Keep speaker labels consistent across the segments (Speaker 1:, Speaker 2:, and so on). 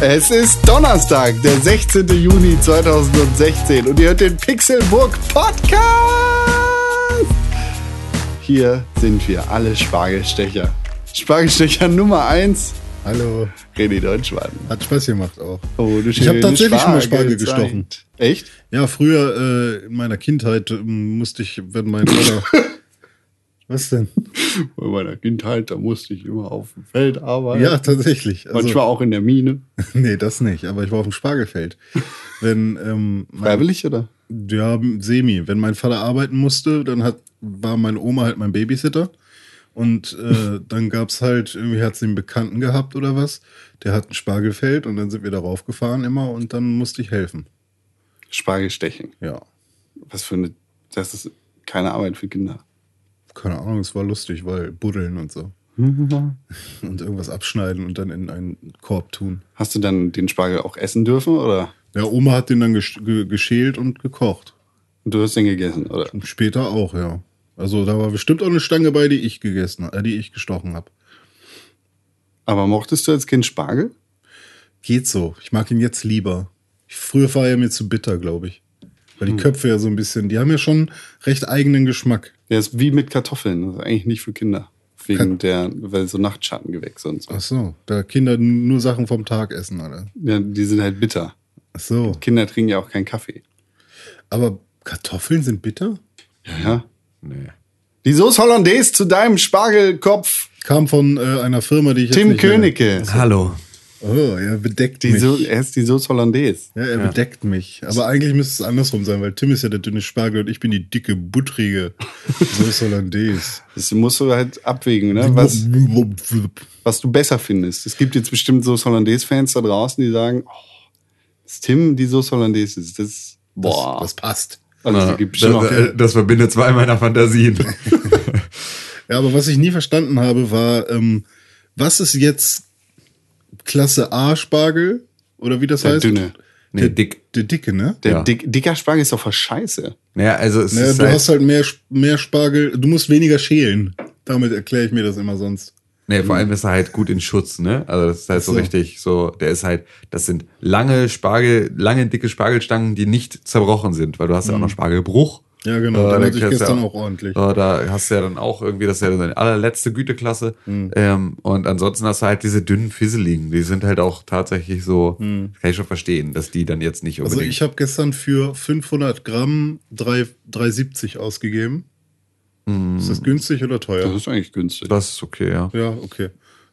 Speaker 1: Es ist Donnerstag, der 16. Juni 2016 und ihr hört den Pixelburg Podcast. Hier sind wir alle Spargelstecher. Spargelstecher Nummer 1.
Speaker 2: Hallo.
Speaker 1: René Deutschmann.
Speaker 2: Hat Spaß gemacht auch.
Speaker 1: Oh, du
Speaker 2: Ich habe tatsächlich mal Spargel gestochen.
Speaker 1: Echt?
Speaker 2: Ja, früher äh, in meiner Kindheit ähm, musste ich, wenn mein Vater. Was denn?
Speaker 1: In meiner Kindheit, da musste ich immer auf dem Feld arbeiten.
Speaker 2: Ja, tatsächlich. Also,
Speaker 1: Manchmal auch in der Mine.
Speaker 2: nee, das nicht. Aber ich war auf dem Spargelfeld. Wenn ähm, mein,
Speaker 1: Freiwillig, oder?
Speaker 2: ja, semi. Wenn mein Vater arbeiten musste, dann hat, war meine Oma halt mein Babysitter. Und äh, dann gab's halt, irgendwie hat sie einen Bekannten gehabt oder was. Der hat ein Spargelfeld und dann sind wir darauf gefahren immer und dann musste ich helfen.
Speaker 1: Spargelstechen.
Speaker 2: Ja.
Speaker 1: Was für eine. Das ist keine Arbeit für Kinder.
Speaker 2: Keine Ahnung, es war lustig, weil buddeln und so. Und irgendwas abschneiden und dann in einen Korb tun.
Speaker 1: Hast du dann den Spargel auch essen dürfen, oder?
Speaker 2: Ja, Oma hat den dann gesch ge geschält und gekocht.
Speaker 1: Und du hast den gegessen, oder?
Speaker 2: Später auch, ja. Also da war bestimmt auch eine Stange bei, die ich gegessen, äh, die ich gestochen habe.
Speaker 1: Aber mochtest du als Kind Spargel?
Speaker 2: Geht so. Ich mag ihn jetzt lieber. Früher war er mir zu bitter, glaube ich. Weil die Köpfe ja so ein bisschen, die haben ja schon recht eigenen Geschmack.
Speaker 1: Der ist wie mit Kartoffeln. Das ist eigentlich nicht für Kinder. Wegen
Speaker 2: Kat-
Speaker 1: der, weil so Nachtschattengewächse und so.
Speaker 2: Ach so, da Kinder nur Sachen vom Tag essen, oder?
Speaker 1: Ja, die sind halt bitter.
Speaker 2: Ach so.
Speaker 1: Kinder trinken ja auch keinen Kaffee.
Speaker 2: Aber Kartoffeln sind bitter?
Speaker 1: Ja, ja. Nee. Die Sauce Hollandaise zu deinem Spargelkopf.
Speaker 2: Kam von äh, einer Firma, die ich
Speaker 1: Tim
Speaker 2: jetzt.
Speaker 1: Königke.
Speaker 3: Hallo.
Speaker 2: Oh, er bedeckt
Speaker 1: Die
Speaker 2: mich.
Speaker 1: so er ist die Sauce Hollandaise.
Speaker 2: ja, er bedeckt mich. Aber eigentlich müsste es andersrum sein, weil Tim ist ja der dünne Spargel und ich bin die dicke, buttrige Sauce Hollandaise.
Speaker 1: Das musst du halt abwägen, ne? was, was du besser findest. Es gibt jetzt bestimmt Sauce Hollandaise-Fans da draußen, die sagen, oh, das Tim die Sauce Hollandaise ist. Das, boah.
Speaker 2: Das, das passt.
Speaker 1: also, bestimmt
Speaker 3: das,
Speaker 1: auch,
Speaker 3: äh, das verbindet zwei meiner Fantasien.
Speaker 2: Ja, aber was ich nie verstanden habe, war, ähm, was ist jetzt Klasse A Spargel? Oder wie das
Speaker 1: der
Speaker 2: heißt?
Speaker 1: dünne.
Speaker 3: nee, dick.
Speaker 2: Der dicke, ne?
Speaker 1: Der
Speaker 3: Ja.
Speaker 1: dick, dicker Spargel ist doch voll scheiße.
Speaker 3: Naja, also es
Speaker 2: Naja,
Speaker 3: ist
Speaker 2: du
Speaker 3: halt,
Speaker 2: hast halt mehr, mehr Spargel, du musst weniger schälen. Damit erkläre ich mir das immer sonst.
Speaker 3: nee, vor allem ist er halt gut in Schutz, ne? Also das ist halt so.
Speaker 2: so.
Speaker 3: richtig so, der ist halt, das sind lange Spargel, lange dicke Spargelstangen, die nicht zerbrochen sind, weil du hast ja auch noch Spargelbruch.
Speaker 2: Ja, genau.
Speaker 3: Äh,
Speaker 2: Den
Speaker 3: da
Speaker 2: hatte ich gestern
Speaker 3: ja-
Speaker 2: auch ordentlich.
Speaker 3: Äh, da hast du ja dann auch irgendwie, das ist ja deine allerletzte Güteklasse.
Speaker 2: Hm.
Speaker 3: Ähm, und ansonsten hast du halt diese dünnen Fisseligen, die sind halt auch tatsächlich so, kann ich schon verstehen, dass die dann jetzt nicht.
Speaker 2: Also
Speaker 3: unbedingt.
Speaker 2: ich habe gestern für 500 Gramm 3 3,70 ausgegeben. Ist das günstig oder
Speaker 1: Das
Speaker 2: teuer?
Speaker 1: ist eigentlich günstig.
Speaker 3: das ist okay, ja.
Speaker 2: Ja, okay.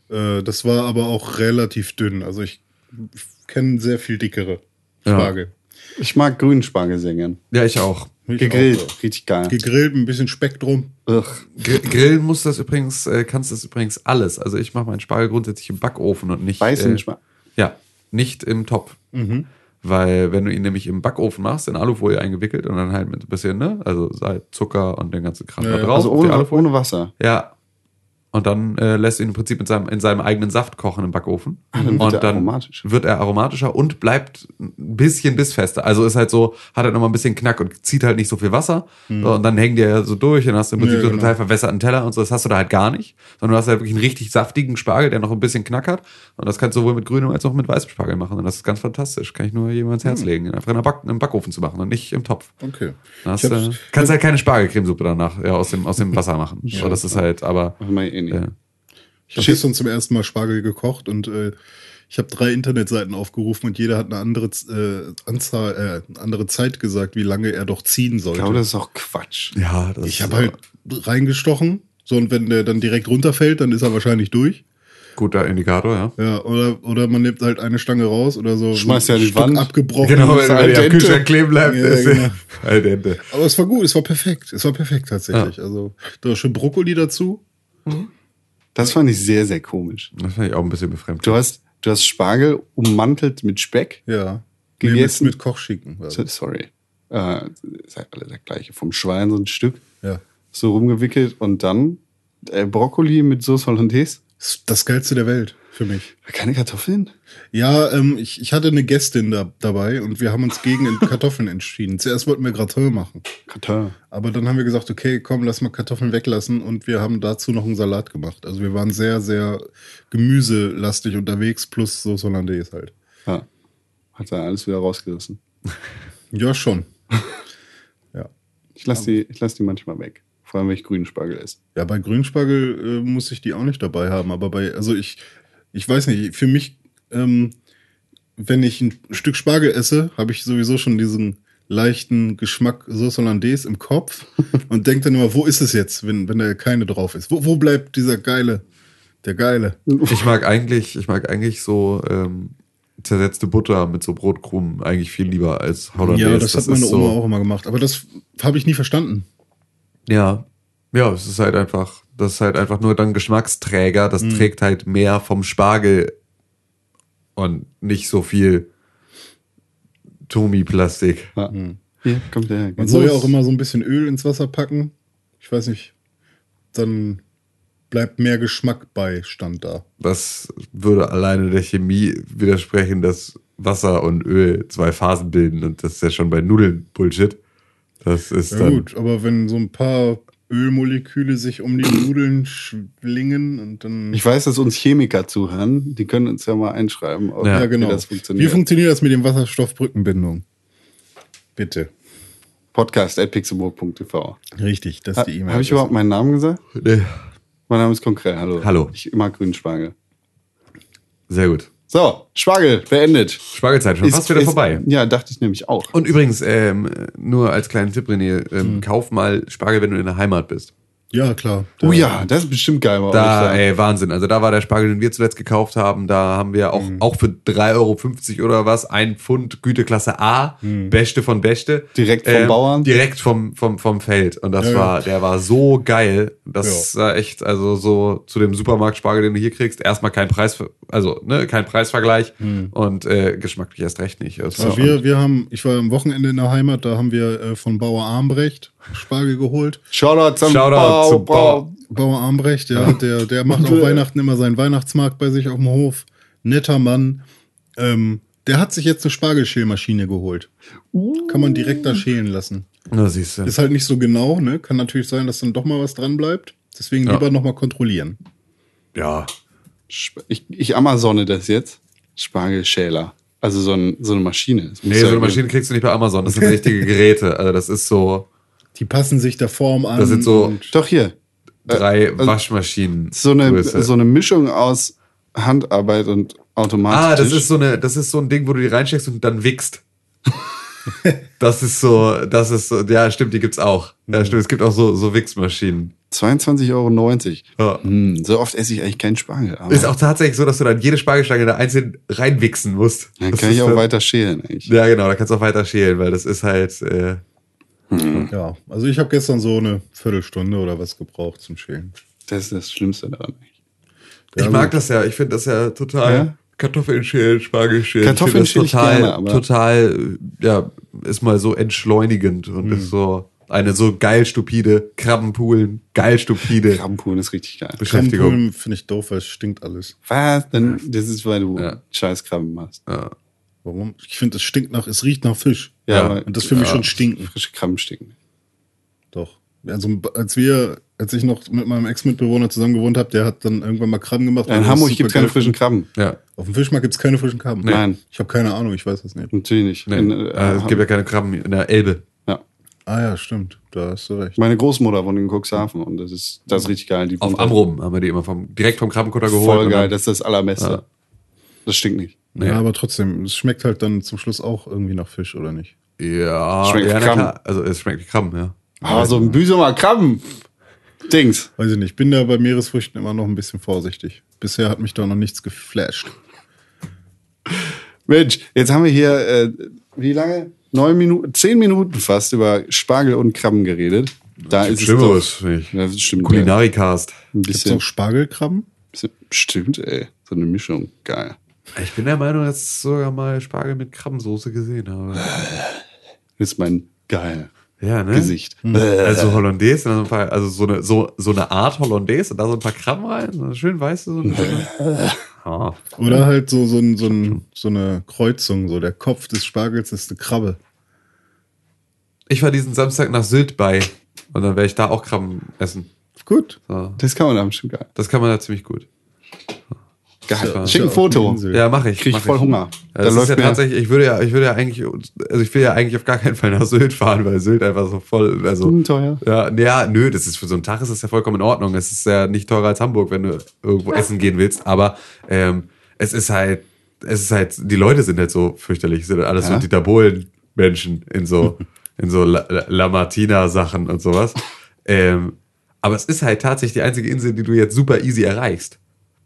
Speaker 2: Äh, das war aber auch relativ dünn. Also ich, ich kenne sehr viel dickere
Speaker 3: Ja.
Speaker 2: Spargel.
Speaker 1: Ich mag grünen Spargel sehr gern.
Speaker 3: Ja, ich auch.
Speaker 1: Gegrillt,
Speaker 2: auch,
Speaker 1: richtig geil.
Speaker 2: Gegrillt, ein bisschen Speck drum.
Speaker 1: Ugh.
Speaker 3: Gr- Grillen muss das übrigens, äh, kannst das übrigens alles. Also ich mache meinen Spargel grundsätzlich im Backofen und nicht.
Speaker 1: Weißen
Speaker 3: äh,
Speaker 1: Spargel.
Speaker 3: Ja, nicht im Topf. Weil wenn du ihn nämlich im Backofen machst, in Alufolie eingewickelt und dann halt mit ein bisschen, ne, also Salz, Zucker und den ganzen Kram
Speaker 2: Ja,
Speaker 3: da
Speaker 2: ja.
Speaker 3: drauf.
Speaker 1: Also ohne,
Speaker 3: Alufolie.
Speaker 1: ohne Wasser.
Speaker 3: Ja. Und dann äh, lässt du ihn im Prinzip in seinem, in seinem eigenen Saft kochen im Backofen.
Speaker 1: dann wird
Speaker 3: und dann wird er aromatischer und bleibt ein bisschen bissfester. Also ist halt so, hat halt nochmal ein bisschen Knack und zieht halt nicht so viel Wasser. So, und dann hängen die ja so durch und hast im Prinzip
Speaker 2: Ja,
Speaker 3: so
Speaker 2: genau.
Speaker 3: total verwässerten Teller und so. Das hast du da halt gar nicht. Sondern du hast halt wirklich einen richtig saftigen Spargel, der noch ein bisschen Knack hat. Und das kannst du sowohl mit grünem als auch mit weißem Spargel machen. Und das ist ganz fantastisch. Kann ich nur jedem ans Herz legen, ihn einfach in Back im Backofen zu machen und nicht im Topf.
Speaker 2: Okay. Ich hab's-
Speaker 3: du, kannst halt keine Spargelcremesuppe danach ja, aus, dem, aus dem Wasser machen. so, das ist halt, aber
Speaker 1: Mach mal eh
Speaker 3: äh,
Speaker 2: Ich habe gestern zum ersten Mal Spargel gekocht und äh, ich habe drei Internetseiten aufgerufen und jeder hat eine andere äh, Anzahl, äh, andere Zeit gesagt, wie lange er doch ziehen
Speaker 1: Ich
Speaker 2: sollte.
Speaker 1: glaube, das ist auch Quatsch.
Speaker 3: ja, das
Speaker 2: ich habe halt reingestochen, so und wenn der dann direkt runterfällt, dann ist er wahrscheinlich durch.
Speaker 3: Guter Indikator, ja.
Speaker 2: Ja, oder, oder man nimmt halt eine Stange raus oder so.
Speaker 1: Schmeißt
Speaker 2: so
Speaker 1: ja die
Speaker 2: Stück
Speaker 1: Wand.
Speaker 2: abgebrochen.
Speaker 3: Genau, wenn
Speaker 2: halt
Speaker 3: er am. Kühlschrank kleben bleibt,
Speaker 2: Ja, genau.
Speaker 3: al dente.
Speaker 2: Aber es war gut, es war perfekt. Es war perfekt tatsächlich. Also da war schön Brokkoli dazu.
Speaker 1: Das fand ich sehr, sehr komisch.
Speaker 3: Das fand ich auch ein bisschen befremdlich.
Speaker 1: Du hast, du hast Spargel ummantelt mit Speck.
Speaker 2: Ja.
Speaker 1: Gegessen?
Speaker 2: Nee, mit, mit Kochschinken.
Speaker 1: So-
Speaker 2: das.
Speaker 1: Sorry. Äh, ist halt alle das gleiche. Vom Schwein so ein Stück.
Speaker 2: Ja.
Speaker 1: So rumgewickelt und dann äh, Brokkoli mit Sauce Hollandaise.
Speaker 2: Das Geilste der Welt für mich.
Speaker 1: Keine Kartoffeln?
Speaker 2: Ja, ähm, ich, ich hatte eine Gästin da, dabei und wir haben uns gegen Kartoffeln entschieden. Zuerst wollten wir Gratin machen.
Speaker 1: Kartoffeln.
Speaker 2: Aber dann haben wir gesagt, okay, komm, lass mal Kartoffeln weglassen und wir haben dazu noch einen Salat gemacht. Also wir waren sehr, sehr gemüselastig unterwegs plus Sauce Hollandaise halt.
Speaker 1: Ja. Hat er alles wieder rausgerissen.
Speaker 2: Ja, schon. ja.
Speaker 1: Ich lasse die, ich lass die manchmal weg. Vor allem, wenn ich grünen Spargel esse.
Speaker 2: Ja, bei Grünspargel äh, muss ich die auch nicht dabei haben, aber bei, also ich, ich weiß nicht, für mich, ähm, wenn ich ein Stück Spargel esse, habe ich sowieso schon diesen leichten Geschmack Sauce Hollandaise im Kopf und denke dann immer, wo ist es jetzt, wenn, wenn da keine drauf ist? Wo, wo bleibt dieser geile, der geile?
Speaker 3: Ich mag eigentlich, ich mag eigentlich so ähm, zersetzte Butter mit so Brotkrumen eigentlich viel lieber als Hollandaise.
Speaker 2: ja, das, hat meine Oma
Speaker 3: so,
Speaker 2: auch immer gemacht, aber das habe ich nie verstanden.
Speaker 3: Ja, ja, es ist halt einfach, das ist halt einfach nur dann Geschmacksträger. Das
Speaker 2: Mhm.
Speaker 3: trägt halt mehr vom Spargel und nicht so viel Tomi-Plastik.
Speaker 1: Ja. Hier kommt der.
Speaker 2: Man soll ja auch immer so ein bisschen Öl ins Wasser packen. Ich weiß nicht, dann bleibt mehr Geschmack bei, stand da.
Speaker 3: Das würde alleine der Chemie widersprechen, dass Wasser und Öl zwei Phasen bilden und das ist ja schon bei Nudeln Bullshit. Das ist
Speaker 2: Ja
Speaker 3: dann,
Speaker 2: gut, aber wenn so ein paar Ölmoleküle sich um die Nudeln schlingen und dann.
Speaker 1: Ich weiß, dass uns Chemiker zuhören. Die können uns ja mal einschreiben, ob
Speaker 3: Ja,
Speaker 2: ja, genau.
Speaker 1: wie das
Speaker 2: Wie
Speaker 1: funktioniert.
Speaker 2: funktioniert das mit dem Wasserstoffbrückenbindung? Bitte.
Speaker 1: Podcast at pixelburg.tv.
Speaker 2: Richtig, das ist die E-Mail.
Speaker 1: Habe ich überhaupt meinen Namen gesagt?
Speaker 3: Nee.
Speaker 1: Mein Name ist Konkret. Hallo.
Speaker 3: Hallo.
Speaker 1: Ich mag grünen Spargel.
Speaker 3: Sehr gut.
Speaker 1: So, Spargel beendet.
Speaker 3: Spargelzeit schon fast wieder vorbei.
Speaker 1: Ja, dachte ich nämlich auch.
Speaker 3: Und übrigens, ähm, nur als kleinen Tipp, René,
Speaker 2: Hm.
Speaker 3: ähm, kauf mal Spargel, wenn du in der Heimat bist.
Speaker 2: Ja, klar.
Speaker 1: Oh ja, das ist bestimmt geil.
Speaker 3: Da,
Speaker 1: da.
Speaker 3: ey, Wahnsinn. Also da war der Spargel, den wir zuletzt gekauft haben, da haben wir auch,
Speaker 1: Mhm.
Speaker 3: auch für 3,50 Euro oder was, ein Pfund Güteklasse A, Beste von Beste.
Speaker 1: Mhm. Direkt vom Bauern?
Speaker 3: Direkt vom, vom, vom Feld. Und das
Speaker 2: Ja, ja.
Speaker 3: war, der war so geil. Das war echt, also so zu dem Supermarktspargel, den du hier kriegst, erstmal kein Preis, also, ne, kein Preisvergleich und äh, geschmacklich erst recht nicht. Das
Speaker 2: Ja,
Speaker 3: war
Speaker 2: wir, wir haben, ich war am Wochenende in der Heimat, da haben wir äh, von Bauer Armbrecht Spargel geholt.
Speaker 1: Shoutout zum
Speaker 3: Shoutout
Speaker 1: Bau,
Speaker 3: zum Bau.
Speaker 2: Bauer Armbrecht, ja, der, der macht auch Weihnachten immer seinen Weihnachtsmarkt bei sich auf dem Hof. Netter Mann. Ähm, der hat sich jetzt eine Spargelschälmaschine geholt. Kann man direkt da schälen lassen.
Speaker 3: Na, siehst du.
Speaker 2: Ist halt nicht so genau, ne? Kann natürlich sein, dass dann doch mal was dran bleibt. Deswegen
Speaker 3: Ja.
Speaker 2: lieber nochmal kontrollieren.
Speaker 3: Ja.
Speaker 1: Ich, ich Amazone das jetzt. Spargelschäler. Also so, ein, so eine Maschine. Das
Speaker 3: Nee, so eine Maschine kriegst du nicht bei Amazon. Das sind richtige Geräte. Also das ist so
Speaker 2: Die passen sich der Form an.
Speaker 3: Das sind so-
Speaker 1: Doch hier.
Speaker 3: drei
Speaker 1: also
Speaker 3: Waschmaschinen.
Speaker 1: So eine,
Speaker 3: Größe.
Speaker 1: so eine Mischung aus Handarbeit und Automatik.
Speaker 3: Ah, das ist so eine, das ist so ein Ding, wo du die reinsteckst und dann wickst. das ist so, das ist so, ja, stimmt, die gibt's auch. Ja, stimmt, es gibt auch so, so Wichsmaschinen.
Speaker 1: 22,90 Euro.
Speaker 3: Ja.
Speaker 1: Hm, so oft esse ich eigentlich keinen Spargel. Aber
Speaker 3: Ist auch tatsächlich so, dass du dann jede Spargelstange da einzeln reinwichsen musst.
Speaker 1: dann
Speaker 3: Das
Speaker 1: kann
Speaker 3: ist
Speaker 1: ich auch
Speaker 3: dann-
Speaker 1: weiter schälen eigentlich.
Speaker 3: Ja, genau, da kannst du auch weiter schälen, weil das ist halt, äh,
Speaker 2: Ja, also ich habe gestern so eine Viertelstunde oder was gebraucht zum Schälen.
Speaker 1: Das ist das Schlimmste daran. eigentlich.
Speaker 3: ich mag das ja, ich finde das ja total.
Speaker 1: Ja?
Speaker 3: Kartoffeln schälen, Spargel schälen.
Speaker 1: Kartoffeln
Speaker 3: total,
Speaker 1: gerne, aber-
Speaker 3: total, ja, ist mal so entschleunigend und ist so eine so geil stupide Krabbenpoolen, geil stupide
Speaker 1: Krabbenpulen ist richtig geil.
Speaker 3: Beschäftigung.
Speaker 2: Finde ich doof, weil es stinkt alles.
Speaker 1: Was? Dann, das ist, weil du
Speaker 3: Ja.
Speaker 1: scheiß Krabben machst.
Speaker 3: Ja.
Speaker 2: Warum? Ich finde, es stinkt nach, es riecht nach Fisch.
Speaker 1: Ja,
Speaker 3: Ja.
Speaker 2: Und das für mich schon stinken.
Speaker 1: frische Krabben stinken.
Speaker 2: Doch. Also als wir, als ich noch mit meinem Ex-Mitbewohner zusammen gewohnt habe, der hat dann irgendwann mal Krabben gemacht.
Speaker 1: Ja, in Hamburg gibt es keine frischen. Krabben.
Speaker 3: ja.
Speaker 2: Auf dem Fischmarkt gibt es keine frischen Krabben.
Speaker 1: Nein.
Speaker 2: Ich habe keine Ahnung, ich weiß das nicht.
Speaker 1: Natürlich nicht.
Speaker 3: Nee,
Speaker 1: In,
Speaker 3: äh,
Speaker 1: äh,
Speaker 3: es gibt ja keine Krabben in der Elbe.
Speaker 1: ja.
Speaker 2: Ah ja, stimmt. Da hast du recht.
Speaker 1: Meine Großmutter wohnt in Cuxhaven und das ist, das ist richtig geil. Die
Speaker 3: Auf Amrum haben wir die immer vom, direkt vom Krabbenkutter geholt.
Speaker 1: Voll
Speaker 3: und
Speaker 1: geil, das ist das Allerbeste.
Speaker 3: Ja.
Speaker 1: Das stinkt nicht.
Speaker 3: Nee.
Speaker 2: Ja, aber trotzdem, es schmeckt halt dann zum Schluss auch irgendwie nach Fisch, oder nicht?
Speaker 3: Ja,
Speaker 1: Schmeckt
Speaker 3: ja,
Speaker 1: Krabben.
Speaker 3: Also es schmeckt wie Krabben, ja.
Speaker 1: Aber so ein Büsumer Krabben. Dings.
Speaker 2: Weiß ich nicht. Bin da bei Meeresfrüchten immer noch ein bisschen vorsichtig. Bisher hat mich da noch nichts geflasht.
Speaker 1: Mensch, jetzt haben wir hier, äh, wie lange? Neun Minuten, zehn Minuten fast über Spargel und Krabben geredet. Da ist es doch,
Speaker 3: finde ich.
Speaker 1: Ja, das stimmt.
Speaker 3: Kulinarikast.
Speaker 1: Ein
Speaker 2: Gibt's
Speaker 1: bisschen,
Speaker 2: auch Spargelkrabben?
Speaker 1: Stimmt, ey. So eine Mischung. Geil.
Speaker 3: Ich bin der Meinung, dass ich sogar mal Spargel mit Krabbensoße gesehen habe.
Speaker 1: Ist mein geil
Speaker 3: Ja, ne?
Speaker 1: Gesicht.
Speaker 3: Also Hollandaise, und dann so ein paar, also so eine, so, so eine Art Hollandaise und da so ein paar Krabben rein, so schön weiße. So ah,
Speaker 2: Oder halt so, so, ein, so, ein, so eine Kreuzung, so der Kopf des Spargels ist eine Krabbe.
Speaker 3: ich war diesen Samstag nach Sylt bei und dann werde ich da auch Krabben essen.
Speaker 2: Gut.
Speaker 3: So.
Speaker 1: Das kann man da bestimmt geil.
Speaker 3: Das kann man da ziemlich gut.
Speaker 1: Geil.
Speaker 2: Ja,
Speaker 1: Schick ein
Speaker 2: ja,
Speaker 1: Foto.
Speaker 3: Ja, mache ich.
Speaker 1: Krieg
Speaker 3: mach
Speaker 1: voll
Speaker 3: ich.
Speaker 1: Hunger.
Speaker 3: Ja, das ist ja
Speaker 1: mir-
Speaker 3: tatsächlich, ich würde ja, ich würde ja eigentlich, also ich will ja eigentlich auf gar keinen Fall nach Sylt fahren, weil Sylt einfach so voll, also.
Speaker 1: Hm, teuer.
Speaker 3: Ja, ja, nö, das ist für so einen Tag ist das ja vollkommen in Ordnung. Es ist ja nicht teurer als Hamburg, wenn du irgendwo essen gehen willst, aber ähm, es ist halt, es ist halt, die Leute sind halt so fürchterlich, Es sind halt alles
Speaker 1: Ja?
Speaker 3: so Dieter Bohlen-Menschen in so, in so La, La- La Martina-Sachen und sowas. Ähm, aber es ist halt tatsächlich die einzige Insel, die du jetzt super easy erreichst.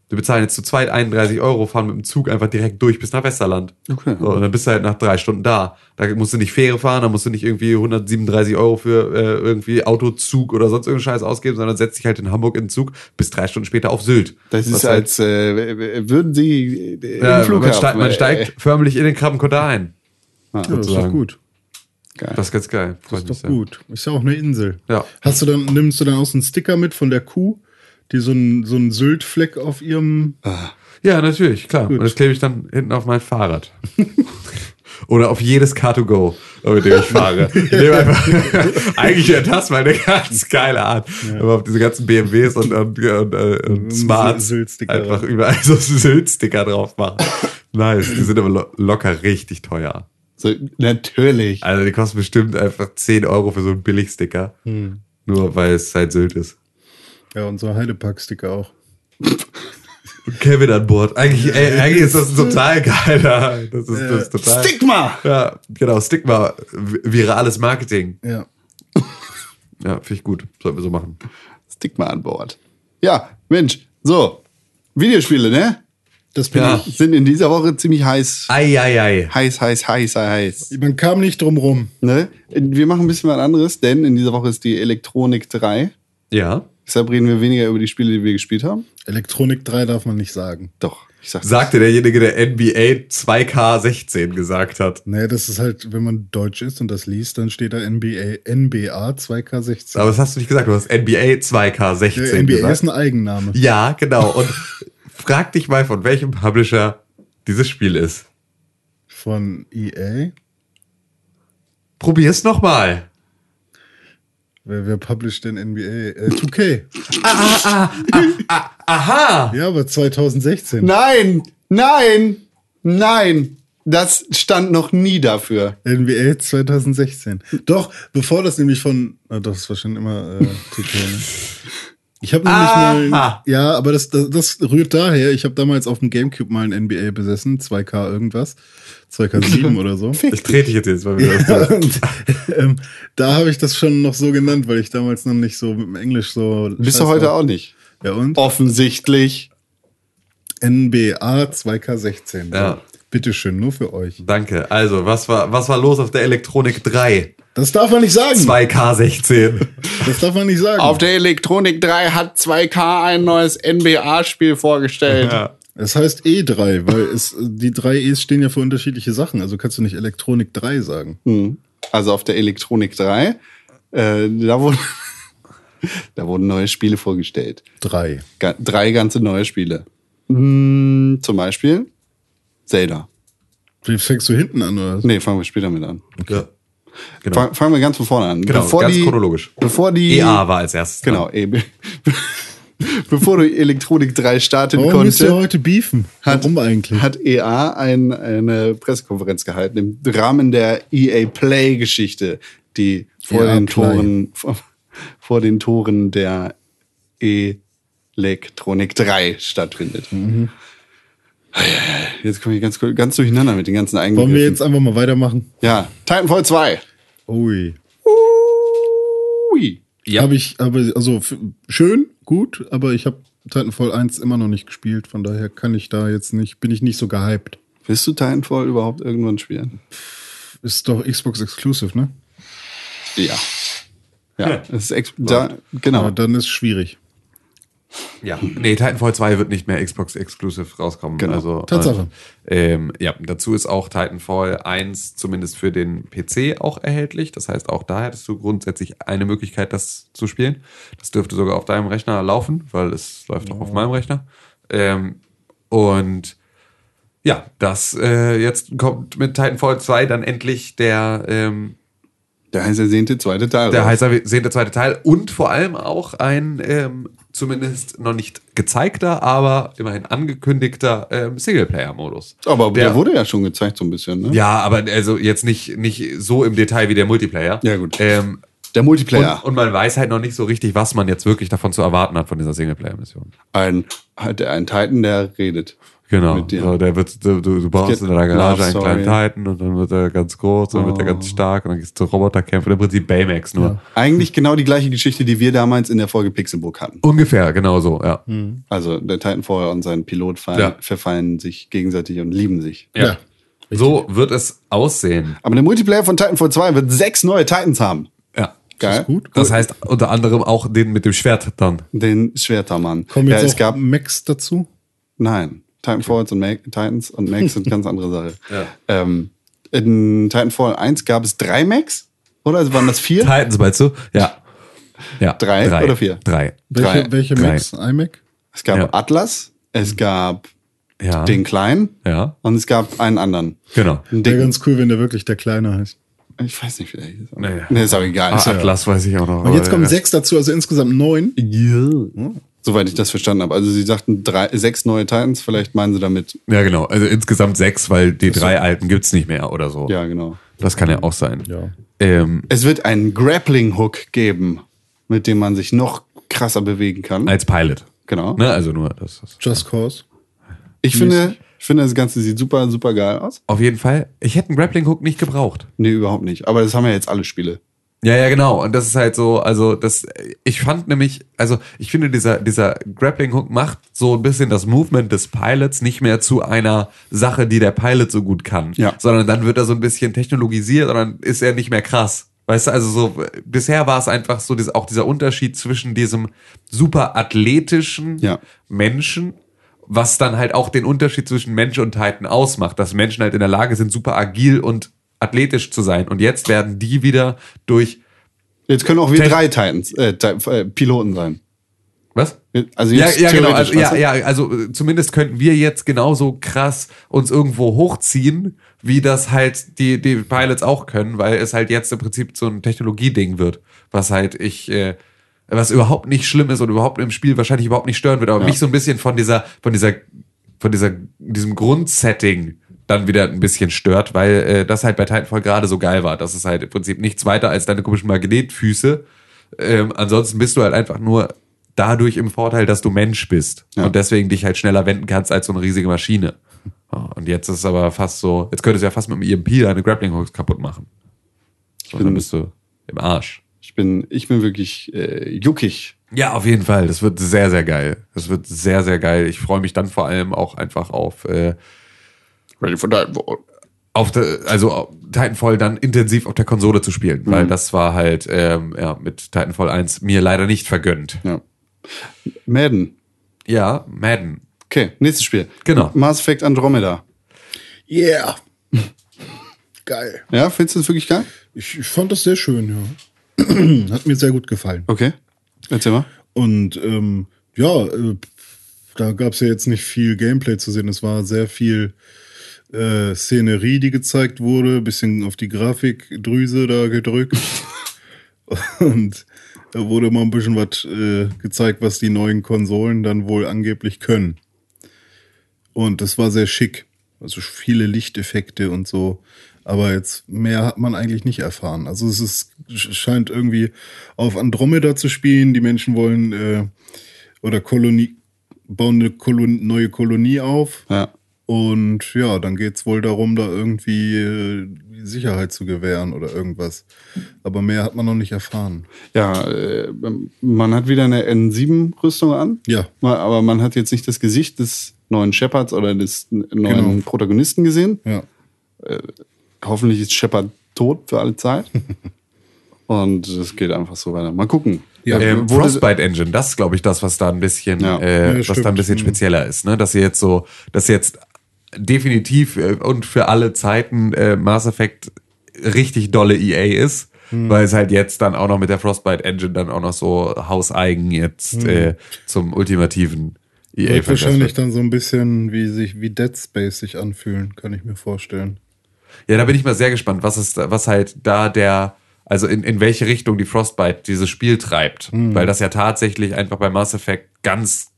Speaker 3: Wir bezahlen jetzt zu zweit 31 Euro, fahren mit dem Zug einfach direkt durch bis nach Westerland.
Speaker 1: Okay.
Speaker 3: So, und dann bist du halt nach drei Stunden da. Da musst du nicht Fähre fahren, da musst du nicht irgendwie 137 Euro für äh, irgendwie Autozug oder sonst irgendeinen Scheiß ausgeben, sondern setzt dich halt in Hamburg in den Zug, bis drei Stunden später auf Sylt.
Speaker 1: Das ist
Speaker 3: halt-
Speaker 1: als äh, würden Sie äh,
Speaker 3: ja,
Speaker 1: im Flughafen.
Speaker 3: man, steigt, man steigt förmlich in den Krabbenkutter ein.
Speaker 1: Ah,
Speaker 2: Ja, das ist doch gut.
Speaker 1: geil.
Speaker 3: Das ist ganz geil.
Speaker 2: Das
Speaker 3: Freut
Speaker 2: ist
Speaker 3: mich
Speaker 2: doch
Speaker 3: sehr.
Speaker 2: gut. Ist ja auch eine Insel.
Speaker 3: Ja.
Speaker 2: Hast du dann, nimmst du dann auch so einen Sticker mit von der Kuh, die so einen, so einen Sylt-Fleck auf ihrem.
Speaker 3: Ja, natürlich, klar.
Speaker 2: Gut.
Speaker 3: Und das klebe ich dann hinten auf mein Fahrrad. Oder auf jedes Car2Go, mit dem ich fahre. Ich nehme einfach, eigentlich wäre das mal eine ganz geile Art. Aber auf diese ganzen BMWs und, und, und, äh, und Smarts
Speaker 2: Sylt-Sticker
Speaker 3: einfach
Speaker 2: drauf.
Speaker 3: überall so Sylt-Sticker drauf machen. Nice. Die sind aber lo locker richtig teuer.
Speaker 1: So, natürlich.
Speaker 3: Also die kosten bestimmt einfach 10 Euro für so einen Billigsticker. Nur weil es halt Sylt ist.
Speaker 2: Ja, und so Heidepack-Sticker auch.
Speaker 3: Kevin an Bord. Eigentlich, ey, eigentlich ist das ein total geiler. Das ist, das ist total.
Speaker 1: Stigma!
Speaker 3: Ja, genau, Stigma, vi- virales Marketing.
Speaker 2: Ja.
Speaker 3: Ja, finde ich gut. Sollten wir so machen.
Speaker 1: Stigma an Bord. Ja, Mensch, so. Videospiele, ne?
Speaker 2: Das bin
Speaker 3: Ja.
Speaker 2: ich.
Speaker 1: Sind in dieser Woche ziemlich heiß.
Speaker 3: Eieiei.
Speaker 1: Heiß, heiß, heiß, heiß.
Speaker 2: Man kam nicht drum rum.
Speaker 1: Ne? Wir machen ein bisschen was anderes, denn in dieser Woche ist die Elektronik 3.
Speaker 3: Ja.
Speaker 1: Deshalb reden wir weniger über die Spiele, die wir gespielt haben.
Speaker 2: Elektronik 3 darf man nicht sagen.
Speaker 1: Doch, ich sag's.
Speaker 3: Sagte derjenige, der NBA 2K16 gesagt hat.
Speaker 2: Nee, das ist halt, wenn man Deutsch ist und das liest, dann steht da NBA, NBA 2K16.
Speaker 3: Aber das hast du nicht gesagt, du hast NBA 2K16
Speaker 2: Der NBA
Speaker 3: gesagt.
Speaker 2: ist ein Eigenname.
Speaker 3: ja, genau. Und frag dich mal, von welchem Publisher dieses Spiel ist.
Speaker 2: Von EA.
Speaker 3: Probier's nochmal.
Speaker 2: Wer, wer published denn NBA? Äh, 2K.
Speaker 3: Aha!
Speaker 2: Ja, aber 2016.
Speaker 1: Nein, nein, nein. Das stand noch nie dafür.
Speaker 2: NBA 2016. Doch, bevor das nämlich von. Ah, doch, das war schon immer äh, 2K, ne? Ich habe nämlich mal.
Speaker 3: Aha.
Speaker 2: Ja, aber das, das, das rührt daher. Ich habe damals auf dem Gamecube mal ein NBA besessen. 2K irgendwas. 2K7 oder so.
Speaker 3: Ich trete dich jetzt jetzt mal wieder.
Speaker 2: Ja, und, ähm, da habe ich das schon noch so genannt, weil ich damals noch nicht so mit dem Englisch so.
Speaker 1: Bist du heute auch nicht?
Speaker 2: Ja, und?
Speaker 1: Offensichtlich.
Speaker 2: NBA 2K16.
Speaker 3: Ja.
Speaker 2: Bitteschön, nur für euch.
Speaker 3: Danke. Also, was war, was war los auf der Elektronik 3?
Speaker 2: Das darf man nicht sagen.
Speaker 3: 2K16.
Speaker 2: Das darf man nicht sagen.
Speaker 1: Auf der Elektronik 3 hat 2K ein neues NBA-Spiel vorgestellt.
Speaker 3: Ja.
Speaker 2: Es heißt E3, weil es, die drei E's stehen ja für unterschiedliche Sachen. Also kannst du nicht Elektronik 3 sagen.
Speaker 1: Hm. Also auf der Elektronik 3, äh, da, wurden, da wurden neue Spiele vorgestellt.
Speaker 2: Drei.
Speaker 1: Ga drei ganze neue Spiele. Hm, zum Beispiel Zelda.
Speaker 2: Wie fängst du hinten an, oder? was?
Speaker 1: Nee, fangen wir später mit an.
Speaker 3: ja. Genau.
Speaker 1: Fang, fangen wir ganz von vorne an.
Speaker 3: Genau,
Speaker 1: bevor
Speaker 3: ganz
Speaker 1: die,
Speaker 3: chronologisch.
Speaker 1: Bevor die.
Speaker 3: EA war als erstes.
Speaker 1: Genau, EB. bevor die Elektronik 3 starten
Speaker 2: Warum
Speaker 1: konnte,
Speaker 2: heute beefen?
Speaker 1: hat,
Speaker 2: Warum eigentlich?
Speaker 1: hat EA ein, eine Pressekonferenz gehalten im Rahmen der EA Play-Geschichte, die vor
Speaker 2: EA
Speaker 1: den
Speaker 2: Play.
Speaker 1: Toren vor, vor den Toren der Elektronik 3 stattfindet.
Speaker 2: Mhm.
Speaker 1: Jetzt komme ich ganz, ganz durcheinander mit den ganzen
Speaker 2: Wollen wir jetzt einfach mal weitermachen?
Speaker 1: Ja, Titanfall 2.
Speaker 2: Ui.
Speaker 1: Ui.
Speaker 3: Ja.
Speaker 2: Habe ich, aber also schön, gut, aber ich habe Titanfall 1 immer noch nicht gespielt, von daher kann ich da jetzt nicht, bin ich nicht so gehypt.
Speaker 1: Willst du Titanfall überhaupt irgendwann spielen?
Speaker 2: Ist doch Xbox Exclusive, ne?
Speaker 1: Ja. Ja, es ist ex da, genau.
Speaker 2: Aber dann ist schwierig.
Speaker 3: Ja, nee, Titanfall 2 wird nicht mehr Xbox Exclusive rauskommen.
Speaker 1: Genau.
Speaker 3: Also,
Speaker 2: Tatsache.
Speaker 3: Äh, ähm, ja, dazu ist auch Titanfall 1 zumindest für den PC auch erhältlich. Das heißt, auch da hättest du grundsätzlich eine Möglichkeit, das zu spielen. Das dürfte sogar auf deinem Rechner laufen, weil es läuft auch auf meinem Rechner. Ähm, und ja, das äh, jetzt kommt mit Titanfall 2 dann endlich der ähm,
Speaker 1: Der heiß ersehnte zweite Teil.
Speaker 3: der heiß ersehnte zweite Teil und vor allem auch ein ähm, zumindest noch nicht gezeigter, aber immerhin angekündigter ähm, Singleplayer-Modus.
Speaker 1: Aber der, wurde ja schon gezeigt, so ein bisschen, ne?
Speaker 3: Ja, aber also jetzt nicht, nicht so im Detail wie der Multiplayer.
Speaker 1: Ja, gut.
Speaker 3: Ähm,
Speaker 1: Der Multiplayer.
Speaker 3: und, und man weiß halt noch nicht so richtig, was man jetzt wirklich davon zu erwarten hat von dieser Singleplayer-Mission.
Speaker 1: ein, halt ein Titan, der redet.
Speaker 3: Genau.
Speaker 1: Mit dir.
Speaker 3: So, der wird, du, du du baust in deiner Garage einen kleinen. Titan und dann wird er ganz groß, dann wird er
Speaker 1: Oh.
Speaker 3: ganz stark und dann gehst du Roboterkämpfe. Im Prinzip Baymax nur.
Speaker 1: Eigentlich genau die gleiche Geschichte, die wir damals in der Folge Pixelbook hatten.
Speaker 3: Ungefähr, genau so, ja.
Speaker 1: Also der Titanfall und sein Pilot fallen,
Speaker 3: Ja.
Speaker 1: verfallen sich gegenseitig und lieben sich.
Speaker 3: ja. So wird es aussehen.
Speaker 1: Aber der Multiplayer von Titanfall 2 wird sechs neue Titans haben.
Speaker 3: Ja.
Speaker 1: Geil.
Speaker 2: gut.
Speaker 3: Das heißt unter anderem auch den mit dem Schwert dann.
Speaker 1: Den Schwertermann.
Speaker 2: Kommen
Speaker 1: ja,
Speaker 2: jetzt
Speaker 1: es
Speaker 2: auch
Speaker 1: gab,
Speaker 2: Max dazu?
Speaker 1: nein, Titanfalls und Mac, Titans und Max sind ganz andere Sache.
Speaker 3: Ja.
Speaker 1: Ähm, in Titanfall 1 gab es drei Max? Oder also waren das vier?
Speaker 3: Titans meinst du? Ja. Ja.
Speaker 1: Drei oder vier?
Speaker 3: Drei.
Speaker 2: Welche,
Speaker 1: Drei.
Speaker 2: welche
Speaker 3: Drei.
Speaker 2: Max? iMac?
Speaker 1: Es gab
Speaker 3: Ja.
Speaker 1: Atlas, es gab
Speaker 3: Ja.
Speaker 1: den kleinen
Speaker 3: Ja.
Speaker 1: und es gab einen anderen.
Speaker 3: Genau.
Speaker 2: Wäre ganz cool, wenn der wirklich der Kleine heißt.
Speaker 1: Ich weiß nicht, wie der hieß.
Speaker 3: Nee.
Speaker 1: Nee, ist aber egal.
Speaker 3: Ah, Atlas weiß ich auch noch.
Speaker 2: Und jetzt kommen sechs dazu, also insgesamt neun.
Speaker 1: Soweit ich das verstanden habe. Also sie sagten drei, sechs neue Titans, vielleicht meinen sie damit.
Speaker 3: Ja, genau. Also insgesamt sechs, weil die drei alten gibt's nicht mehr oder so.
Speaker 1: Ja, genau.
Speaker 3: Das kann ja auch sein.
Speaker 2: Ja.
Speaker 3: Ähm,
Speaker 1: Es wird einen Grappling-Hook geben, mit dem man sich noch krasser bewegen kann.
Speaker 3: als Pilot.
Speaker 1: Genau.
Speaker 3: Ne? Also nur das. das.
Speaker 2: Just Cause.
Speaker 1: Ich finde, ich finde, das Ganze sieht super, super geil aus.
Speaker 3: Auf jeden Fall. Ich hätte einen Grappling Hook nicht gebraucht.
Speaker 1: Nee, überhaupt nicht. Aber das haben ja jetzt alle Spiele.
Speaker 3: Ja, ja, genau. Und das ist halt so, also das, ich fand nämlich, also ich finde, dieser, dieser Grappling Hook macht so ein bisschen das Movement des Pilots nicht mehr zu einer Sache, die der Pilot so gut kann.
Speaker 1: Ja.
Speaker 3: Sondern dann wird er so ein bisschen technologisiert und dann ist er nicht mehr krass. Weißt du, also so, bisher war es einfach so, auch dieser Unterschied zwischen diesem super athletischen
Speaker 1: Ja.
Speaker 3: Menschen, was dann halt auch den Unterschied zwischen Mensch und Titan ausmacht, dass Menschen halt in der Lage sind, super agil und athletisch zu sein. Und jetzt werden die wieder durch
Speaker 1: Jetzt können auch wir drei Titans, äh, äh, Piloten sein.
Speaker 3: was?
Speaker 1: Also
Speaker 3: Ja,
Speaker 1: jetzt
Speaker 3: ja, genau. Also, ja, ja, also äh, zumindest könnten wir jetzt genauso krass uns irgendwo hochziehen, wie das halt die, die Pilots auch können, weil es halt jetzt im Prinzip so ein Technologieding wird, was halt ich, äh, was überhaupt nicht schlimm ist und überhaupt im Spiel wahrscheinlich überhaupt nicht stören wird, aber
Speaker 1: Ja.
Speaker 3: mich so ein bisschen von dieser, von dieser, von dieser, diesem Grundsetting dann wieder ein bisschen stört, weil äh, das halt bei Titanfall gerade so geil war. Das ist halt im Prinzip nichts weiter als deine komischen Magnetfüße. Ähm, ansonsten bist du halt einfach nur dadurch im Vorteil, dass du Mensch bist
Speaker 1: Ja.
Speaker 3: und deswegen dich halt schneller wenden kannst als so eine riesige Maschine. Und jetzt ist es aber fast so, jetzt könntest du ja fast mit dem EMP deine Grappling Hooks kaputt machen. So, dann
Speaker 1: bin-
Speaker 3: bist du im Arsch.
Speaker 1: Ich bin, ich bin wirklich äh, juckig.
Speaker 3: Ja, auf jeden Fall. Das wird sehr, sehr geil. Das wird sehr, sehr geil. Ich freue mich dann vor allem auch einfach auf, äh,
Speaker 1: Ready for Titanfall.
Speaker 3: auf der, also Titanfall dann intensiv auf der Konsole zu spielen, weil das war halt ähm, ja, mit Titanfall 1 mir leider nicht vergönnt.
Speaker 1: Ja. Madden.
Speaker 3: Ja, Madden.
Speaker 1: Okay, nächstes Spiel.
Speaker 3: Genau.
Speaker 1: Mass Effect Andromeda.
Speaker 2: Yeah. Geil.
Speaker 1: Ja, findest du das wirklich geil?
Speaker 2: Ich, ich fand das sehr schön, ja. Hat mir sehr gut gefallen.
Speaker 1: Okay. Erzähl mal.
Speaker 2: Und ähm, ja, äh, da gab es ja jetzt nicht viel Gameplay zu sehen. Es war sehr viel äh, Szenerie, die gezeigt wurde, bisschen auf die Grafikdrüse da gedrückt. Und da wurde mal ein bisschen was äh, gezeigt, was die neuen Konsolen dann wohl angeblich können. Und das war sehr schick. Also viele Lichteffekte und so. Aber jetzt mehr hat man eigentlich nicht erfahren. Also es ist, scheint irgendwie auf Andromeda zu spielen. Die Menschen wollen äh, oder Kolonie, bauen eine Kolon neue Kolonie auf.
Speaker 1: Ja.
Speaker 2: Und ja, dann geht's wohl darum, da irgendwie äh, Sicherheit zu gewähren oder irgendwas. Aber mehr hat man noch nicht erfahren.
Speaker 1: Ja, äh, man hat wieder eine N7-Rüstung an.
Speaker 2: Ja.
Speaker 1: Aber man hat jetzt nicht das Gesicht des neuen Shepards oder des neuen
Speaker 2: Genau.
Speaker 1: Protagonisten gesehen.
Speaker 2: Ja.
Speaker 1: Hoffentlich ist Shepard tot für alle Zeit. Und es geht einfach so weiter. Mal gucken.
Speaker 2: Ja.
Speaker 1: Äh,
Speaker 3: Ähm, Frostbite Engine, das ist, glaube ich, das, was da ein bisschen,
Speaker 1: Ja.
Speaker 3: äh,
Speaker 2: Ja,
Speaker 3: was da ein bisschen spezieller ist, ne? Dass sie jetzt so, dass jetzt definitiv äh, und für alle Zeiten äh, Mass Effect richtig dolle EA ist,
Speaker 2: Mhm.
Speaker 3: weil es halt jetzt dann auch noch mit der Frostbite Engine dann auch noch so hauseigen jetzt äh, zum ultimativen EA.
Speaker 2: Wird wahrscheinlich dann so ein bisschen wie sich wie Dead Space sich anfühlen, kann ich mir vorstellen.
Speaker 3: Ja, da bin ich mal sehr gespannt, was ist, was halt da der Also in, in welche Richtung die Frostbite dieses Spiel treibt. Weil das ja tatsächlich einfach bei Mass Effect ganz,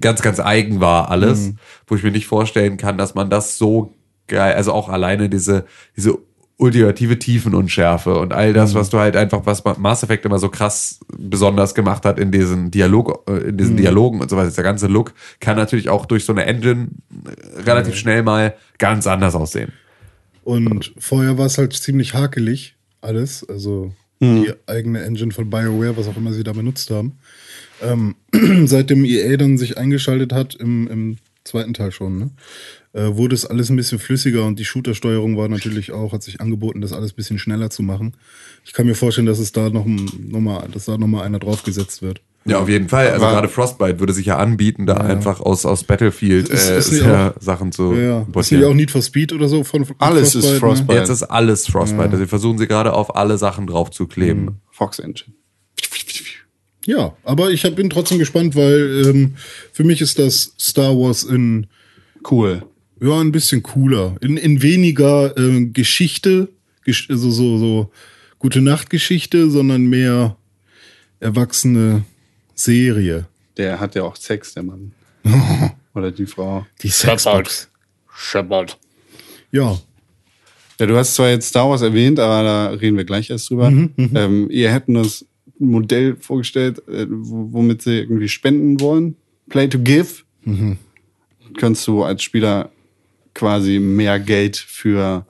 Speaker 3: ganz, ganz eigen war alles. Wo ich mir nicht vorstellen kann, dass man das so geil, also auch alleine diese, diese ultimative Tiefenunschärfe und all das, was du halt einfach, was Mass Effect immer so krass besonders gemacht hat in diesen Dialog, äh, in diesen Dialogen und so weiter. Der ganze Look kann natürlich auch durch so eine Engine relativ schnell mal ganz anders aussehen.
Speaker 2: Und vorher war es halt ziemlich hakelig, alles. Also die eigene Engine von BioWare, was auch immer sie da benutzt haben. Ähm, seitdem EA dann sich eingeschaltet hat, im, im zweiten Teil schon, ne? äh, wurde es alles ein bisschen flüssiger und die Shooter-Steuerung war natürlich auch, hat sich angeboten, das alles ein bisschen schneller zu machen. Ich kann mir vorstellen, dass es da noch, noch mal, dass da noch mal einer draufgesetzt wird.
Speaker 3: Ja, auf jeden Fall. Also
Speaker 1: Aber-
Speaker 3: gerade Frostbite würde sich ja anbieten, da einfach aus, aus Battlefield
Speaker 2: Ist-
Speaker 3: äh,
Speaker 2: ist
Speaker 3: sehr Sachen zu
Speaker 2: Ja, ja. Ist nicht auch Need for Speed oder so von
Speaker 1: Alles ist Frostbite.
Speaker 3: Jetzt ist alles Frostbite. Also wir versuchen sie gerade auf alle Sachen drauf zu kleben.
Speaker 1: Fox Engine.
Speaker 2: Ja, aber ich hab, bin trotzdem gespannt, weil ähm, für mich ist das Star Wars in
Speaker 1: Cool.
Speaker 2: ja ein bisschen cooler, in, in weniger ähm, Geschichte, gesch also so so gute Nachtgeschichte, sondern mehr erwachsene Serie.
Speaker 1: Der hat ja auch Sex, der Mann. Oder die Frau.
Speaker 2: Die Sexbox.
Speaker 4: Shepard.
Speaker 2: Ja,
Speaker 1: Ja, du hast zwar jetzt Star Wars erwähnt, aber da reden wir gleich erst drüber. ähm, ihr hätten das Modell vorgestellt, äh, wo- womit sie irgendwie spenden wollen. Play to give. Kannst du als Spieler quasi mehr Geld für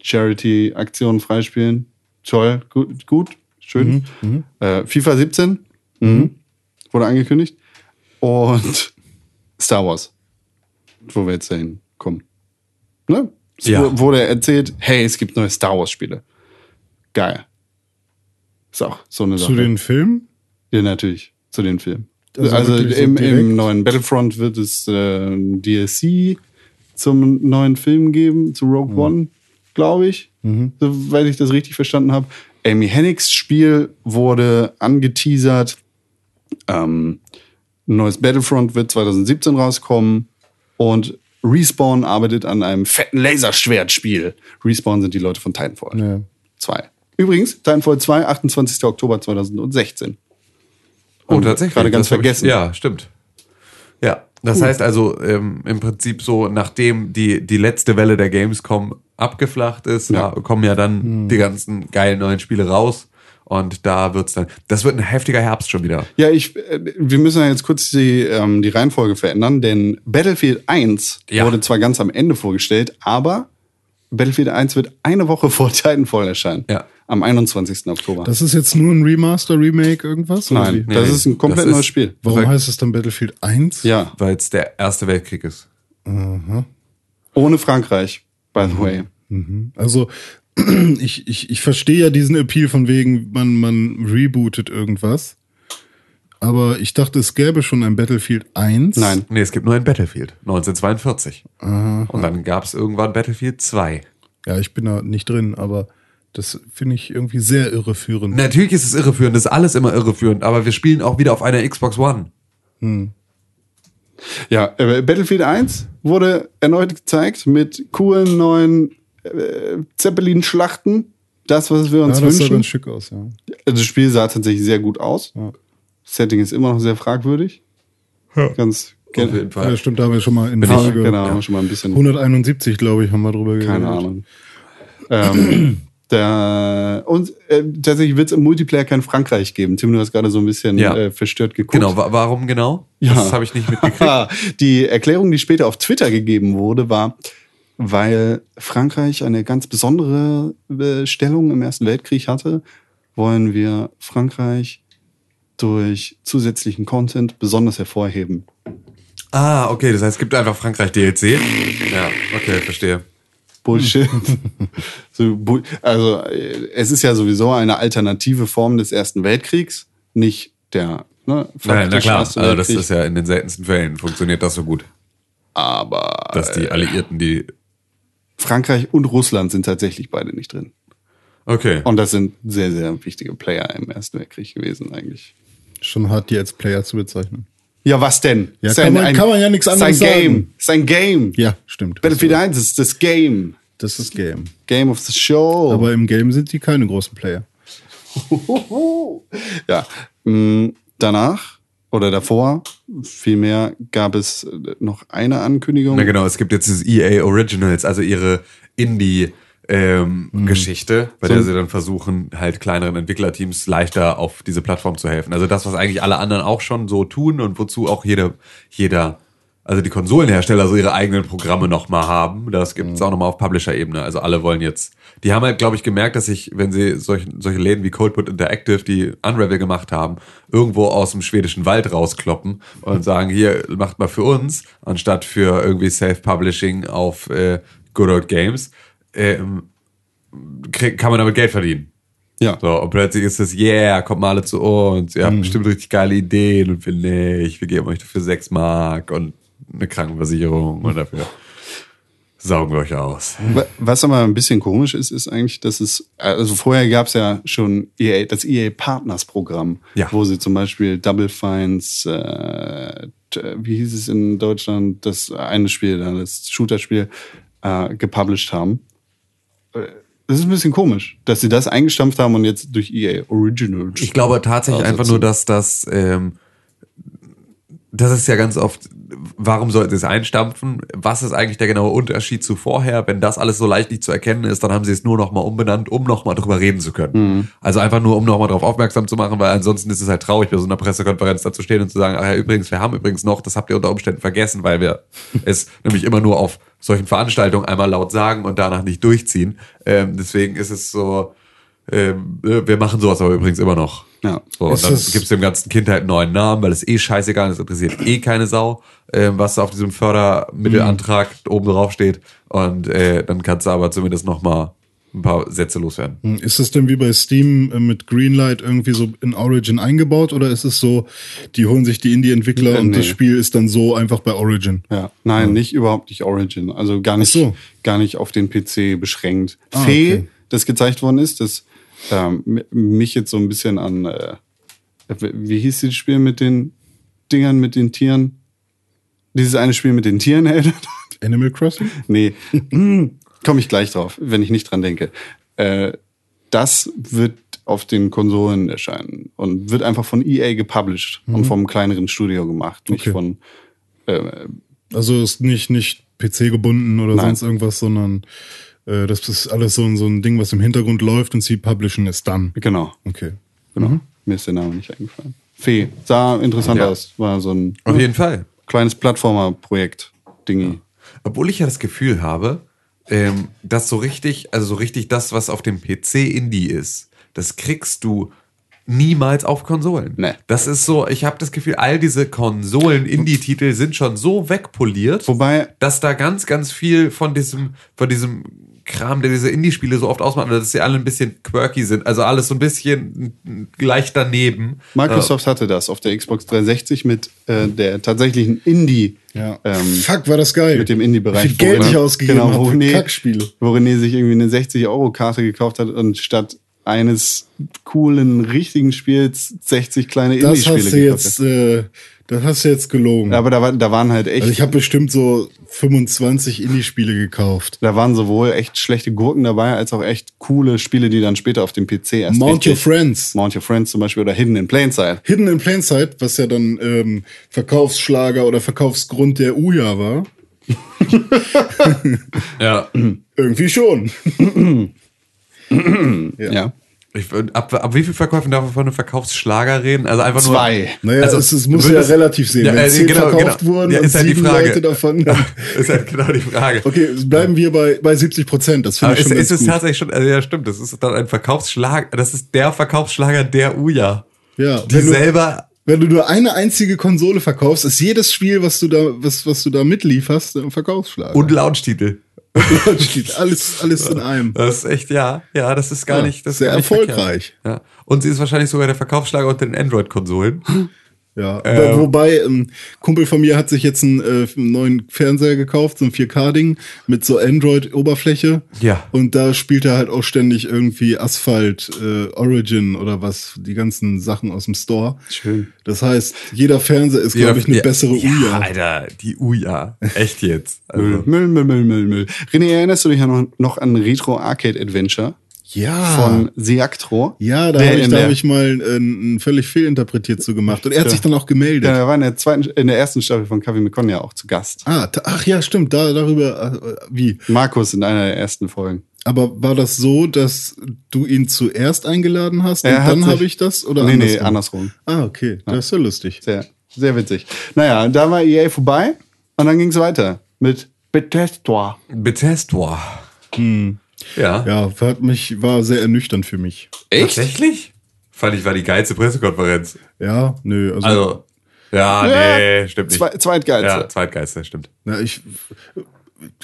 Speaker 1: Charity-Aktionen freispielen. Toll, gut, gut schön. Äh, FIFA 17 mhm. wurde angekündigt. Und Star Wars, wo wir jetzt dahin kommen. Ne? Es
Speaker 3: Ja.
Speaker 1: wu- wurde erzählt, hey, es gibt neue Star Wars Spiele. Geil. Ist auch so eine Sache.
Speaker 2: zu den Filmen.
Speaker 1: ja, natürlich. Zu den Filmen.
Speaker 2: Also
Speaker 1: Also,
Speaker 2: wirklich so
Speaker 1: im, im neuen Battlefront wird es äh, DLC zum neuen Film geben, zu Rogue
Speaker 2: Mhm.
Speaker 1: One, glaube ich. Soweit ich das richtig verstanden habe. Amy Hennigs Spiel wurde angeteasert. Ähm, ein neues Battlefront wird 2017 rauskommen. Und Respawn arbeitet an einem fetten Laserschwertspiel. Respawn sind die Leute von Titanfall
Speaker 2: Ja.
Speaker 1: 2. Übrigens, Titanfall 2, 28. Oktober 2016.
Speaker 3: Oh,
Speaker 1: Und
Speaker 3: tatsächlich.
Speaker 1: gerade ganz vergessen.
Speaker 3: Ich, ja, stimmt. Ja, das heißt also ähm, im Prinzip so, nachdem die, die letzte Welle der Gamescom abgeflacht ist,
Speaker 1: Ja.
Speaker 3: kommen ja dann die ganzen geilen neuen Spiele raus. Und da wird's dann, das wird ein heftiger Herbst schon wieder.
Speaker 1: Ja, ich, äh, wir müssen ja jetzt kurz die, ähm, die Reihenfolge verändern, denn Battlefield 1
Speaker 3: Ja.
Speaker 1: wurde zwar ganz am Ende vorgestellt, aber Battlefield 1 wird eine Woche vor Titanfall erscheinen.
Speaker 3: Ja.
Speaker 1: Am 21. Oktober.
Speaker 2: Das ist jetzt nur ein Remaster, Remake, irgendwas? oder
Speaker 1: Nein,
Speaker 2: wie?
Speaker 1: das
Speaker 3: nee,
Speaker 1: ist ein komplett
Speaker 3: das
Speaker 1: neues
Speaker 3: ist-
Speaker 1: Spiel.
Speaker 2: Warum heißt es dann Battlefield 1?
Speaker 1: Ja,
Speaker 3: Weil es der Erste Weltkrieg ist.
Speaker 1: ohne Frankreich, by the way.
Speaker 2: Also, ich, ich, ich verstehe ja diesen Appeal von wegen, man, man rebootet irgendwas. Aber ich dachte, es gäbe schon ein Battlefield 1.
Speaker 1: Nein.
Speaker 3: Nee, es gibt nur ein Battlefield, 1942. Und dann gab's irgendwann Battlefield 2.
Speaker 2: Ja, ich bin da nicht drin, aber das finde ich irgendwie sehr irreführend.
Speaker 3: Natürlich ist es irreführend, das ist alles immer irreführend, aber wir spielen auch wieder auf einer Xbox One.
Speaker 1: Ja, äh, Battlefield 1 wurde erneut gezeigt mit coolen neuen äh, Zeppelin-Schlachten. Das, was wir
Speaker 2: Ja,
Speaker 1: uns
Speaker 2: das sah
Speaker 1: wünschen.
Speaker 2: ganz schick aus, ja.
Speaker 1: Also das Spiel sah tatsächlich sehr gut aus.
Speaker 2: Ja.
Speaker 1: Das Setting ist immer noch sehr fragwürdig. Ganz
Speaker 3: Auf jeden
Speaker 2: Ja,
Speaker 3: Fall.
Speaker 2: stimmt, da haben wir schon mal in
Speaker 1: genau,
Speaker 2: Folge
Speaker 1: genau, wir schon mal ein bisschen
Speaker 2: 171, glaube ich, haben wir drüber geredet.
Speaker 1: keine Ahnung. ähm, der, und äh, tatsächlich wird es im Multiplayer kein Frankreich geben. Tim, du hast gerade so ein bisschen
Speaker 3: Ja.
Speaker 1: äh, verstört geguckt.
Speaker 3: Genau, wa warum genau?
Speaker 1: Ja.
Speaker 3: Das habe ich nicht mitgekriegt.
Speaker 1: Ah, die Erklärung, die später auf Twitter gegeben wurde, war, weil Frankreich eine ganz besondere äh, Stellung im Ersten Weltkrieg hatte, wollen wir Frankreich durch zusätzlichen Content besonders hervorheben.
Speaker 3: Ah, okay, das heißt, es gibt einfach Frankreich DLC. Ja, okay, verstehe.
Speaker 1: Bullshit. so, bu also äh, es ist ja sowieso eine alternative Form des Ersten Weltkriegs, nicht der ne,
Speaker 3: Nein, na klar, also das ist ja in den seltensten Fällen funktioniert das so gut,
Speaker 1: aber
Speaker 3: dass die Alliierten die.
Speaker 1: Frankreich und Russland sind tatsächlich beide nicht drin.
Speaker 3: Okay.
Speaker 1: Und das sind sehr, sehr wichtige Player im Ersten Weltkrieg gewesen eigentlich.
Speaker 2: Schon hart, die als Player zu bezeichnen.
Speaker 1: Ja, was denn?
Speaker 2: Ja,
Speaker 1: Ist
Speaker 2: kann man- kann man ja nichts anderes
Speaker 1: Sein Game.
Speaker 2: sagen.
Speaker 1: Sein Game.
Speaker 2: Ja, stimmt.
Speaker 1: Battlefield 1 ist das Game.
Speaker 2: Das ist Game.
Speaker 1: Game of the Show.
Speaker 2: Aber im Game sind die keine großen Player.
Speaker 1: ja. mh, Danach oder davor, vielmehr gab es äh, noch eine Ankündigung.
Speaker 3: Na genau, es gibt jetzt dieses EA Originals, also ihre Indie-Geschichte, bei
Speaker 1: So-
Speaker 3: der sie dann versuchen, halt kleineren Entwicklerteams leichter auf diese Plattform zu helfen. Also das, was eigentlich alle anderen auch schon so tun und wozu auch jeder, jeder, also die Konsolenhersteller so ihre eigenen Programme nochmal haben. Das gibt es auch nochmal auf Publisher-Ebene. Also alle wollen jetzt, die haben halt, glaube ich, gemerkt, dass sich, wenn sie solch, solche Läden wie Coldput Interactive, die Unravel gemacht haben, irgendwo aus dem schwedischen Wald rauskloppen und sagen, hier, macht mal für uns, anstatt für irgendwie Self-Publishing auf äh, Good Old Games, krieg, kann man damit Geld verdienen.
Speaker 1: Ja.
Speaker 3: So, und plötzlich ist es, yeah, kommt mal alle zu uns, ihr habt bestimmt richtig geile Ideen und wir nicht, wir geben euch dafür sechs Mark und eine Krankenversicherung und dafür saugen wir euch aus.
Speaker 1: Wa- Was aber ein bisschen komisch ist, ist eigentlich, dass es, also vorher gab es ja schon EA, das EA Partners Programm,
Speaker 3: Ja.
Speaker 1: wo sie zum Beispiel Double Fines, äh, wie hieß es in Deutschland, das eine Spiel, da, das Shooter-Spiel, äh, gepublished haben. Äh, Das ist ein bisschen komisch, dass sie das eingestampft haben und jetzt durch EA Originals.
Speaker 3: Ich glaube tatsächlich einfach nur, dass das, ähm, das ist ja ganz oft, warum sollte es einstampfen? Was ist eigentlich der genaue Unterschied zu vorher? Wenn das alles so leicht nicht zu erkennen ist, dann haben sie es nur noch mal umbenannt, um noch mal drüber reden zu können. Also einfach nur, um noch mal darauf aufmerksam zu machen, weil ansonsten ist es halt traurig, bei so einer Pressekonferenz da zu stehen und zu sagen, ach ja, übrigens, wir haben übrigens noch, das habt ihr unter Umständen vergessen, weil wir es nämlich immer nur auf solchen Veranstaltungen einmal laut sagen und danach nicht durchziehen. Ähm, deswegen ist es so, ähm, äh, wir machen sowas aber übrigens immer noch.
Speaker 1: Ja.
Speaker 3: So, und dann
Speaker 2: das-
Speaker 3: gibt's dem ganzen Kind halt einen neuen Namen, weil es eh scheißegal ist, interessiert eh keine Sau, ähm, was auf diesem Fördermittelantrag oben drauf steht. Und äh, dann kannst du aber zumindest noch mal ein paar Sätze loswerden.
Speaker 2: Ist es denn wie bei Steam äh, mit Greenlight irgendwie so in Origin eingebaut oder ist es so, die holen sich die Indie-Entwickler
Speaker 1: Äh,
Speaker 2: und das
Speaker 1: nee.
Speaker 2: Spiel ist dann so einfach bei Origin?
Speaker 1: Ja, nein, nicht überhaupt nicht Origin. Also gar nicht,
Speaker 2: so.
Speaker 1: gar nicht auf den PC beschränkt.
Speaker 2: Ah,
Speaker 1: Fee,
Speaker 2: okay.
Speaker 1: das gezeigt worden ist, das ähm, mi- mich jetzt so ein bisschen an, äh, wie hieß das Spiel mit den Dingern, mit den Tieren? Dieses eine Spiel mit den Tieren erinnert? hat?
Speaker 2: Animal Crossing?
Speaker 1: nee, komme ich gleich drauf, wenn ich nicht dran denke. Äh, das wird auf den Konsolen erscheinen und wird einfach von EA gepublished und vom kleineren Studio gemacht, nicht
Speaker 2: Mhm. Okay.
Speaker 1: von äh,
Speaker 2: Also ist nicht, nicht PC gebunden oder
Speaker 1: Nein.
Speaker 2: sonst irgendwas, sondern äh, das ist alles so, ein- so ein Ding, was im Hintergrund läuft und sie publishen es dann.
Speaker 1: genau.
Speaker 2: Okay.
Speaker 1: Genau. Mir ist der Name nicht eingefallen. Fee. Sah interessant
Speaker 3: Ja.
Speaker 1: aus. War so ein
Speaker 3: Auf jeden Fall.
Speaker 1: kleines Plattformer-Projekt. Dingi.
Speaker 3: Obwohl ich ja das Gefühl habe, ähm, dass so richtig, also so richtig das, was auf dem PC Indie ist, das kriegst du niemals auf Konsolen.
Speaker 1: Nee.
Speaker 3: Das ist so, ich habe das Gefühl, all diese Konsolen-Indie-Titel sind schon so wegpoliert,
Speaker 1: Wobei,
Speaker 3: dass da ganz, ganz viel von diesem, von diesem Kram, der diese Indie-Spiele so oft ausmacht, dass sie alle ein bisschen quirky sind. Also alles so ein bisschen gleich daneben.
Speaker 1: Microsoft hatte das auf der Xbox 360 mit äh, der tatsächlichen Indie.
Speaker 2: Ja.
Speaker 1: Ähm,
Speaker 2: Fuck, war das geil.
Speaker 1: mit dem Indie-Bereich.
Speaker 2: Wie viel Geld
Speaker 1: wo-
Speaker 2: ich ausgegeben
Speaker 1: genau,
Speaker 2: habe
Speaker 1: wo
Speaker 2: für
Speaker 1: René,
Speaker 2: Kackspiele.
Speaker 1: wo René sich irgendwie eine 60-Euro-Karte gekauft hat und statt eines coolen, richtigen Spiels 60 kleine
Speaker 2: Das
Speaker 1: Indie-Spiele
Speaker 2: hast du
Speaker 1: gekauft
Speaker 2: jetzt, äh, das hast du jetzt gelogen.
Speaker 1: Aber da, war, da waren halt echt
Speaker 2: Also ich habe bestimmt so 25 Indie-Spiele gekauft.
Speaker 1: Da waren sowohl echt schlechte Gurken dabei, als auch echt coole Spiele, die dann später auf dem PC erst
Speaker 2: Mount Your Friends.
Speaker 1: Mount Your Friends zum Beispiel oder Hidden in Plain Sight.
Speaker 2: Hidden in Plain Sight, was ja dann ähm, Verkaufsschlager oder Verkaufsgrund der Uja war.
Speaker 3: Ja.
Speaker 2: Irgendwie schon.
Speaker 1: Ja.
Speaker 3: Ich, ab, ab wie viel Verkäufen darf man von einem Verkaufsschlager reden? Also einfach nur.
Speaker 1: Zwei.
Speaker 2: Naja,
Speaker 3: Also,
Speaker 2: es, es muss ja
Speaker 3: es-
Speaker 2: relativ sehen.
Speaker 3: Ja,
Speaker 2: Wenn
Speaker 3: äh,
Speaker 2: zehn
Speaker 3: genau,
Speaker 2: verkauft
Speaker 3: genau.
Speaker 2: wurden
Speaker 3: Ja,
Speaker 2: und
Speaker 3: ist halt die
Speaker 2: sieben
Speaker 3: Frage.
Speaker 2: Leute davon. Dann,
Speaker 3: ist halt genau die Frage.
Speaker 2: okay, bleiben wir bei, bei 70 Prozent. Das finde ich
Speaker 3: ist,
Speaker 2: schon
Speaker 3: ist
Speaker 2: ganz
Speaker 3: es
Speaker 2: gut.
Speaker 3: tatsächlich schon, also ja stimmt, das ist dann ein Verkaufsschlager, das ist der Verkaufsschlager der Uja.
Speaker 2: Ja,
Speaker 3: Die
Speaker 2: wenn du-
Speaker 3: selber,
Speaker 2: Wenn du nur eine einzige Konsole verkaufst, ist jedes Spiel, was du da, was, was du da mitlieferst, ein Verkaufsschlager.
Speaker 3: und Launchtitel.
Speaker 2: alles, alles in einem.
Speaker 3: Das ist echt, ja, ja, das ist gar
Speaker 2: Ja,
Speaker 3: nicht, das ist
Speaker 2: sehr erfolgreich.
Speaker 3: verkehrt. Ja. Und sie ist wahrscheinlich sogar der Verkaufsschlager unter den Android-Konsolen.
Speaker 2: Ja,
Speaker 3: Ähm.
Speaker 2: wobei, ein Kumpel von mir hat sich jetzt einen, äh, einen neuen Fernseher gekauft, so ein 4K-Ding mit so Android-Oberfläche.
Speaker 3: Ja.
Speaker 2: Und da spielt er halt auch ständig irgendwie Asphalt, äh, Origin oder was, die ganzen Sachen aus dem Store.
Speaker 1: Schön.
Speaker 2: Das heißt, jeder Fernseher ist, glaube ich, eine
Speaker 3: Ja,
Speaker 2: bessere
Speaker 3: ja,
Speaker 2: Uja.
Speaker 3: Alter, die Uja. Echt jetzt.
Speaker 1: Müll,
Speaker 3: Also,
Speaker 1: Müll, Müll, Müll, Müll, Müll. René, erinnerst du dich ja noch, noch an Retro Arcade Adventure
Speaker 2: Ja.
Speaker 1: von Seactro?
Speaker 2: ja, da habe ich, da hab ich mal äh, ein völlig fehlinterpretiert zu gemacht. Und er hat
Speaker 1: Ja.
Speaker 2: sich dann auch gemeldet.
Speaker 1: Ja, er war in der zweiten, in der ersten Staffel von Kaffee mit ja auch zu Gast.
Speaker 2: Ah, ta- ach ja, stimmt, da, darüber, äh, wie?
Speaker 1: Markus in einer der ersten Folgen.
Speaker 2: Aber war das so, dass du ihn zuerst eingeladen hast und
Speaker 1: Er
Speaker 2: dann habe ich das? Oder
Speaker 1: nee,
Speaker 2: andersrum?
Speaker 1: nee, andersrum.
Speaker 2: Ah, okay. Das ist ja lustig.
Speaker 1: Sehr, sehr witzig. Naja, und da war EA vorbei und dann ging es weiter mit Bethesda.
Speaker 3: Bethesda. Ja.
Speaker 2: Ja, hat mich, war sehr ernüchternd für mich.
Speaker 3: Echt? Tatsächlich? Fand ich, war die geilste Pressekonferenz.
Speaker 2: Ja, nö, also,
Speaker 3: Also, ja, nee, stimmt nicht.
Speaker 1: Zwei, zweitgeilste.
Speaker 3: ja, zweitgeilste, stimmt.
Speaker 2: na, ich,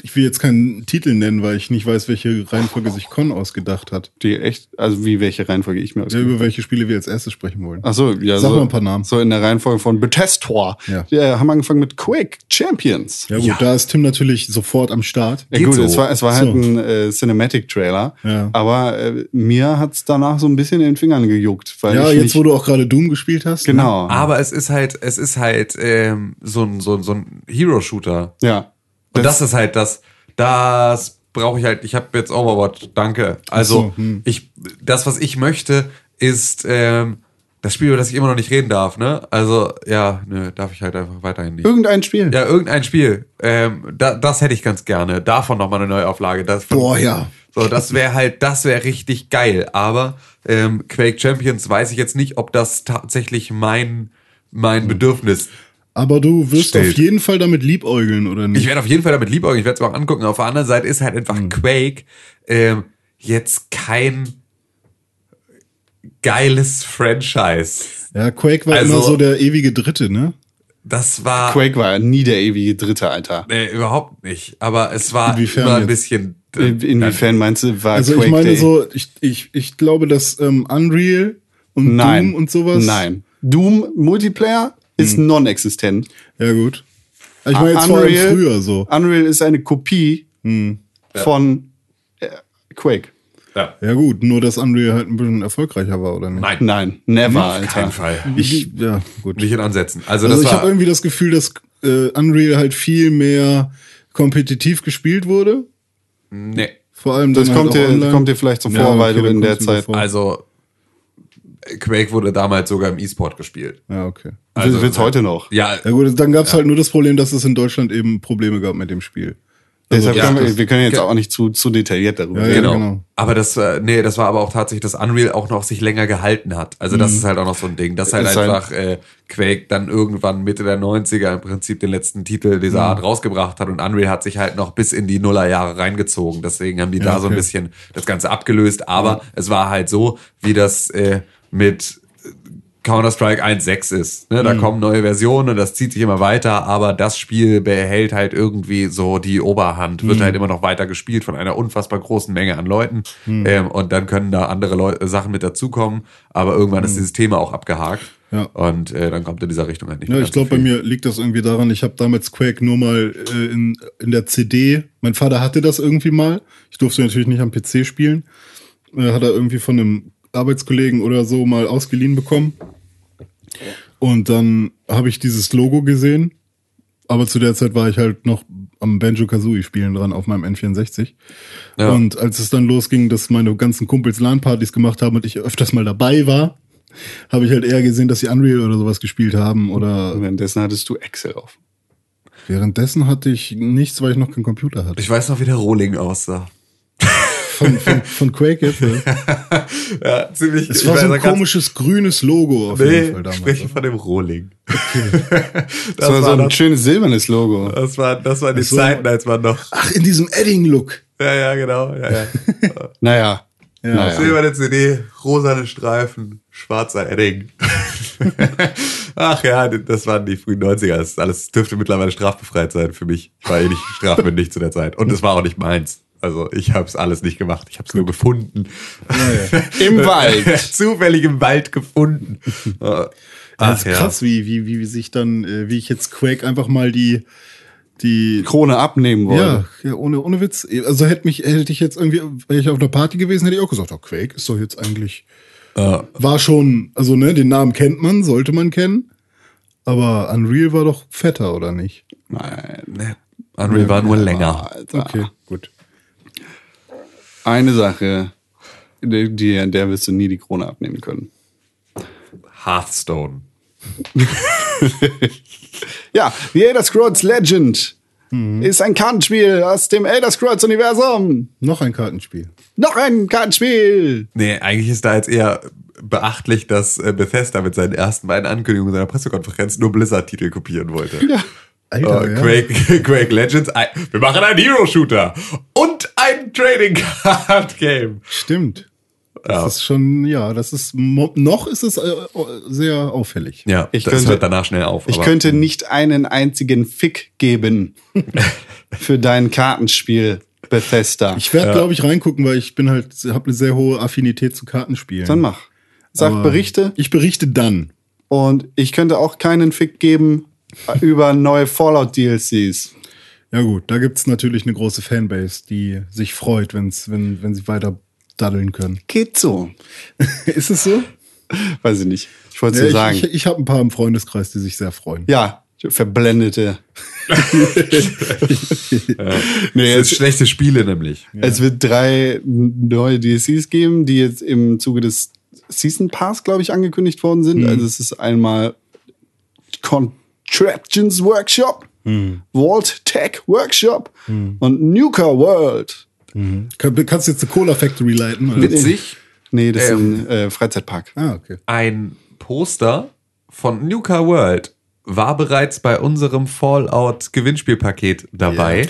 Speaker 2: ich will jetzt keinen Titel nennen, weil ich nicht weiß, welche Reihenfolge sich Con ausgedacht hat.
Speaker 1: Die echt, also wie welche Reihenfolge ich mir
Speaker 2: Ja,
Speaker 1: ausgesucht
Speaker 2: über welche Spiele wir als erstes sprechen wollen.
Speaker 1: Ach so, ja.
Speaker 2: Sag
Speaker 1: so,
Speaker 2: mal ein paar Namen.
Speaker 1: So in der Reihenfolge von Bethesda.
Speaker 2: Ja.
Speaker 1: Wir haben angefangen mit Quake Champions.
Speaker 2: Ja gut,
Speaker 3: Ja.
Speaker 2: da ist Tim natürlich sofort am Start.
Speaker 1: Ja,
Speaker 3: Geht
Speaker 1: gut,
Speaker 3: so.
Speaker 1: es war, es war halt
Speaker 2: So.
Speaker 1: ein äh, Cinematic-Trailer,
Speaker 2: Ja.
Speaker 1: aber äh, mir hat's danach so ein bisschen in den Fingern gejuckt. Weil
Speaker 2: Ja,
Speaker 1: ich
Speaker 2: jetzt
Speaker 1: nicht,
Speaker 2: wo du auch gerade Doom gespielt hast. ne?
Speaker 1: Genau.
Speaker 3: Aber es ist halt, es ist halt ähm, so ein, so ein, so ein Hero-Shooter.
Speaker 1: Ja.
Speaker 3: Und das, ist halt das, das brauche ich halt, ich habe jetzt Overwatch, danke. Also,
Speaker 2: so, hm.
Speaker 3: ich, das, was ich möchte, ist ähm, das Spiel, über das ich immer noch nicht reden darf, ne? Also, ja, nö, darf ich halt einfach weiterhin nicht.
Speaker 1: Irgendein Spiel.
Speaker 3: Ja, irgendein Spiel. Ähm, da, das hätte ich ganz gerne. Davon nochmal eine Neuauflage. Das von,
Speaker 2: Boah, ja.
Speaker 3: So, das wäre halt, das wäre richtig geil. Aber ähm, Quake Champions weiß ich jetzt nicht, ob das tatsächlich mein, mein Bedürfnis.
Speaker 2: Aber du wirst
Speaker 3: Stellt.
Speaker 2: auf jeden Fall damit liebäugeln, oder nicht?
Speaker 3: Ich werde auf jeden Fall damit liebäugeln, ich werde es mir auch angucken. Auf der anderen Seite ist halt einfach Quake ähm, jetzt kein geiles Franchise.
Speaker 2: ja, Quake war
Speaker 3: Also-
Speaker 2: immer so der ewige Dritte, ne?
Speaker 3: Das war
Speaker 1: Quake war nie der ewige Dritte, Alter.
Speaker 3: nee, überhaupt nicht. Aber es war
Speaker 2: Inwiefern
Speaker 3: immer ein
Speaker 2: jetzt?
Speaker 3: bisschen.
Speaker 1: In- Inwiefern meinst du, war
Speaker 2: Also
Speaker 1: Quake
Speaker 2: ich meine
Speaker 1: der
Speaker 2: so, ich, ich, ich glaube, dass ähm, Unreal und
Speaker 1: Nein.
Speaker 2: Doom und sowas.
Speaker 1: Nein. Doom Multiplayer ist
Speaker 2: Hm.
Speaker 1: non-existent.
Speaker 2: Ja, gut. Ich meine jetzt vor allem
Speaker 1: Unreal-
Speaker 2: früher so.
Speaker 1: Unreal ist eine Kopie
Speaker 2: Hm.
Speaker 1: von äh, Quake.
Speaker 3: Ja.
Speaker 2: Ja, gut, nur dass Unreal halt ein bisschen erfolgreicher war, oder nicht?
Speaker 3: Nein,
Speaker 1: Nein, never,
Speaker 3: auf
Speaker 1: Alter.
Speaker 3: keinen Fall.
Speaker 2: Ich, ja, gut.
Speaker 3: Nicht in Ansätzen. Also,
Speaker 2: Also
Speaker 3: das
Speaker 2: ich habe irgendwie das Gefühl, dass äh, Unreal halt viel mehr kompetitiv gespielt wurde.
Speaker 3: Nee.
Speaker 2: Vor allem
Speaker 1: Das
Speaker 2: dann
Speaker 1: kommt
Speaker 2: halt
Speaker 1: dir, kommt dir vielleicht so vor,
Speaker 2: Ja,
Speaker 1: weil
Speaker 2: okay,
Speaker 1: du in der Zeit.
Speaker 3: Also, Quake wurde damals sogar im E-Sport gespielt.
Speaker 2: Ja, okay.
Speaker 3: Also,
Speaker 1: wird's heute noch.
Speaker 3: Ja,
Speaker 2: Ja gut, dann gab's halt nur das Problem, dass es in Deutschland eben Probleme gab mit dem Spiel.
Speaker 1: Deshalb
Speaker 3: ja,
Speaker 1: können wir, wir können jetzt auch nicht zu, zu detailliert darüber
Speaker 2: Ja,
Speaker 1: reden.
Speaker 3: genau.
Speaker 2: genau.
Speaker 3: Aber das, äh, nee, das war aber auch tatsächlich, dass Unreal auch noch sich länger gehalten hat. Also das ist halt auch noch so ein Ding, dass halt
Speaker 1: Ist halt-
Speaker 3: einfach äh, Quake dann irgendwann Mitte der 90er im Prinzip den letzten Titel dieser Art rausgebracht hat und Unreal hat sich halt noch bis in die Nullerjahre reingezogen. Deswegen haben die da so ein
Speaker 2: okay.
Speaker 3: bisschen das Ganze abgelöst. Aber es war halt so, wie das äh, mit Counter-Strike 1.6 ist. Ne? Da kommen neue Versionen und das zieht sich immer weiter, aber das Spiel behält halt irgendwie so die Oberhand, wird halt immer noch weiter gespielt von einer unfassbar großen Menge an Leuten. Ähm, und dann können da andere Leu Sachen mit dazukommen, aber irgendwann ist dieses Thema auch abgehakt.
Speaker 2: Ja.
Speaker 3: Und äh, dann kommt in dieser Richtung halt nicht
Speaker 2: Ja,
Speaker 3: mehr
Speaker 2: ich
Speaker 3: so
Speaker 2: glaube, bei mir liegt das irgendwie daran, ich habe damals Quake nur mal äh, in, in der CD, mein Vater hatte das irgendwie mal, ich durfte natürlich nicht am PC spielen, äh, hat er irgendwie von einem Arbeitskollegen oder so mal ausgeliehen bekommen. Und dann habe ich dieses Logo gesehen, aber zu der Zeit war ich halt noch am Banjo-Kazooie spielen dran auf meinem N64.
Speaker 3: Ja.
Speaker 2: Und als es dann losging, dass meine ganzen Kumpels LAN-Partys gemacht haben und ich öfters mal dabei war, habe ich halt eher gesehen, dass sie Unreal oder sowas gespielt haben oder
Speaker 1: Währenddessen hattest du Excel auf.
Speaker 2: Währenddessen hatte ich nichts, weil ich noch keinen Computer hatte.
Speaker 3: Ich weiß noch, wie der Rohling aussah.
Speaker 2: Von, von, von Quake jetzt. Ne?
Speaker 3: Ja, ziemlich.
Speaker 2: Es war so ein komisches grünes Logo auf jeden
Speaker 3: Nee,
Speaker 2: Fall damals.
Speaker 3: spreche von dem Rohling.
Speaker 1: Das, war so ein
Speaker 3: noch-
Speaker 1: schönes silbernes Logo.
Speaker 3: das, war, das waren die
Speaker 2: so.
Speaker 3: Zeiten, als man noch.
Speaker 2: Ach, in diesem Edding-Look.
Speaker 3: Ja, ja, genau. Ja, ja.
Speaker 1: Naja.
Speaker 2: Ja.
Speaker 1: naja.
Speaker 3: Silberne CD, rosane Streifen, schwarzer Edding. Ach ja, das waren die frühen 90er. Das alles dürfte mittlerweile strafbefreit sein für mich. Ich war eh nicht strafmündig zu der Zeit. Und es war auch nicht meins. Also ich habe es alles nicht gemacht. Ich habe es nur gefunden.
Speaker 1: Im Wald.
Speaker 3: Zufällig im Wald gefunden. Äh,
Speaker 2: Das ist
Speaker 3: ach ja.
Speaker 2: krass, wie, wie, wie sich dann, äh, wie ich jetzt Quake einfach mal die, die,
Speaker 1: Krone abnehmen wollte.
Speaker 2: ja, ja ohne, ohne Witz. Also hätte mich, hätte ich jetzt irgendwie, wäre ich auf einer Party gewesen, hätte ich auch gesagt, oh, Quake ist doch jetzt eigentlich, war schon, also ne, den Namen kennt man, sollte man kennen. Aber Unreal war doch fetter, oder nicht?
Speaker 1: Nein.
Speaker 3: Nee, Unreal war nur länger.
Speaker 1: Alter.
Speaker 2: Okay, gut.
Speaker 1: Eine Sache, die, die, an der wirst du nie die Krone abnehmen können.
Speaker 3: Hearthstone.
Speaker 1: Ja, The Elder Scrolls Legend ist ein Kartenspiel aus dem Elder Scrolls Universum.
Speaker 2: Noch ein Kartenspiel.
Speaker 1: Noch ein Kartenspiel.
Speaker 3: Nee, eigentlich ist da jetzt eher beachtlich, dass äh, Bethesda mit seinen ersten beiden Ankündigungen seiner Pressekonferenz nur Blizzard-Titel kopieren wollte.
Speaker 1: Ja.
Speaker 2: Alter,
Speaker 3: Äh,
Speaker 2: ja.
Speaker 3: Quake, Quake Legends, ein, wir machen einen Hero-Shooter und ein Trading Card Game.
Speaker 2: Stimmt. Das
Speaker 3: Ja.
Speaker 2: ist schon, ja, das ist, noch ist es äh, sehr auffällig.
Speaker 3: Ja,
Speaker 1: Ich
Speaker 3: das
Speaker 1: könnte-
Speaker 3: hört danach schnell auf.
Speaker 1: Ich
Speaker 3: aber-
Speaker 1: könnte nicht einen einzigen Fick geben für dein Kartenspiel Bethesda.
Speaker 2: Ich werde, glaube ich, reingucken, weil ich bin halt, habe eine sehr hohe Affinität zu Kartenspielen.
Speaker 1: Dann mach. Sag
Speaker 2: Aber
Speaker 1: Berichte
Speaker 2: Ich berichte dann.
Speaker 1: und ich könnte auch keinen Fick geben über neue Fallout DLCs.
Speaker 2: Ja gut, da gibt's natürlich eine große Fanbase, die sich freut, wenn's, wenn, wenn sie weiter daddeln können.
Speaker 1: Geht so.
Speaker 2: ist es so?
Speaker 1: Weiß ich nicht. Ich wollte
Speaker 2: Ja,
Speaker 1: es nur sagen.
Speaker 2: ich, ich habe ein paar im Freundeskreis, die sich sehr freuen.
Speaker 1: ja, verblendete. nee,
Speaker 3: Das
Speaker 1: es,
Speaker 3: sind schlechte Spiele nämlich.
Speaker 1: es wird drei neue DLCs geben, die jetzt im Zuge des Season Pass, glaube ich, angekündigt worden sind. Also es ist einmal Contraptions Workshop, Vault Tech Workshop und Nuka World.
Speaker 2: Kann, kannst du jetzt eine Cola Factory leiten? Oder?
Speaker 3: Witzig,
Speaker 1: Nee, das
Speaker 3: Ähm.
Speaker 1: ist ein äh, Freizeitpark.
Speaker 2: Ah, okay.
Speaker 3: ein Poster von Nuka World war bereits bei unserem Fallout-Gewinnspielpaket dabei,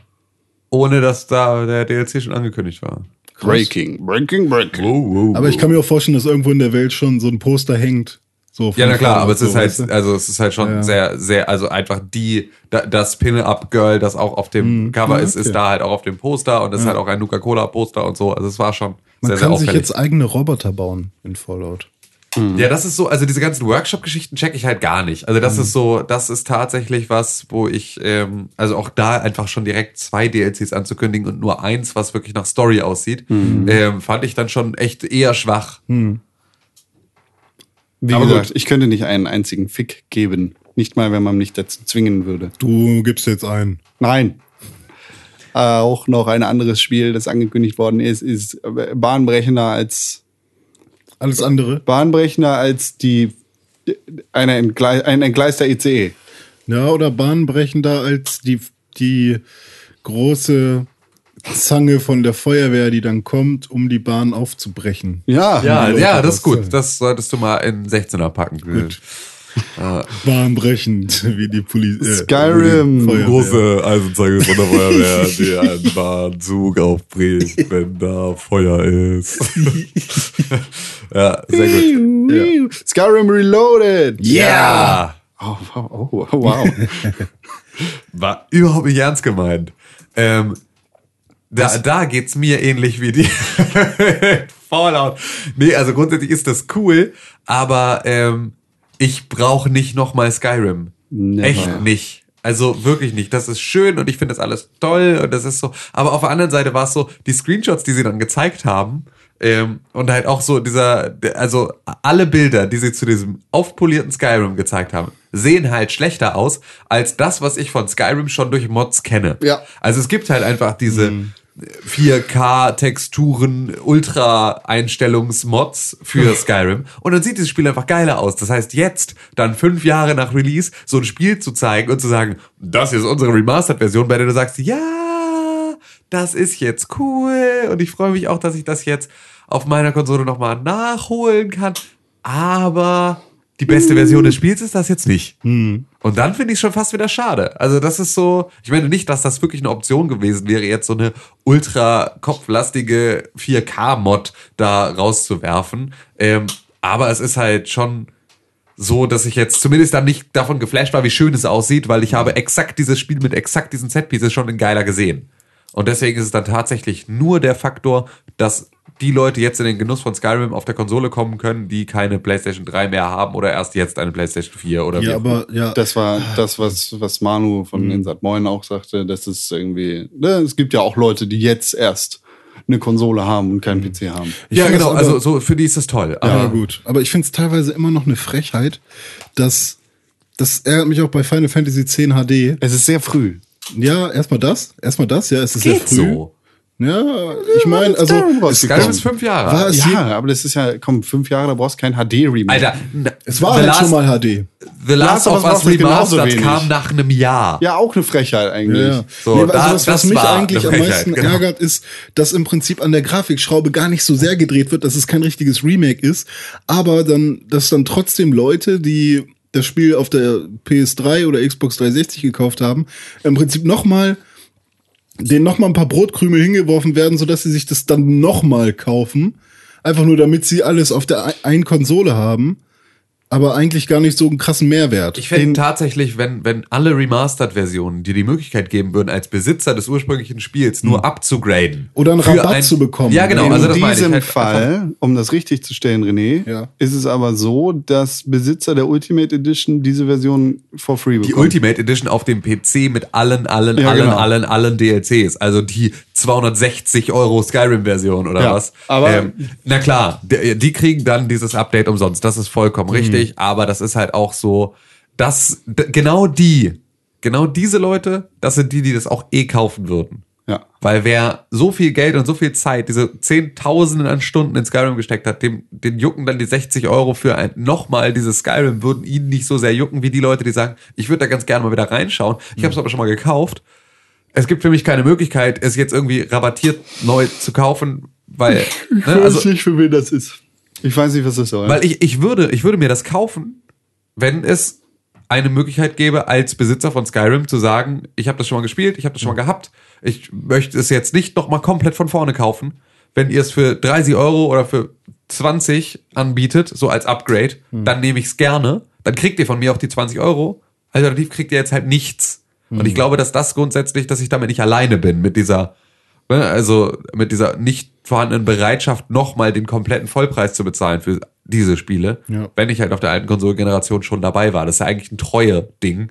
Speaker 3: ohne dass da der DLC schon angekündigt war.
Speaker 1: Breaking, breaking, breaking.
Speaker 3: Wow, wow,
Speaker 2: Aber ich kann mir auch vorstellen, dass irgendwo in der Welt schon so ein Poster hängt. So
Speaker 3: Ja, na klar, aber es ist halt,
Speaker 2: weißt du?
Speaker 3: also es ist halt schon
Speaker 2: Ja.
Speaker 3: sehr, sehr, also einfach die, da- das Pin-Up-Girl, das auch auf dem Cover
Speaker 2: ja,
Speaker 3: ist, ist
Speaker 2: okay.
Speaker 3: da halt auch auf dem Poster und es ist halt auch ein Nuka-Cola-Poster und so. Also es war schon
Speaker 2: Man
Speaker 3: sehr, sehr
Speaker 2: kann sich
Speaker 3: auffällig.
Speaker 2: jetzt eigene Roboter bauen in Fallout.
Speaker 3: Ja, das ist so, also diese ganzen Workshop-Geschichten check ich halt gar nicht. Also das ist so, das ist tatsächlich was, wo ich, ähm, also auch da einfach schon direkt zwei DLCs anzukündigen und nur eins, was wirklich nach Story aussieht, ähm, fand ich dann schon echt eher schwach.
Speaker 1: Wie
Speaker 3: Aber
Speaker 1: gesagt,
Speaker 3: gut.
Speaker 1: ich könnte nicht einen einzigen Fick geben. Nicht mal, wenn man mich dazu zwingen würde.
Speaker 2: Du gibst jetzt ein.
Speaker 1: Nein. Äh, auch noch ein anderes Spiel, das angekündigt worden ist, ist äh, bahnbrechender als
Speaker 2: Alles andere.
Speaker 1: bahnbrechender als die eine Entgle ein entgleister ICE.
Speaker 2: Ja, oder bahnbrechender als die, die große Zange von der Feuerwehr, die dann kommt, um die Bahn aufzubrechen.
Speaker 1: Ja,
Speaker 3: Ja, ja, das ist gut. Das solltest du mal in 16er packen. Gut.
Speaker 2: Bahnbrechend, wie die Polizei.
Speaker 1: Skyrim.
Speaker 3: Eisenzange von der Feuerwehr, die einen Bahnzug aufbricht, wenn da Feuer ist. ja, sehr gut.
Speaker 1: Skyrim Reloaded.
Speaker 3: Ja!
Speaker 1: Oh, oh, oh, wow.
Speaker 3: War überhaupt nicht ernst gemeint. Ähm, da, da geht's mir ähnlich wie die Fallout. Nee, also grundsätzlich ist das cool, aber ähm, ich brauche nicht nochmal Skyrim.
Speaker 1: Never.
Speaker 3: Echt nicht. Also wirklich nicht. Das ist schön und ich finde das alles toll und das ist so. Aber auf der anderen Seite war es so, die Screenshots, die sie dann gezeigt haben, ähm, und halt auch so dieser, also alle Bilder, die sie zu diesem aufpolierten Skyrim gezeigt haben, sehen halt schlechter aus als das, was ich von Skyrim schon durch Mods kenne.
Speaker 1: Ja.
Speaker 3: Also es gibt halt einfach diese
Speaker 2: Mhm.
Speaker 3: 4K-Texturen, Ultra-Einstellungsmods für Skyrim. Und dann sieht dieses Spiel einfach geiler aus. Das heißt, jetzt, dann fünf Jahre nach Release, so ein Spiel zu zeigen und zu sagen, das ist unsere Remastered-Version, bei der du sagst, ja, das ist jetzt cool. Und ich freue mich auch, dass ich das jetzt auf meiner Konsole nochmal nachholen kann. Aber die beste Version des Spiels ist das jetzt nicht. Und dann finde ich schon fast wieder schade. Also das ist so, ich meine nicht, dass das wirklich eine Option gewesen wäre, jetzt so eine ultra kopflastige 4K-Mod da rauszuwerfen. Ähm, aber es ist halt schon so, dass ich jetzt zumindest dann nicht davon geflasht war, wie schön es aussieht, weil ich habe exakt dieses Spiel mit exakt diesen Setpieces schon in geiler gesehen. Und deswegen ist es dann tatsächlich nur der Faktor, dass die Leute jetzt in den Genuss von Skyrim auf der Konsole kommen können, die keine PlayStation 3 mehr haben oder erst jetzt eine PlayStation 4 oder wie
Speaker 2: Ja, aber ja,
Speaker 1: Das war das, was, was Manu von Insat Moin auch sagte, dass es irgendwie, ne, es gibt ja auch Leute, die jetzt erst eine Konsole haben und keinen PC haben.
Speaker 2: Ich
Speaker 3: ja, genau,
Speaker 2: aber-
Speaker 3: also so für die ist das toll.
Speaker 2: Ja,
Speaker 3: Aber
Speaker 2: gut. Aber ich finde es teilweise immer noch eine Frechheit, dass das ärgert mich auch bei Final Fantasy X HD.
Speaker 1: Es ist sehr früh.
Speaker 2: Ja, erstmal das, erstmal das, ja, es ist
Speaker 3: geht
Speaker 2: sehr früh.
Speaker 3: so.
Speaker 2: Ja, ich meine, also
Speaker 1: Skyrim.
Speaker 3: Skyrim ist fünf Jahre
Speaker 2: War es
Speaker 1: Ja, aber das ist ja, komm, fünf Jahre, da brauchst du kein HD-Remake.
Speaker 3: Alter,
Speaker 2: es war halt
Speaker 3: Last,
Speaker 2: schon mal HD.
Speaker 3: The Last
Speaker 1: Last of Us
Speaker 3: Remastered kam nach einem Jahr.
Speaker 1: Ja, auch eine Frechheit eigentlich.
Speaker 2: Ja.
Speaker 3: So,
Speaker 2: nee, aber
Speaker 3: da-
Speaker 2: also was, was
Speaker 3: das
Speaker 2: mich
Speaker 3: war
Speaker 2: eigentlich am meisten
Speaker 3: genau.
Speaker 2: ärgert, ist, dass im Prinzip an der Grafikschraube gar nicht so sehr gedreht wird, dass es kein richtiges Remake ist, aber dann, dass dann trotzdem Leute, die das Spiel auf der PS3 oder Xbox 360 gekauft haben, im Prinzip nochmal denen nochmal ein paar Brotkrümel hingeworfen werden, sodass sie sich das dann nochmal kaufen. Einfach nur, damit sie alles auf der ein- einen Konsole haben, aber eigentlich gar nicht so einen krassen Mehrwert.
Speaker 3: Ich fände tatsächlich, wenn, wenn alle Remastered-Versionen dir die Möglichkeit geben würden, als Besitzer des ursprünglichen Spiels nur abzugraden.
Speaker 2: Oder einen Rabatt zu bekommen.
Speaker 3: Ja, genau.
Speaker 1: In
Speaker 3: Also das
Speaker 1: diesem
Speaker 3: halt
Speaker 1: Fall, um das richtig zu stellen, René,
Speaker 2: Ja.
Speaker 1: ist es aber so, dass Besitzer der Ultimate Edition diese Version for free
Speaker 3: Die
Speaker 1: bekommen.
Speaker 3: Ultimate Edition auf dem PC mit allen, allen,
Speaker 1: Ja,
Speaker 3: allen,
Speaker 1: genau.
Speaker 3: allen, allen DLCs. Also die 260 Euro Skyrim-Version oder
Speaker 1: Ja,
Speaker 3: was.
Speaker 1: aber-
Speaker 3: na klar, die, die kriegen dann dieses Update umsonst. Das ist vollkommen
Speaker 1: Mhm.
Speaker 3: richtig. Aber das ist halt auch so, dass genau die, genau diese Leute, das sind die, die das auch eh kaufen würden.
Speaker 1: Ja.
Speaker 3: Weil wer so viel Geld und so viel Zeit, diese Zehntausenden an Stunden in Skyrim gesteckt hat, dem, den jucken dann die 60 Euro für ein, nochmal dieses Skyrim, würden ihn nicht so sehr jucken wie die Leute, die sagen, ich würde da ganz gerne mal wieder reinschauen. Ich habe es aber schon mal gekauft. Es gibt für mich keine Möglichkeit, es jetzt irgendwie rabattiert neu zu kaufen, weil,
Speaker 1: Ich
Speaker 3: ne,
Speaker 1: weiß
Speaker 3: also,
Speaker 1: nicht, für wen das ist. Ich weiß nicht, was das soll.
Speaker 3: weil ich, ich würde, ich würde mir das kaufen, wenn es eine Möglichkeit gäbe, als Besitzer von Skyrim zu sagen, ich habe das schon mal gespielt, ich habe das schon mal gehabt, ich möchte es jetzt nicht noch mal komplett von vorne kaufen. Wenn ihr es für 30 Euro oder für 20 anbietet, so als Upgrade, dann nehme ich es gerne. Dann kriegt ihr von mir auch die 20 Euro. Alternativ kriegt ihr jetzt halt nichts. Und ich glaube, dass das grundsätzlich, dass ich damit nicht alleine bin mit dieser, also mit dieser nicht vorhandenen Bereitschaft, nochmal den kompletten Vollpreis zu bezahlen für diese Spiele,
Speaker 2: Ja.
Speaker 3: wenn ich halt auf der alten Konsolgeneration schon dabei war. Das ist ja eigentlich ein treue Ding,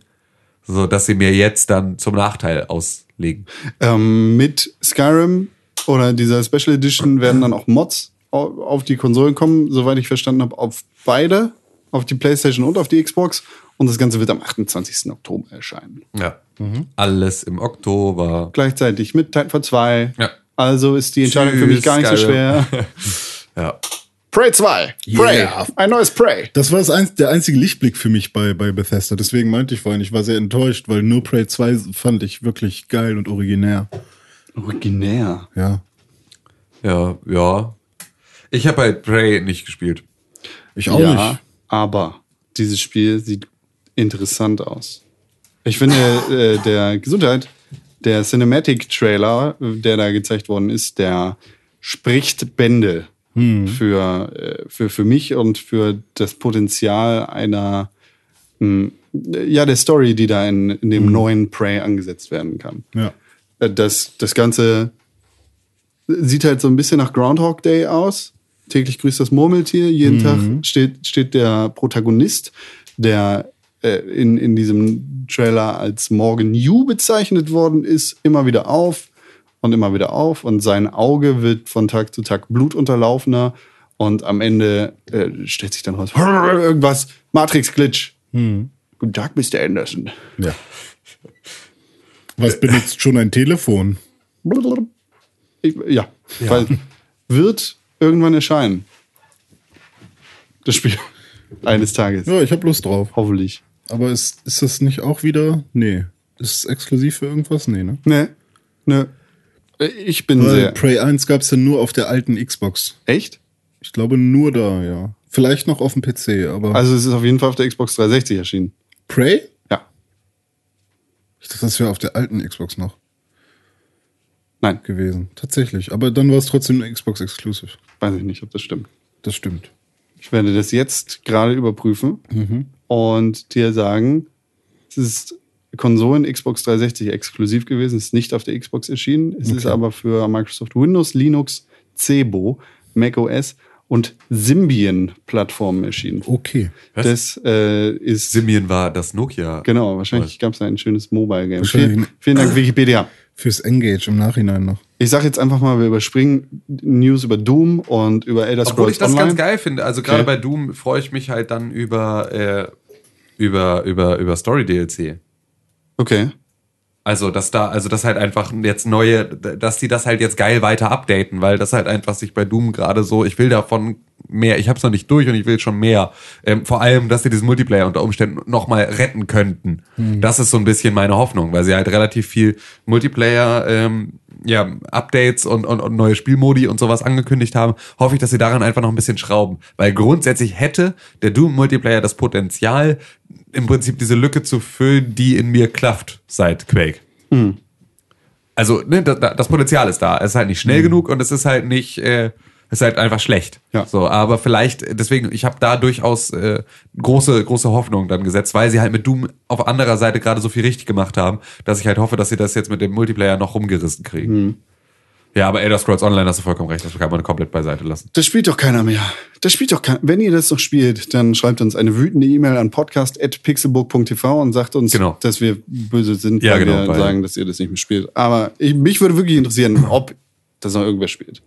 Speaker 3: so dass sie mir jetzt dann zum Nachteil auslegen.
Speaker 1: ähm, mit Skyrim oder dieser Special Edition werden dann auch Mods au- auf die Konsolen kommen, soweit ich verstanden habe, auf beide, auf die PlayStation und auf die Xbox. Und das Ganze wird am 28. Oktober erscheinen.
Speaker 3: Ja. Alles im Oktober.
Speaker 1: Gleichzeitig mit Titanfall 2.
Speaker 3: Ja.
Speaker 1: Also ist die Entscheidung für mich gar nicht so
Speaker 3: Skyrim.
Speaker 1: schwer.
Speaker 3: Ja.
Speaker 1: Prey 2. Prey.
Speaker 2: Yeah.
Speaker 1: Ein neues Prey.
Speaker 2: Das war das ein, der einzige Lichtblick für mich bei, bei Bethesda. Deswegen meinte ich vorhin, ich war sehr enttäuscht, weil No Prey 2 fand ich wirklich geil und originär.
Speaker 1: Originär.
Speaker 2: Ja.
Speaker 3: Ja, ja. Ich habe halt Prey nicht gespielt.
Speaker 2: Ich auch
Speaker 1: ja,
Speaker 2: nicht.
Speaker 1: aber dieses Spiel sieht interessant aus. Ich finde, äh, der Gesundheit, der Cinematic-Trailer, der da gezeigt worden ist, der spricht Bände für, äh, für, für mich und für das Potenzial einer, mh, ja, der Story, die da in, in dem neuen Prey angesetzt werden kann.
Speaker 2: Ja.
Speaker 1: Äh, Das, das Ganze sieht halt so ein bisschen nach Groundhog Day aus. Täglich grüßt das Murmeltier. Jeden Tag steht, steht der Protagonist, der äh, in, in diesem Trailer als Morgan Yu bezeichnet worden ist, immer wieder auf und immer wieder auf. Und sein Auge wird von Tag zu Tag blutunterlaufener. Und am Ende äh, stellt sich dann raus, irgendwas, Matrix-Glitch. Guten Tag, Mr. Anderson.
Speaker 2: Ja. Was benutzt schon ein Telefon?
Speaker 1: Ich, ja, weil wird irgendwann erscheinen. Das Spiel. Eines Tages.
Speaker 2: Ja, ich habe Lust drauf.
Speaker 1: Hoffentlich.
Speaker 2: Aber ist, ist das nicht auch wieder? Nee. Ist es exklusiv für irgendwas? Nee, ne?
Speaker 1: Ne, ne. Ich bin
Speaker 2: Weil
Speaker 1: sehr.
Speaker 2: Prey 1 gab's ja nur auf der alten Xbox.
Speaker 1: Echt?
Speaker 2: Ich glaube nur da, ja. Vielleicht noch auf dem PC, aber.
Speaker 1: Also es ist auf jeden Fall auf der Xbox 360 erschienen.
Speaker 2: Prey?
Speaker 1: Ja.
Speaker 2: Ich dachte, das wäre auf der alten Xbox noch
Speaker 1: Nein,
Speaker 2: gewesen. Tatsächlich. Aber dann war es trotzdem eine Xbox Exclusive.
Speaker 1: weiß ich nicht, ob das stimmt.
Speaker 2: Das stimmt.
Speaker 1: Ich werde das jetzt gerade überprüfen und dir sagen, es ist Konsolen Xbox 360 exklusiv gewesen, ist nicht auf der Xbox erschienen. Es ist
Speaker 2: Okay.
Speaker 1: aber für Microsoft Windows, Linux, Cebo, macOS und Symbian-Plattformen erschienen.
Speaker 2: Okay.
Speaker 3: Was?
Speaker 1: Das äh, ist
Speaker 3: Symbian war das Nokia.
Speaker 1: Genau, wahrscheinlich gab es ein schönes Mobile-Game. Vielen, vielen Dank, Wikipedia.
Speaker 2: Fürs Engage im Nachhinein noch.
Speaker 1: Ich sage jetzt einfach mal, wir überspringen News über Doom und über Elder
Speaker 3: Obwohl ich
Speaker 1: Scrolls
Speaker 3: das
Speaker 1: Online.
Speaker 3: ganz geil finde. Also gerade
Speaker 1: Okay.
Speaker 3: bei Doom freue ich mich halt dann über, äh, über, über, über Story-DLC.
Speaker 1: Okay.
Speaker 3: Also, dass da, also das halt einfach jetzt neue, dass die das halt jetzt geil weiter updaten, weil das halt einfach sich bei Doom gerade so, ich will davon mehr, ich hab's noch nicht durch und ich will schon mehr. Ähm, vor allem, dass sie diesen Multiplayer unter Umständen nochmal retten könnten. Das ist so ein bisschen meine Hoffnung, weil sie halt relativ viel Multiplayer, ähm, ja, Updates und, und, und neue Spielmodi und sowas angekündigt haben, hoffe ich, dass sie daran einfach noch ein bisschen schrauben. Weil grundsätzlich hätte der Doom-Multiplayer das Potenzial, im Prinzip diese Lücke zu füllen, die in mir klafft seit Quake. Also, ne, das, das Potenzial ist da. Es ist halt nicht schnell genug und es ist halt nicht, äh, es ist halt einfach schlecht.
Speaker 1: Ja.
Speaker 3: So, aber vielleicht, deswegen, ich habe da durchaus äh, große, große Hoffnung dann gesetzt, weil sie halt mit Doom auf anderer Seite gerade so viel richtig gemacht haben, dass ich halt hoffe, dass sie das jetzt mit dem Multiplayer noch rumgerissen kriegen. Ja, aber Elder Scrolls Online hast du vollkommen recht, das kann man komplett beiseite lassen.
Speaker 1: Das spielt doch keiner mehr. Das spielt doch keiner. Wenn ihr das noch spielt, dann schreibt uns eine wütende E-Mail an podcast.pixelburg.tv und sagt uns,
Speaker 3: Genau.
Speaker 1: dass wir böse sind,
Speaker 3: Ja,
Speaker 1: weil
Speaker 3: genau,
Speaker 1: wir
Speaker 3: weil-
Speaker 1: sagen, dass ihr das nicht mehr spielt. Aber ich, mich würde wirklich interessieren, ob das noch irgendwer spielt.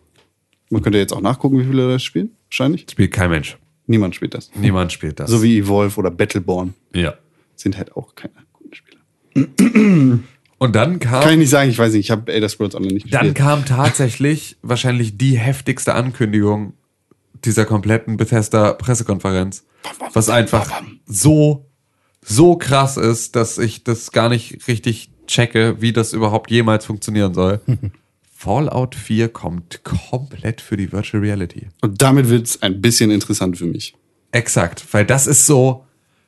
Speaker 1: Man könnte jetzt auch nachgucken, wie viele das spielen. Wahrscheinlich.
Speaker 3: Spielt kein Mensch.
Speaker 1: Niemand spielt das.
Speaker 3: Niemand spielt das.
Speaker 1: So wie Evolve oder Battleborn
Speaker 3: ja.
Speaker 1: sind halt auch keine guten Spieler.
Speaker 3: Und dann kam.
Speaker 1: Kann ich nicht sagen, ich weiß nicht, ich habe Elder Scrolls Online nicht
Speaker 3: Dann
Speaker 1: gespielt.
Speaker 3: kam tatsächlich wahrscheinlich die heftigste Ankündigung dieser kompletten Bethesda Pressekonferenz, was einfach so so krass ist, dass ich das gar nicht richtig checke, wie das überhaupt jemals funktionieren soll. Fallout 4 kommt komplett für die Virtual Reality.
Speaker 1: Und damit wird es ein bisschen interessant für mich.
Speaker 3: Exakt, weil das ist so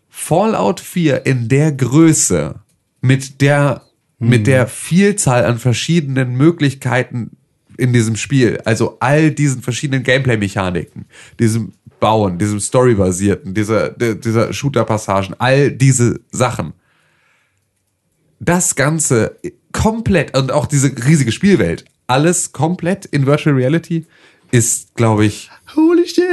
Speaker 3: Fallout 4 in der Größe mit der mit der Vielzahl an verschiedenen Möglichkeiten in diesem Spiel, also all diesen verschiedenen Gameplay-Mechaniken, diesem Bauen, diesem Story-basierten, dieser, dieser Shooter-Passagen, all diese Sachen. Das Ganze komplett und auch diese riesige Spielwelt, alles komplett in Virtual Reality ist, glaube ich,
Speaker 1: Holy shit!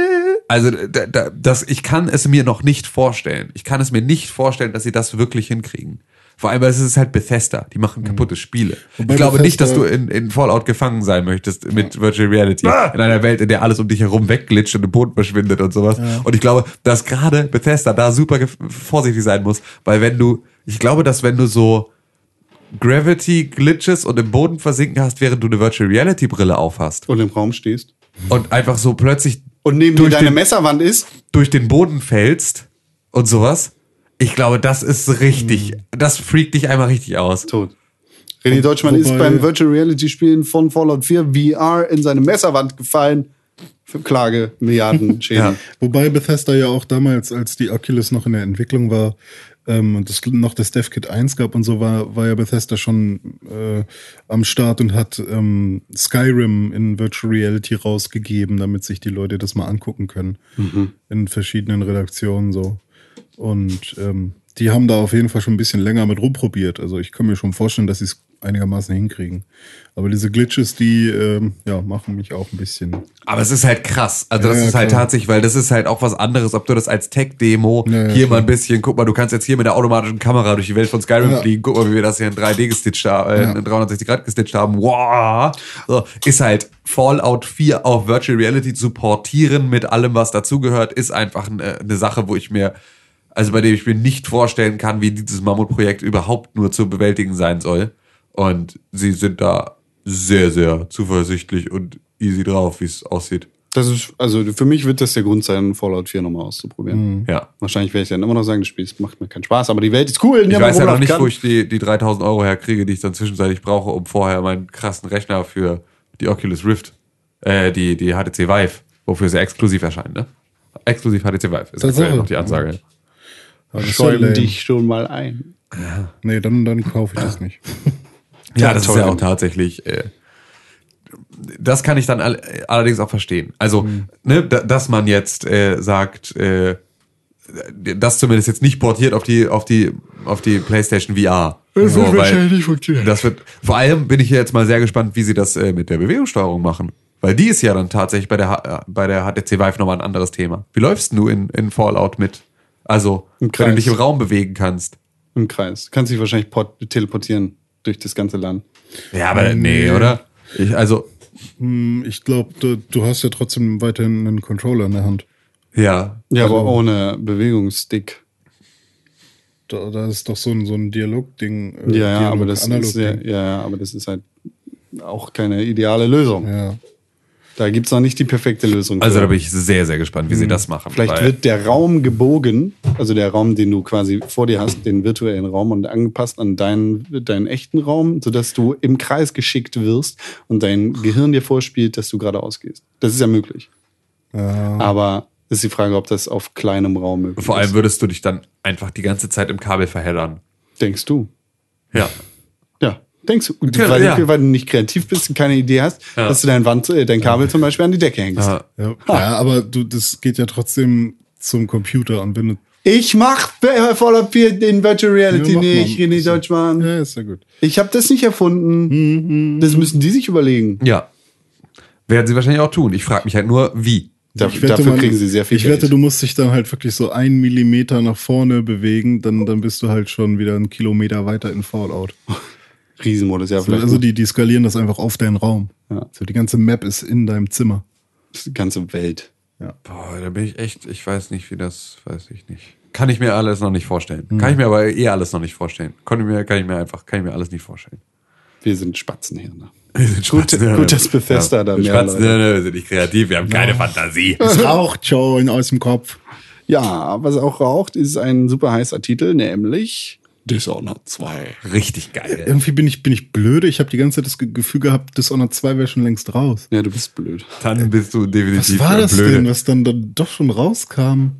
Speaker 3: also da, da, das, ich kann es mir noch nicht vorstellen. Ich kann es mir nicht vorstellen, dass sie das wirklich hinkriegen. Vor allem, weil es ist halt Bethesda. Die machen kaputte Spiele.
Speaker 2: Wobei
Speaker 3: ich glaube nicht, dass
Speaker 2: Bethesda-
Speaker 3: du in, in Fallout gefangen sein möchtest mit Virtual Reality. In einer Welt, in der alles um dich herum wegglitscht und im Boden verschwindet und sowas. Und ich glaube, dass gerade Bethesda da super vorsichtig sein muss, weil wenn du, ich glaube, dass wenn du so Gravity Glitches und im Boden versinken hast, während du eine Virtual Reality Brille aufhast
Speaker 1: Und im Raum stehst.
Speaker 3: und einfach so plötzlich
Speaker 1: Und neben dir
Speaker 3: Durch
Speaker 1: deine
Speaker 3: den-
Speaker 1: Messerwand ist.
Speaker 3: durch den Boden fällst und sowas. Ich glaube, das ist richtig. Das freakt dich einmal richtig aus.
Speaker 1: Tot. René Deutschmann ist
Speaker 2: wobei-
Speaker 1: beim Virtual Reality Spielen von Fallout 4 VR in seine Messerwand gefallen. Für Klage, Milliarden Schäden.
Speaker 3: Ja.
Speaker 2: Wobei Bethesda ja auch damals, als die Oculus noch in der Entwicklung war ähm, und es noch das DevKit 1 gab und so, war, war ja Bethesda schon äh, am Start und hat ähm, Skyrim in Virtual Reality rausgegeben, damit sich die Leute das mal angucken können. In verschiedenen Redaktionen so. Und ähm, die haben da auf jeden Fall schon ein bisschen länger mit rumprobiert. Also ich kann mir schon vorstellen, dass sie es einigermaßen hinkriegen. Aber diese Glitches, die ähm, ja, machen mich auch ein bisschen.
Speaker 3: Aber es ist halt krass. Also das
Speaker 2: Ja,
Speaker 3: ist halt
Speaker 2: klar.
Speaker 3: tatsächlich, weil das ist halt auch was anderes, ob du das als Tech-Demo
Speaker 2: Ja,
Speaker 3: hier mal ein bisschen, guck mal, du kannst jetzt hier mit der automatischen Kamera durch die Welt von Skyrim fliegen, guck mal, wie wir das hier in 3D gestitcht haben, äh, in 360 Grad gestitcht haben. Wow! So, ist halt Fallout 4 auf Virtual Reality zu portieren mit allem, was dazugehört, ist einfach eine, eine Sache, wo ich mir, also bei dem ich mir nicht vorstellen kann, wie dieses Mammutprojekt überhaupt nur zu bewältigen sein soll. Und sie sind da sehr, sehr zuversichtlich und easy drauf, wie es aussieht.
Speaker 1: Das ist, also für mich wird das der Grund sein, Fallout 4 nochmal auszuprobieren.
Speaker 3: Ja.
Speaker 1: Wahrscheinlich werde ich dann immer noch sagen, das Spiel macht mir keinen Spaß, aber die Welt ist cool.
Speaker 3: Ich weiß ja noch nicht,
Speaker 1: kann.
Speaker 3: wo ich die, die 3000 Euro herkriege, die ich dann zwischenzeitlich brauche, um vorher meinen krassen Rechner für die Oculus Rift, äh, die, die HTC Vive, wofür sie exklusiv erscheinen, ne? Exklusiv HTC Vive ist aktuell noch die Ansage.
Speaker 2: Das äh,
Speaker 1: dich schon mal ein.
Speaker 2: Nee, dann, dann kaufe ich das nicht.
Speaker 3: Ja,
Speaker 1: Ja,
Speaker 3: das ist ja auch tatsächlich. Äh, das kann ich dann all, allerdings auch verstehen. Also, ne, da, dass man jetzt äh, sagt, äh, das zumindest jetzt nicht portiert auf die, auf die, auf die PlayStation VR. so, weil
Speaker 1: nicht funktionieren.
Speaker 3: das wird, vor allem bin ich jetzt mal sehr gespannt, wie sie das äh, mit der Bewegungssteuerung machen. Weil die ist ja dann tatsächlich bei der, H- äh, bei der HTC Vive nochmal ein anderes Thema. Wie läufst du in, in Fallout mit? Also,
Speaker 1: Im
Speaker 3: wenn du dich im Raum bewegen kannst.
Speaker 1: Im Kreis. Kannst dich wahrscheinlich port teleportieren durch das ganze Land.
Speaker 3: Ja, aber nee, oder? Ich, also,
Speaker 2: Hm, Ich glaube, du, du hast ja trotzdem weiterhin einen Controller in der Hand.
Speaker 3: ja.
Speaker 1: Ja,
Speaker 3: also,
Speaker 1: aber ohne Bewegungsstick.
Speaker 2: Da, da ist doch so ein, so ein Dialog-Ding. äh,
Speaker 1: Ja, ja,
Speaker 2: Dialog-
Speaker 1: aber das ist ja, ja, aber das ist halt auch keine ideale Lösung.
Speaker 2: Ja.
Speaker 1: Da gibt's noch nicht die perfekte Lösung.
Speaker 3: Also
Speaker 1: für.
Speaker 3: da bin ich sehr, sehr gespannt, wie sie das machen.
Speaker 1: Vielleicht
Speaker 3: weil-
Speaker 1: wird der Raum gebogen, also der Raum, den du quasi vor dir hast, den virtuellen Raum und angepasst an deinen, deinen echten Raum, sodass du im Kreis geschickt wirst und dein Gehirn dir vorspielt, dass du geradeaus gehst. Das ist ja möglich.
Speaker 2: Ja.
Speaker 1: Aber ist die Frage, ob das auf kleinem Raum möglich
Speaker 3: Vor allem
Speaker 1: ist.
Speaker 3: würdest du dich dann einfach die ganze Zeit im Kabel verheddern.
Speaker 1: Denkst du?
Speaker 3: Ja.
Speaker 1: Ja. Denkst du,
Speaker 3: Ja,
Speaker 1: weil,
Speaker 3: ja.
Speaker 1: Du, weil du nicht kreativ bist und keine Idee hast,
Speaker 3: Ja.
Speaker 1: dass du dein Wand, äh, dein Kabel zum Beispiel an die Decke hängst.
Speaker 3: Ja.
Speaker 2: Aber du, das geht ja trotzdem zum Computer und wenn du.
Speaker 1: Ich mach Fallout 4 in Virtual Reality
Speaker 2: Ja,
Speaker 1: nicht. René Deutschmann.
Speaker 2: Ja, ist ja gut.
Speaker 1: Ich habe das nicht erfunden. Das müssen die sich überlegen.
Speaker 3: ja. Werden sie wahrscheinlich auch tun. Ich frage mich halt nur, wie.
Speaker 1: Da,
Speaker 2: Ich wette,
Speaker 1: dafür
Speaker 2: man-
Speaker 1: kriegen sie sehr viel
Speaker 2: Ich
Speaker 1: Geld.
Speaker 2: wette, du musst dich dann halt wirklich so einen Millimeter nach vorne bewegen, dann, dann bist du halt schon wieder einen Kilometer weiter in Fallout.
Speaker 1: Riesenmodus, ja, vielleicht.
Speaker 2: Also die, die skalieren das einfach auf deinen Raum.
Speaker 1: Ja.
Speaker 2: So die ganze Map ist in deinem Zimmer.
Speaker 1: die ganze Welt.
Speaker 3: Boah, da bin ich echt, ich weiß nicht, wie das, weiß ich nicht. Kann ich mir alles noch nicht vorstellen. Kann ich mir aber eh alles noch nicht vorstellen. Kann ich mir, kann ich mir einfach, kann ich mir alles nicht vorstellen.
Speaker 1: Wir sind Spatzenhirne.
Speaker 3: Gut,
Speaker 1: gut, dass Bethesda da mehr
Speaker 3: Spatzen,
Speaker 1: Leute-
Speaker 3: ne, wir sind nicht kreativ, wir haben keine Fantasie.
Speaker 2: Es raucht schon aus dem Kopf.
Speaker 1: Ja, was auch raucht, ist ein super heißer Titel, nämlich Dishonored 2.
Speaker 3: Richtig geil.
Speaker 2: Irgendwie bin ich, bin ich blöde. Ich habe die ganze Zeit das Ge- Gefühl gehabt, Dishonored 2 wäre schon längst raus.
Speaker 1: Ja, du bist blöd.
Speaker 3: Dann bist du
Speaker 2: Was
Speaker 3: definitiv
Speaker 2: war das
Speaker 3: blöde.
Speaker 2: denn, was dann, dann doch schon rauskam?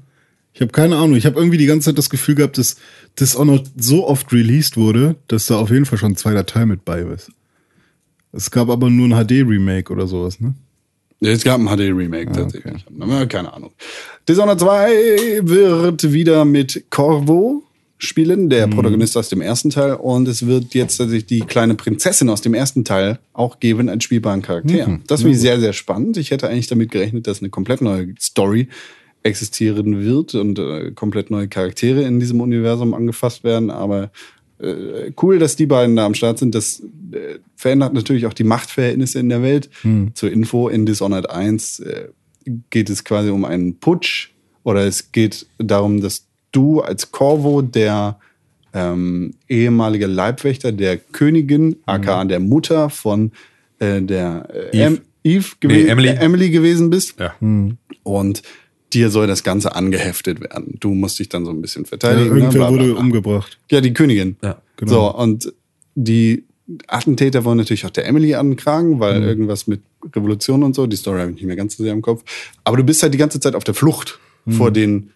Speaker 2: Ich habe keine Ahnung. Ich habe irgendwie die ganze Zeit das Gefühl gehabt, dass Dishonored so oft released wurde, dass da auf jeden Fall schon ein zweiter Teil mit bei ist. Es gab aber nur ein HD-Remake oder sowas, ne?
Speaker 1: Ja, Es gab ein HD-Remake tatsächlich. Na, Keine Ahnung. Dishonored 2 wird wieder mit Corvo spielen, der Protagonist aus dem ersten Teil. Und es wird jetzt tatsächlich die kleine Prinzessin aus dem ersten Teil auch geben als spielbaren Charakter. Das finde ich sehr, sehr spannend. Ich hätte eigentlich damit gerechnet, dass eine komplett neue Story existieren wird und äh, komplett neue Charaktere in diesem Universum angefasst werden. Aber äh, cool, dass die beiden da am Start sind. Das äh, verändert natürlich auch die Machtverhältnisse in der Welt. Zur Info, in Dishonored 1 äh, geht es quasi um einen Putsch oder es geht darum, dass du als Corvo, der ähm, ehemalige Leibwächter der Königin, aka der Mutter von äh, der äh,
Speaker 3: Eve.
Speaker 1: Em Eve gewe
Speaker 3: Nee, Emily.
Speaker 1: äh, Emily gewesen bist.
Speaker 3: Ja.
Speaker 1: Und dir soll das Ganze angeheftet werden. Du musst dich dann so ein bisschen
Speaker 2: Ja,
Speaker 1: verteidigen. ne,
Speaker 2: irgendwer wurde umgebracht.
Speaker 1: Ja, die Königin.
Speaker 3: Ja,
Speaker 2: genau.
Speaker 1: So, und die Attentäter wollen natürlich auch der Emily ankragen, weil irgendwas mit Revolution und so, die Story habe ich nicht mehr ganz so sehr im Kopf. Aber du bist halt die ganze Zeit auf der Flucht vor den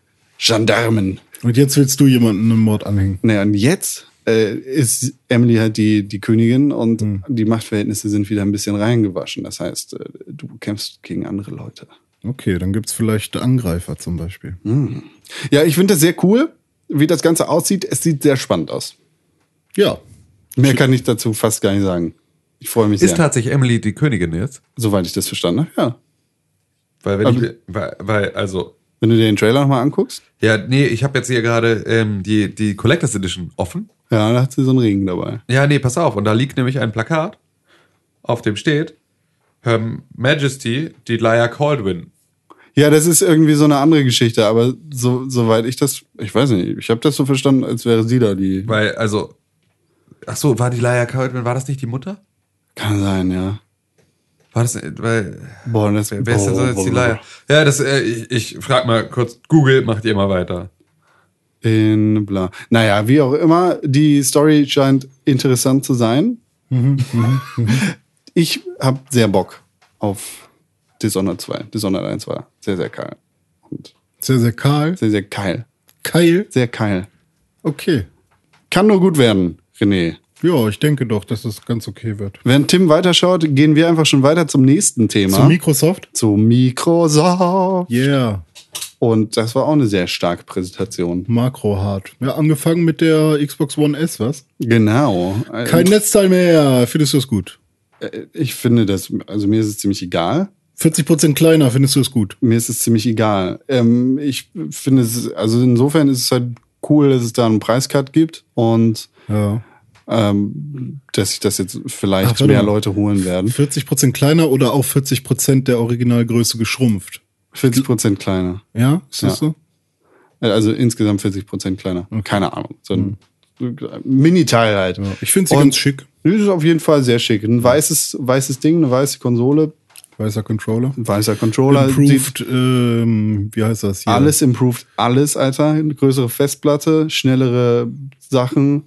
Speaker 1: Gendarmen.
Speaker 2: Und jetzt willst du jemanden einen Mord anhängen.
Speaker 1: Naja, und jetzt äh, ist Emily halt die, die Königin und die Machtverhältnisse sind wieder ein bisschen reingewaschen. Das heißt, äh, du kämpfst gegen andere Leute.
Speaker 2: Okay, dann gibt's vielleicht Angreifer zum Beispiel.
Speaker 1: Ja, ich finde das sehr cool, wie das Ganze aussieht. Es sieht sehr spannend aus.
Speaker 2: Ja.
Speaker 1: Mehr kann ich dazu fast gar nicht sagen. Ich freue mich
Speaker 3: Ist
Speaker 1: sehr,
Speaker 3: tatsächlich Emily die Königin jetzt?
Speaker 1: soweit ich das verstanden habe. Ja.
Speaker 3: Weil wenn
Speaker 1: Aber-
Speaker 3: ich, weil, weil, also,
Speaker 1: Wenn du dir den Trailer nochmal anguckst,
Speaker 3: ja, nee, ich habe jetzt hier gerade ähm, die, die Collectors Edition offen.
Speaker 1: ja, da hat sie so einen Regen dabei.
Speaker 3: Ja, nee, pass auf. Und da liegt nämlich ein Plakat, auf dem steht, Her Majesty, die Leia Caldwin.
Speaker 1: Ja, das ist irgendwie so eine andere Geschichte, aber so, soweit ich das, ich weiß nicht, ich habe das so verstanden, als wäre sie da die.
Speaker 3: Weil, also, ach so, war die Leia Caldwin, war das nicht die Mutter?
Speaker 1: Kann sein, ja.
Speaker 3: War das, weil,
Speaker 1: Boah, das
Speaker 3: wer ist denn so jetzt die Leia? Ja, das, äh, ich, ich frag mal kurz, Google, macht ihr mal weiter.
Speaker 1: In bla. Naja, wie auch immer, die Story scheint interessant zu sein. ich habe sehr Bock auf Dishonored 2. Dishonored 1 war sehr, sehr geil. Und
Speaker 2: Sehr, sehr kahl.
Speaker 1: sehr, sehr geil.
Speaker 2: Keil.
Speaker 1: Sehr geil.
Speaker 2: Okay.
Speaker 1: Kann nur gut werden, René.
Speaker 2: Ja, ich denke doch, dass es ganz okay wird.
Speaker 1: Während Tim weiterschaut, gehen wir einfach schon weiter zum nächsten Thema.
Speaker 2: Zu Microsoft?
Speaker 1: zu Microsoft.
Speaker 2: Yeah.
Speaker 1: Und das war auch eine sehr starke Präsentation.
Speaker 2: Makro-hart. Ja, angefangen mit der Xbox One S, was?
Speaker 1: Genau.
Speaker 2: Kein Netzteil mehr. Findest du es gut?
Speaker 1: Äh, Ich finde das, also mir ist es ziemlich egal.
Speaker 2: 40% kleiner, findest du es gut?
Speaker 1: Mir ist es ziemlich egal. Ähm, ich finde es, also insofern ist es halt cool, dass es da einen Preiscut gibt und
Speaker 2: Ja.
Speaker 1: Ähm, dass sich das jetzt vielleicht
Speaker 2: Ach,
Speaker 1: mehr. Leute holen werden.
Speaker 2: 40% kleiner oder auf 40% der Originalgröße geschrumpft?
Speaker 1: 40 Prozent kleiner.
Speaker 2: Ja, ist das
Speaker 1: Ja.
Speaker 2: so?
Speaker 1: Äh, Also insgesamt 40 Prozent kleiner. Keine Ahnung. So ein Mini-Teil halt.
Speaker 2: Ja. Ich finde sie ganz schick.
Speaker 1: Das ist auf jeden Fall sehr schick. Ein weißes, weißes Ding, eine weiße Konsole,
Speaker 2: Weißer Controller.
Speaker 1: weißer Controller.
Speaker 2: Improved, ähm, wie heißt das hier?
Speaker 1: alles improved, alles, Alter. Eine größere Festplatte, schnellere Sachen,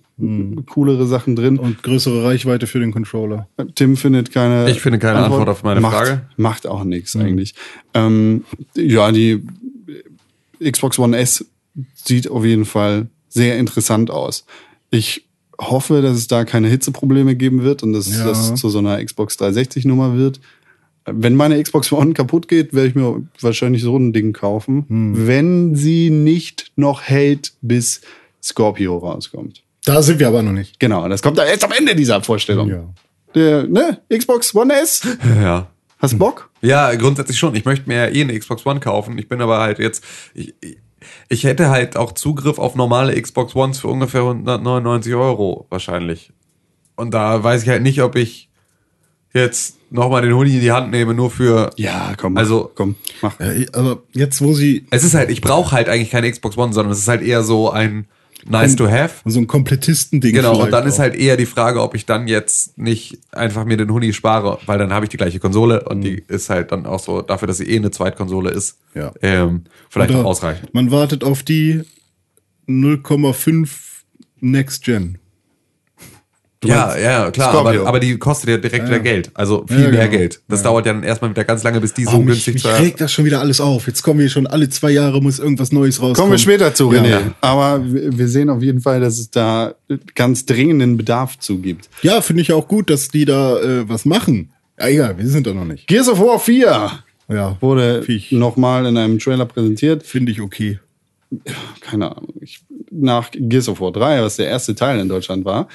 Speaker 1: coolere Sachen drin.
Speaker 2: Und größere Reichweite für den Controller.
Speaker 1: Tim findet keine.
Speaker 3: Ich finde keine Antwort auf meine
Speaker 1: macht,
Speaker 3: Frage.
Speaker 1: Macht auch nichts eigentlich. Ähm, ja, die Xbox One S sieht auf jeden Fall sehr interessant aus. Ich hoffe, dass es da keine Hitzeprobleme geben wird und dass
Speaker 2: Ja.
Speaker 1: das zu so einer Xbox 360 Nummer wird. Wenn meine Xbox One kaputt geht, werde ich mir wahrscheinlich so ein Ding kaufen,
Speaker 2: Hm.
Speaker 1: wenn sie nicht noch hält, bis Scorpio rauskommt.
Speaker 2: Da sind wir aber noch nicht.
Speaker 1: Genau, das kommt da erst am Ende dieser Vorstellung.
Speaker 2: Ja.
Speaker 1: Der, ne? Xbox One S?
Speaker 3: Ja.
Speaker 1: Hast Bock?
Speaker 3: Ja, grundsätzlich schon. Ich möchte mir ja eh eine Xbox One kaufen. Ich bin aber halt jetzt. Ich, ich- hätte halt auch Zugriff auf normale Xbox Ones für ungefähr 199 Euro wahrscheinlich. Und da weiß ich halt nicht, ob ich jetzt nochmal den Huni in die Hand nehme, nur für.
Speaker 1: Ja, komm.
Speaker 3: Also-
Speaker 1: komm, mach.
Speaker 2: Ja, aber jetzt, wo sie
Speaker 3: Es ist halt, ich brauche halt eigentlich keine Xbox One, sondern es ist halt eher so ein nice to have.
Speaker 2: so ein Komplettisten-Ding
Speaker 3: Genau, und dann ist
Speaker 2: auch.
Speaker 3: halt eher die Frage, ob ich dann jetzt nicht einfach mir den Huni spare, weil dann habe ich die gleiche Konsole und die ist halt dann auch so, dafür, dass sie eh eine Zweitkonsole ist,
Speaker 2: Ja.
Speaker 3: ähm, vielleicht
Speaker 2: Oder
Speaker 3: auch ausreichend.
Speaker 2: Man wartet auf die 0,5 Next Gen.
Speaker 3: Ja, ja, klar, aber, aber die kostet ja direkt
Speaker 2: Ja.
Speaker 3: wieder Geld, also viel
Speaker 2: Ja,
Speaker 3: mehr
Speaker 2: genau.
Speaker 3: Geld. Das dauert ja dann erstmal wieder ganz lange, bis die so
Speaker 2: Oh, mich,
Speaker 3: günstig
Speaker 2: mich regt das schon wieder alles auf. Jetzt kommen wir schon alle zwei Jahre, muss irgendwas Neues rauskommen.
Speaker 1: Kommen wir später zu,
Speaker 2: Ja.
Speaker 1: René. Aber wir sehen auf jeden Fall, dass es da ganz dringenden Bedarf zu gibt.
Speaker 2: Ja, finde ich auch gut, dass die da äh, was machen. Ja, egal, wir sind da noch nicht.
Speaker 1: Gears of War 4
Speaker 2: Ja,
Speaker 1: wurde nochmal in einem Trailer präsentiert.
Speaker 2: finde ich okay.
Speaker 1: Keine Ahnung. Ich, nach Gears of War 3, was der erste Teil in Deutschland war,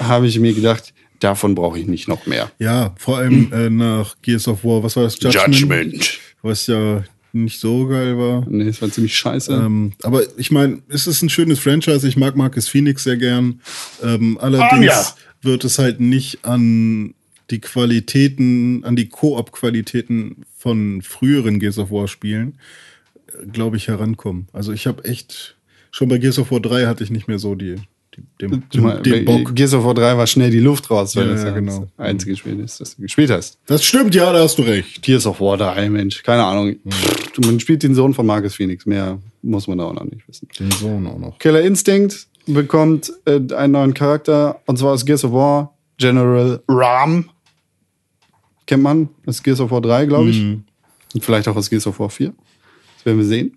Speaker 1: habe ich mir gedacht, davon brauche ich nicht noch mehr.
Speaker 2: Ja, vor allem äh, nach Gears of War, was war das?
Speaker 1: Judgment.
Speaker 2: Was ja nicht so geil war.
Speaker 1: Nee, das war ziemlich scheiße.
Speaker 2: Ähm, aber ich meine, es ist ein schönes Franchise. Ich mag Marcus Phoenix sehr gern. Ähm, allerdings
Speaker 1: Anja!
Speaker 2: wird es halt nicht an die Qualitäten, an die Koop-Qualitäten von früheren Gears of War Spielen, glaube ich, herankommen. Also ich habe echt, schon bei Gears of War 3 hatte ich nicht mehr so die,
Speaker 1: Du mal-
Speaker 2: den, den Bock.
Speaker 1: Gears of War 3 war schnell die Luft raus, weil
Speaker 2: Ja,
Speaker 1: das
Speaker 2: ja, genau.
Speaker 1: das einzige Spiel ist, das du gespielt hast.
Speaker 2: Das stimmt, ja, da hast du recht.
Speaker 1: Gears of War 3, Mensch, keine Ahnung. Pff, Man spielt den Sohn von Marcus Phoenix, mehr muss man da auch noch nicht wissen.
Speaker 2: Den Sohn auch noch.
Speaker 1: Killer Instinct bekommt äh, einen neuen Charakter und zwar aus Gears of War General Ram. Kennt man? Das ist Gears of War 3, glaube ich. Und vielleicht auch aus Gears of War 4. Das werden wir sehen.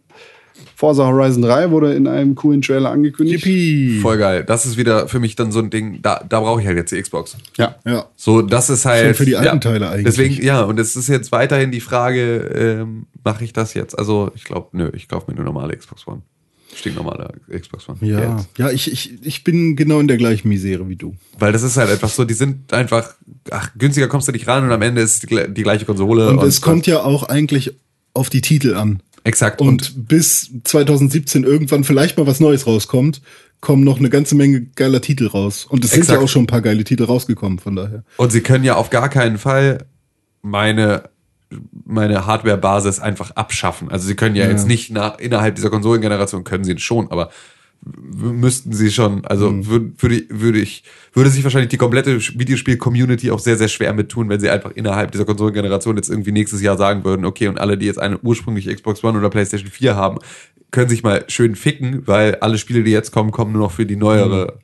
Speaker 1: Forza Horizon 3 wurde in einem coolen Trailer angekündigt.
Speaker 2: Yippie.
Speaker 3: Voll geil. Das ist wieder für mich dann so ein Ding, da, da brauche ich halt jetzt die Xbox.
Speaker 1: Ja.
Speaker 2: Ja.
Speaker 3: So, das ist halt.
Speaker 2: Schon für die alten
Speaker 3: ja,
Speaker 2: Teile eigentlich.
Speaker 3: Deswegen, ja, und es ist jetzt weiterhin die Frage, ähm, mache ich das jetzt? Also, ich glaube, nö, ich kaufe mir eine normale Xbox One. Stinknormale Xbox One.
Speaker 2: Ja,
Speaker 3: Jetzt.
Speaker 2: ja ich, ich, ich bin genau in der gleichen Misere wie du.
Speaker 3: Weil das ist halt einfach so, die sind einfach, ach, günstiger kommst du nicht ran und am Ende ist die, die gleiche Konsole.
Speaker 2: Und, es kommt ja auch eigentlich auf die Titel an.
Speaker 3: Exakt.
Speaker 2: Und, bis 2017 irgendwann vielleicht mal was Neues rauskommt, kommen noch eine ganze Menge geiler Titel raus. Und es sind ja auch schon ein paar geile Titel rausgekommen, von daher.
Speaker 3: Und sie können ja auf gar keinen Fall meine, meine Hardware-Basis einfach abschaffen. Also sie können ja,
Speaker 2: Ja.
Speaker 3: jetzt nicht nach, innerhalb dieser Konsolengeneration können sie schon, aber müssten sie schon, also
Speaker 2: Mhm.
Speaker 3: würde, würde, würde ich, würde sich wahrscheinlich die komplette Videospiel-Community auch sehr, sehr schwer mit tun, wenn sie einfach innerhalb dieser Konsolengeneration jetzt irgendwie nächstes Jahr sagen würden, okay, und alle, die jetzt eine ursprüngliche Xbox One oder PlayStation 4 haben, können sich mal schön ficken, weil alle Spiele, die jetzt kommen, kommen nur noch für die neuere.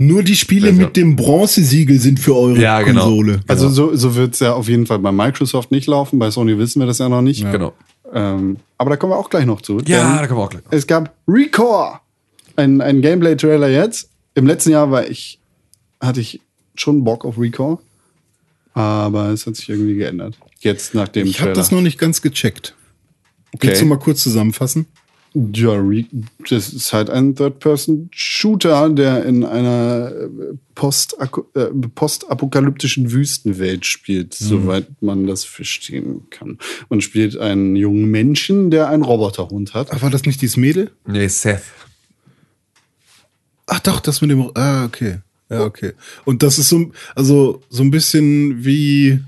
Speaker 2: Nur die Spiele mit dem Bronzesiegel sind für eure
Speaker 3: Ja, genau.
Speaker 2: Konsole.
Speaker 1: Also so, so wird es ja auf jeden Fall bei Microsoft nicht laufen. Bei Sony wissen wir das ja noch nicht.
Speaker 3: Genau.
Speaker 1: Ähm, aber da kommen wir auch gleich noch zu.
Speaker 3: Ja, da kommen wir auch gleich.
Speaker 1: Es gab Recore, ein, ein Gameplay-Trailer jetzt. Im letzten Jahr war ich, hatte ich schon Bock auf Recore, aber es hat sich irgendwie geändert. Jetzt nach dem
Speaker 2: ich habe das noch nicht ganz gecheckt. Willst du mal kurz zusammenfassen?
Speaker 1: Ja, das ist halt ein Third-Person-Shooter, der in einer äh, äh, postapokalyptischen Wüstenwelt spielt, soweit man das verstehen kann. Man spielt einen jungen Menschen, der einen Roboterhund hat.
Speaker 2: Ach, war das nicht dieses Mädel?
Speaker 3: Nee, Seth.
Speaker 2: Ach doch, das mit dem. Ah, okay. Ja, okay. Und das ist so, also so ein bisschen wie,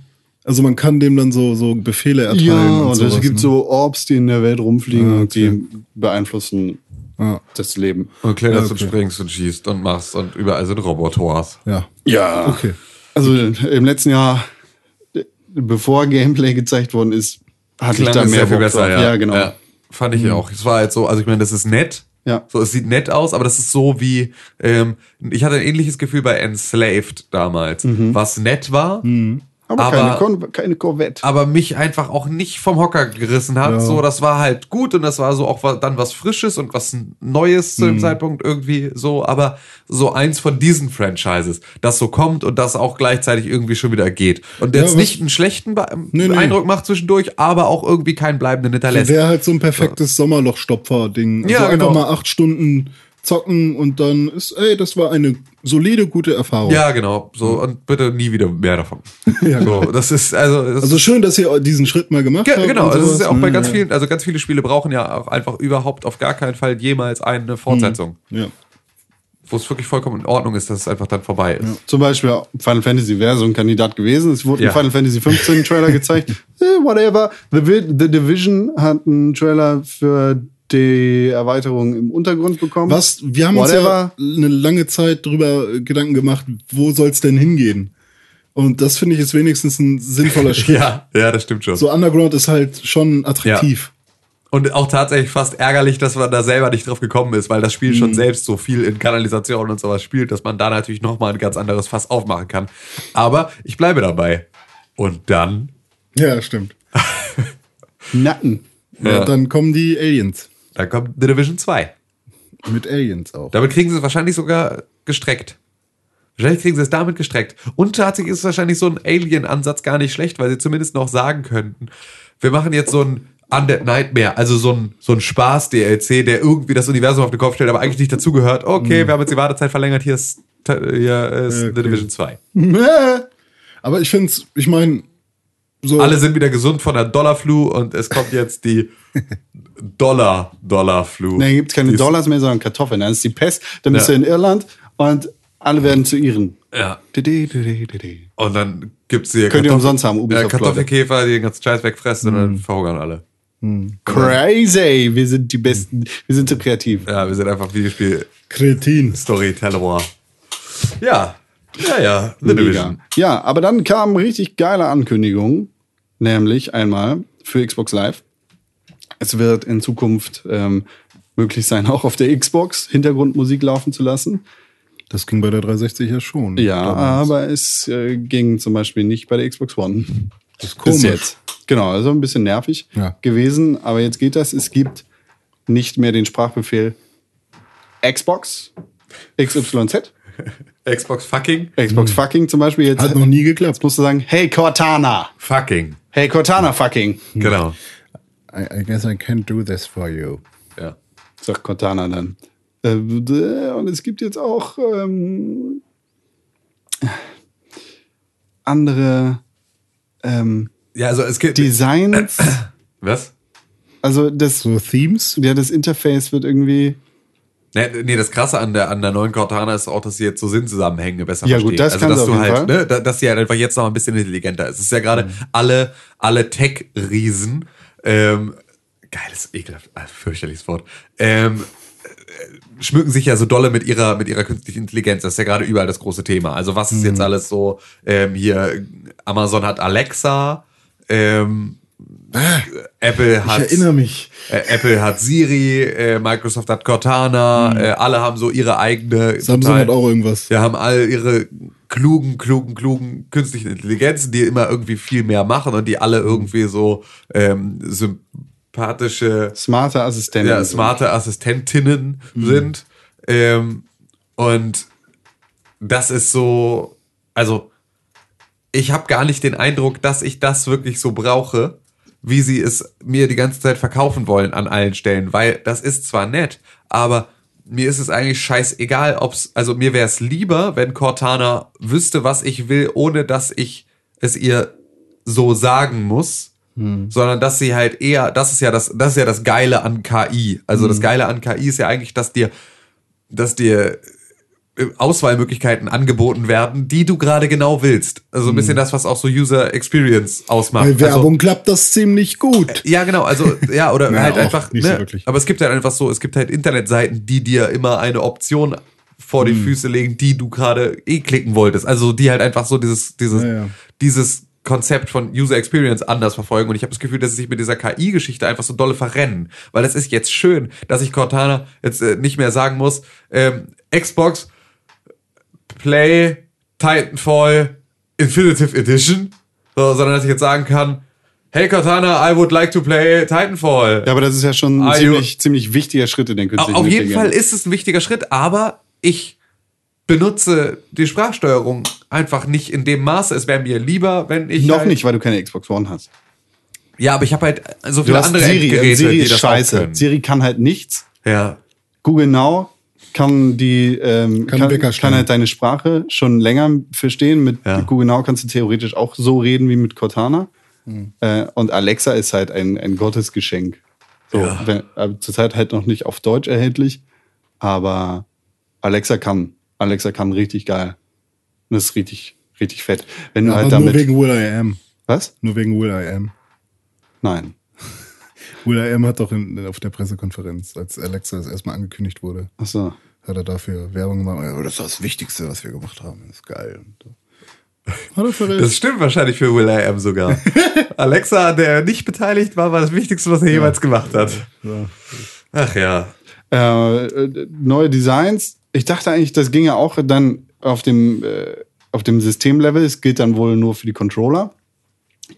Speaker 2: also man kann dem dann so so Befehle erteilen.
Speaker 1: Ja,
Speaker 2: und, sowas,
Speaker 1: es gibt
Speaker 2: ne?
Speaker 1: so Orbs, die in der Welt rumfliegen
Speaker 2: Ah,
Speaker 1: und die beeinflussen
Speaker 2: Ah,
Speaker 1: das Leben.
Speaker 3: Und kletterst
Speaker 2: Ja, okay.
Speaker 3: und springst und schießt und machst und überall sind Robotors.
Speaker 2: ja.
Speaker 1: Ja.
Speaker 2: Okay.
Speaker 1: Also im letzten Jahr, bevor Gameplay gezeigt worden ist, hatte ich da
Speaker 3: ist
Speaker 1: mehr
Speaker 3: viel besser, ja.
Speaker 1: Ja, genau.
Speaker 3: fand ich auch. Es war halt so, also ich meine, das ist nett.
Speaker 1: Ja.
Speaker 3: So, es sieht nett aus, aber das ist so wie, ähm, ich hatte ein ähnliches Gefühl bei Enslaved damals, was nett war,
Speaker 1: Aber,
Speaker 3: Aber-
Speaker 1: keine, keine Corvette.
Speaker 3: aber mich einfach auch nicht vom Hocker gerissen hat.
Speaker 2: Ja.
Speaker 3: So, das war halt gut und das war so auch dann was Frisches und was Neues zu dem Zeitpunkt irgendwie so, aber so eins von diesen Franchises, das so kommt und das auch gleichzeitig irgendwie schon wieder geht. Und
Speaker 2: Ja,
Speaker 3: jetzt
Speaker 2: was-
Speaker 3: nicht einen schlechten Be
Speaker 2: Nee, nee.
Speaker 3: Eindruck macht zwischendurch, aber auch irgendwie keinen bleibenden hinterlässt.
Speaker 2: Wäre halt so ein perfektes Sommerloch-Stopfer-Ding. Also
Speaker 3: Ja,
Speaker 2: einfach
Speaker 3: genau.
Speaker 2: mal acht Stunden zocken und dann ist, ey, das war eine solide, gute Erfahrung.
Speaker 3: Ja, genau. So, und bitte nie wieder mehr davon.
Speaker 2: Ja,
Speaker 3: so, das ist, also, das
Speaker 2: Also schön, dass ihr diesen Schritt mal gemacht
Speaker 3: Ge
Speaker 2: habt.
Speaker 3: genau, das ist
Speaker 2: sowas,
Speaker 3: ja auch bei
Speaker 2: ne?
Speaker 3: ganz vielen, also ganz viele Spiele brauchen ja auch einfach überhaupt auf gar keinen Fall jemals eine Fortsetzung,
Speaker 2: Ja.
Speaker 3: wo es wirklich vollkommen in Ordnung ist, dass es einfach dann vorbei ist.
Speaker 1: Zum Beispiel Final Fantasy wäre so ein Kandidat gewesen. Es wurde
Speaker 3: Ja.
Speaker 1: ein Final Fantasy 15 Trailer gezeigt. Eh, whatever. The, The Division hat einen Trailer für die Erweiterung im Untergrund bekommen.
Speaker 2: Was, wir haben
Speaker 1: Whatever.
Speaker 2: uns ja eine lange Zeit drüber äh, Gedanken gemacht, wo soll es denn hingehen? Und das finde ich ist wenigstens ein sinnvoller Schritt.
Speaker 3: Ja, ja, das stimmt schon.
Speaker 2: So Underground ist halt schon attraktiv.
Speaker 3: Und auch tatsächlich fast ärgerlich, dass man da selber nicht drauf gekommen ist, weil das Spiel
Speaker 2: Mhm.
Speaker 3: schon selbst so viel in Kanalisation und sowas spielt, dass man da natürlich nochmal ein ganz anderes Fass aufmachen kann. Aber ich bleibe dabei. Und dann,
Speaker 2: Ja, stimmt.
Speaker 1: Nacken.
Speaker 2: Ja.
Speaker 3: Ja.
Speaker 2: dann kommen die Aliens.
Speaker 3: Dann kommt The Division 2.
Speaker 2: Mit Aliens auch.
Speaker 3: Damit kriegen sie es wahrscheinlich sogar gestreckt. Wahrscheinlich kriegen sie es damit gestreckt. Und tatsächlich ist wahrscheinlich so ein Alien-Ansatz gar nicht schlecht, weil sie zumindest noch sagen könnten, wir machen jetzt so ein Undead Nightmare, also so ein, so ein Spaß-DLC, der irgendwie das Universum auf den Kopf stellt, aber eigentlich nicht dazugehört. Okay, wir haben jetzt die Wartezeit verlängert, hier ist, hier ist
Speaker 2: Okay.
Speaker 3: The Division 2.
Speaker 2: Aber ich finde es, ich meine, so.
Speaker 3: Alle sind wieder gesund von der Dollar-Flu und es kommt jetzt die Dollar-Dollar-Flu.
Speaker 1: Nein, gibt es keine
Speaker 3: ist-
Speaker 1: Dollars mehr, sondern Kartoffeln. Dann ist die Pest, dann bist
Speaker 3: Ja.
Speaker 1: du in Irland und alle werden zu ihren.
Speaker 3: Ja. Und dann gibt's hier
Speaker 1: Könnt ihr
Speaker 3: Kartoffel-
Speaker 1: umsonst haben,
Speaker 3: ja,
Speaker 1: Ubisoft,
Speaker 3: Kartoffelkäfer, die den ganzen Scheiß wegfressen und dann verhungern alle.
Speaker 1: Crazy. Wir sind die Besten. Wir sind so kreativ.
Speaker 3: Ja, wir sind einfach Videospiel
Speaker 2: Kretin.
Speaker 3: Storyteller. Ja, ja, ja, The. Division.
Speaker 1: Ja, aber dann kamen richtig geile Ankündigungen. Nämlich einmal für Xbox Live. Es wird in Zukunft ähm, möglich sein, auch auf der Xbox Hintergrundmusik laufen zu lassen.
Speaker 2: Das ging bei der 360 ja schon.
Speaker 1: Ja,
Speaker 2: damals.
Speaker 1: aber es äh, ging zum Beispiel nicht bei der Xbox One.
Speaker 2: das ist
Speaker 1: Bis
Speaker 2: komisch.
Speaker 1: jetzt. Genau, also ein bisschen nervig
Speaker 2: Ja.
Speaker 1: gewesen, aber jetzt geht das. Es gibt nicht mehr den Sprachbefehl Xbox XYZ.
Speaker 3: Xbox fucking?
Speaker 1: Xbox fucking zum Beispiel. Jetzt
Speaker 2: Hat noch nie geklappt.
Speaker 1: musst du sagen, hey Cortana.
Speaker 3: Fucking.
Speaker 1: Hey Cortana fucking.
Speaker 3: Genau.
Speaker 2: I, I guess I can't do this for you.
Speaker 3: Ja.
Speaker 1: Sagt Cortana dann. Äh, Und es gibt jetzt auch ähm, andere ähm,
Speaker 3: Ja, also es gibt.
Speaker 1: Designs.
Speaker 3: Was?
Speaker 1: Also das,
Speaker 2: So Themes?
Speaker 1: ja, das Interface wird irgendwie.
Speaker 3: Nee, nee, das Krasse an der, an der neuen Cortana ist auch, dass sie jetzt so Sinnzusammenhänge besser
Speaker 1: Ja, gut,
Speaker 3: verstehen.
Speaker 1: das
Speaker 3: also,
Speaker 1: kann
Speaker 3: dass du
Speaker 1: auf jeden
Speaker 3: halt,
Speaker 1: Fall.
Speaker 3: ne, da- dass sie halt einfach jetzt noch ein bisschen intelligenter ist. Es ist ja gerade
Speaker 1: Mhm.
Speaker 3: alle, alle Tech-Riesen, ähm, geiles, ekelhaft, ah, fürchterliches Wort, ähm, äh, schmücken sich ja so dolle mit ihrer, mit ihrer künstlichen Intelligenz. Das ist ja gerade überall das große Thema. Also was ist
Speaker 1: Mhm.
Speaker 3: jetzt alles so, ähm, hier, Amazon hat Alexa, ähm, Apple hat,
Speaker 2: erinnere mich.
Speaker 3: äh, Apple hat Siri, äh, Microsoft hat Cortana, äh, alle haben so ihre eigene.
Speaker 2: Samsung
Speaker 3: total-
Speaker 2: hat auch irgendwas.
Speaker 3: Wir haben all ihre klugen, klugen, klugen künstlichen Intelligenzen, die immer irgendwie viel mehr machen und die alle irgendwie so ähm, sympathische,
Speaker 1: Smarte Assistenten.
Speaker 3: ja, smarte Assistentinnen sind. Ähm, und das ist so, also ich habe gar nicht den Eindruck, dass ich das wirklich so brauche. wie sie es mir die ganze Zeit verkaufen wollen an allen Stellen, weil das ist zwar nett, aber mir ist es eigentlich scheißegal, ob's, also mir wäre es lieber, wenn Cortana wüsste, was ich will, ohne dass ich es ihr so sagen muss, sondern dass sie halt eher, das ist ja das, das ist ja das Geile an KI. Also das Geile an KI ist ja eigentlich, dass dir, dass dir Auswahlmöglichkeiten angeboten werden, die du gerade genau willst. Also ein bisschen das, was auch so User Experience ausmacht.
Speaker 2: Bei
Speaker 3: also,
Speaker 2: Werbung klappt das ziemlich gut.
Speaker 3: ja, genau, also ja, oder
Speaker 2: Ja,
Speaker 3: halt einfach,
Speaker 2: nicht so
Speaker 3: ne?
Speaker 2: wirklich.
Speaker 3: aber es gibt halt einfach so, es gibt halt Internetseiten, die dir immer eine Option vor
Speaker 2: Hm.
Speaker 3: die Füße legen, die du gerade eh klicken wolltest. Also die halt einfach so dieses, dieses,
Speaker 2: Ja, ja.
Speaker 3: dieses Konzept von User Experience anders verfolgen. Und ich habe das Gefühl, dass sie sich mit dieser KI-Geschichte einfach so dolle verrennen. Weil es ist jetzt schön, dass ich Cortana jetzt äh, nicht mehr sagen muss, ähm, Xbox Play Titanfall Infinitive Edition, so, sondern dass ich jetzt sagen kann, hey Cortana, I would like to play Titanfall.
Speaker 1: Ja, aber das ist ja schon ein ziemlich, ziemlich wichtiger Schritt in den künstlichen
Speaker 3: Auf jeden. Fall ist es ein wichtiger Schritt, aber ich benutze die Sprachsteuerung einfach nicht in dem Maße. Es wäre mir lieber, wenn ich.
Speaker 1: Noch
Speaker 3: halt,
Speaker 1: nicht, weil du keine Xbox One hast.
Speaker 3: Ja, aber ich habe halt so viele andere
Speaker 1: Siri.
Speaker 3: Endgeräte,
Speaker 1: Siri ist scheiße. Siri kann halt nichts.
Speaker 3: Ja.
Speaker 1: Google Now kann die ähm,
Speaker 2: Kann
Speaker 1: kann, kann, halt deine Sprache schon länger verstehen. Mit
Speaker 3: Ja.
Speaker 1: Google Now kannst du theoretisch auch so reden wie mit Cortana.
Speaker 2: Hm.
Speaker 1: Äh, und Alexa ist halt ein, ein Gottesgeschenk. So,
Speaker 3: Ja.
Speaker 1: wenn, äh, zurzeit halt noch nicht auf Deutsch erhältlich, aber Alexa kann. Alexa kann richtig geil. Und das ist richtig, richtig fett. Wenn du
Speaker 2: Aber
Speaker 1: halt
Speaker 2: nur
Speaker 1: damit.
Speaker 2: wegen Will I Am.
Speaker 1: was?
Speaker 2: Nur wegen Will I Am.
Speaker 1: Nein.
Speaker 2: Will I Am hat doch in, auf der Pressekonferenz, als Alexa das erstmal angekündigt wurde,
Speaker 1: Ach so.
Speaker 2: hat er dafür Werbung gemacht. Ja, das ist das Wichtigste, was wir gemacht haben. Das ist geil.
Speaker 3: Das stimmt wahrscheinlich für Will I Am sogar. Alexa, der nicht beteiligt war, war das Wichtigste, was er jemals gemacht hat. Ach ja.
Speaker 1: äh, neue Designs. Ich dachte eigentlich, das ginge auch dann auf dem, äh, auf dem Systemlevel. Es gilt dann wohl nur für die Controller.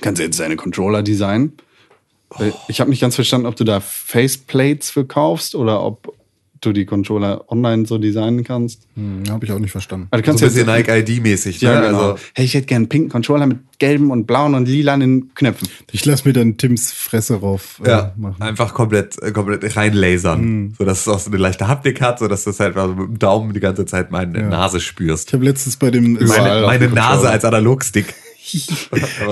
Speaker 1: Kannst du jetzt deine Controller designen. Ich habe nicht ganz verstanden, ob du da Faceplates für kaufst oder ob du die Controller online so designen kannst.
Speaker 2: Hm, Habe ich auch nicht verstanden.
Speaker 1: Also du
Speaker 3: So ein
Speaker 1: kannst
Speaker 3: bisschen
Speaker 1: jetzt,
Speaker 3: Nike ID-mäßig.
Speaker 1: ja,
Speaker 3: ne?
Speaker 1: genau.
Speaker 3: also,
Speaker 1: hey, ich hätte gerne einen pinken Controller mit gelben und blauen und lilanen Knöpfen.
Speaker 2: Ich lasse mir dann Tims Fresse rauf äh,
Speaker 3: ja,
Speaker 2: machen.
Speaker 3: einfach komplett, äh, komplett reinlasern. So dass es auch so eine leichte Haptik hat, so dass du es halt also mit dem Daumen die ganze Zeit meine Nase spürst.
Speaker 2: Ich habe letztens bei dem
Speaker 3: Meine, meine Nase als Analogstick.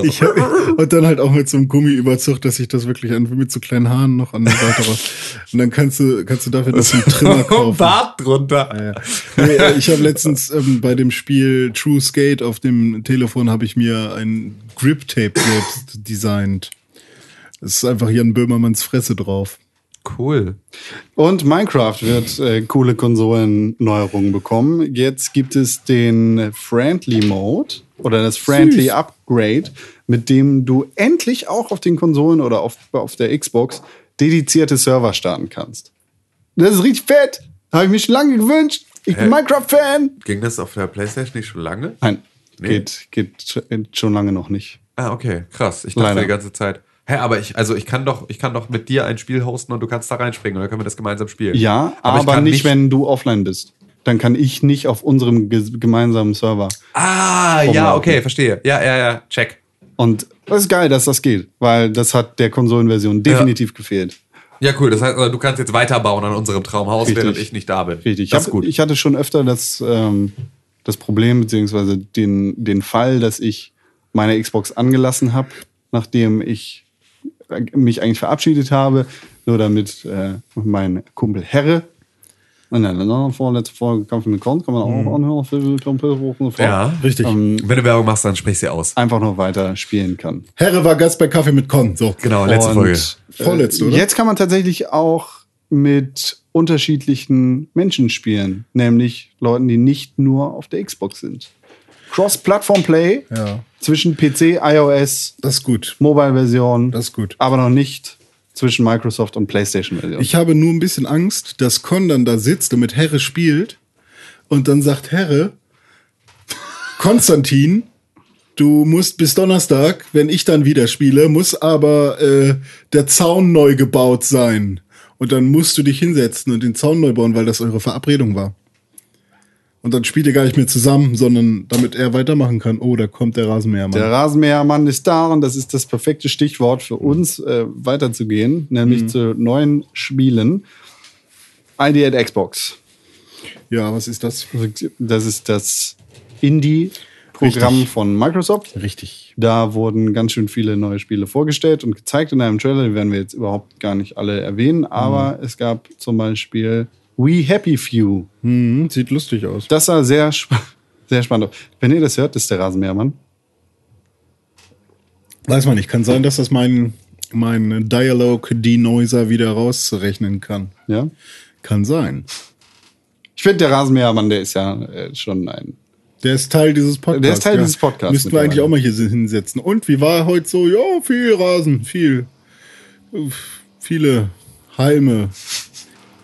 Speaker 2: Ich hab, und dann halt auch mit so einem Gummi überzucht, dass ich das wirklich an, mit so kleinen Haaren noch an der Seite raus. Und dann kannst du kannst du dafür das einen Trimmer kaufen.
Speaker 3: Bart drunter.
Speaker 2: Ja. Nee, äh, ich habe letztens ähm, bei dem Spiel True Skate auf dem Telefon habe ich mir ein Grip Tape selbst designt. Es ist einfach Jan Böhmermanns Fresse drauf.
Speaker 3: Cool.
Speaker 1: Und Minecraft wird äh, coole Konsolenneuerungen bekommen. Jetzt gibt es den Friendly Mode oder das Friendly
Speaker 2: Süß.
Speaker 1: Upgrade, mit dem du endlich auch auf den Konsolen oder auf, auf der Xbox dedizierte Server starten kannst. Das ist richtig fett. Habe ich mir schon lange gewünscht. Ich bin? Minecraft-Fan.
Speaker 3: Ging das auf der Playstation nicht schon lange?
Speaker 1: Nein,
Speaker 3: Nee.
Speaker 1: geht, geht sch- schon lange noch nicht.
Speaker 3: Ah, okay, krass. Ich dachte
Speaker 1: Leider.
Speaker 3: die ganze Zeit. Hä, aber ich, also ich kann doch, ich kann doch mit dir ein Spiel hosten und du kannst da reinspringen und dann können wir das gemeinsam spielen.
Speaker 1: Ja,
Speaker 3: Aber
Speaker 1: aber, nicht,
Speaker 3: nicht-
Speaker 1: wenn du offline bist. Dann kann ich nicht auf unserem ge- gemeinsamen Server.
Speaker 3: Ah, ja,
Speaker 1: Rumlaufen.
Speaker 3: okay, verstehe. Ja, ja, ja, check.
Speaker 1: Und das ist geil, dass das geht, weil das hat der Konsolenversion definitiv gefehlt.
Speaker 3: Ja, cool. Das heißt, also, du kannst jetzt weiterbauen an unserem Traumhaus,
Speaker 1: Richtig.
Speaker 3: während ich nicht da bin.
Speaker 1: Richtig. Ich,
Speaker 3: Das ist gut.
Speaker 1: ich hatte schon öfter das, ähm, das Problem, beziehungsweise den, den Fall, dass ich meine Xbox angelassen habe, nachdem ich mich eigentlich verabschiedet habe, nur damit äh, mein Kumpel Herre. Und dann, dann vorletzte Folge Kampf mit Kont, kann man auch anhören. für Kumpel, hoch und fort.
Speaker 3: ja,
Speaker 2: Richtig.
Speaker 1: Ähm,
Speaker 3: Wenn du Werbung machst, dann sprich sie aus.
Speaker 1: einfach noch weiter spielen kann.
Speaker 2: Herre war Gast bei Kaffee mit Con. So.
Speaker 3: Genau, letzte
Speaker 1: Und,
Speaker 3: Folge.
Speaker 2: Vorletzte, oder?
Speaker 1: Jetzt kann man tatsächlich auch mit unterschiedlichen Menschen spielen, nämlich Leuten, die nicht nur auf der Xbox sind. Cross-Plattform-Play
Speaker 2: Ja.
Speaker 1: Zwischen PC, iOS,
Speaker 2: Das ist gut.
Speaker 1: Mobile-Version,
Speaker 2: Das ist gut.
Speaker 1: aber noch nicht zwischen Microsoft und PlayStation-Version.
Speaker 2: Ich habe nur ein bisschen Angst, dass Con dann da sitzt und mit Herre spielt und dann sagt Herre, Konstantin, du musst bis Donnerstag, wenn ich dann wieder spiele, muss aber äh, der Zaun neu gebaut sein. Und dann musst du dich hinsetzen und den Zaun neu bauen, weil das eure Verabredung war. Und dann spielt ihr gar nicht mehr zusammen, sondern damit er weitermachen kann. Oh, da kommt der Rasenmähermann.
Speaker 1: Der Rasenmähermann ist da und das ist das perfekte Stichwort für uns, äh, weiterzugehen, nämlich zu neuen Spielen. ID at Xbox.
Speaker 2: ja, was ist das?
Speaker 1: Das ist das Indie-Programm von Microsoft.
Speaker 2: Richtig.
Speaker 1: Da wurden ganz schön viele neue Spiele vorgestellt und gezeigt in einem Trailer. Die werden wir jetzt überhaupt gar nicht alle erwähnen, aber es gab zum Beispiel We Happy Few.
Speaker 2: Hm, sieht lustig aus.
Speaker 1: Das sah sehr, sp sehr spannend aus. Wenn ihr das hört, ist der Rasenmähermann.
Speaker 2: Weiß man nicht. Kann sein, dass das mein, mein Dialog-Denoiser wieder rauszurechnen kann.
Speaker 1: Ja.
Speaker 2: Kann sein.
Speaker 1: Ich finde, der Rasenmähermann, der ist ja äh, schon ein.
Speaker 2: Der ist Teil dieses Podcasts.
Speaker 1: Der ist Teil dieses Podcasts
Speaker 2: Müssten wir eigentlich auch mal hier hinsetzen. Und wie war heute so? Ja, viel Rasen, viel. Viele Halme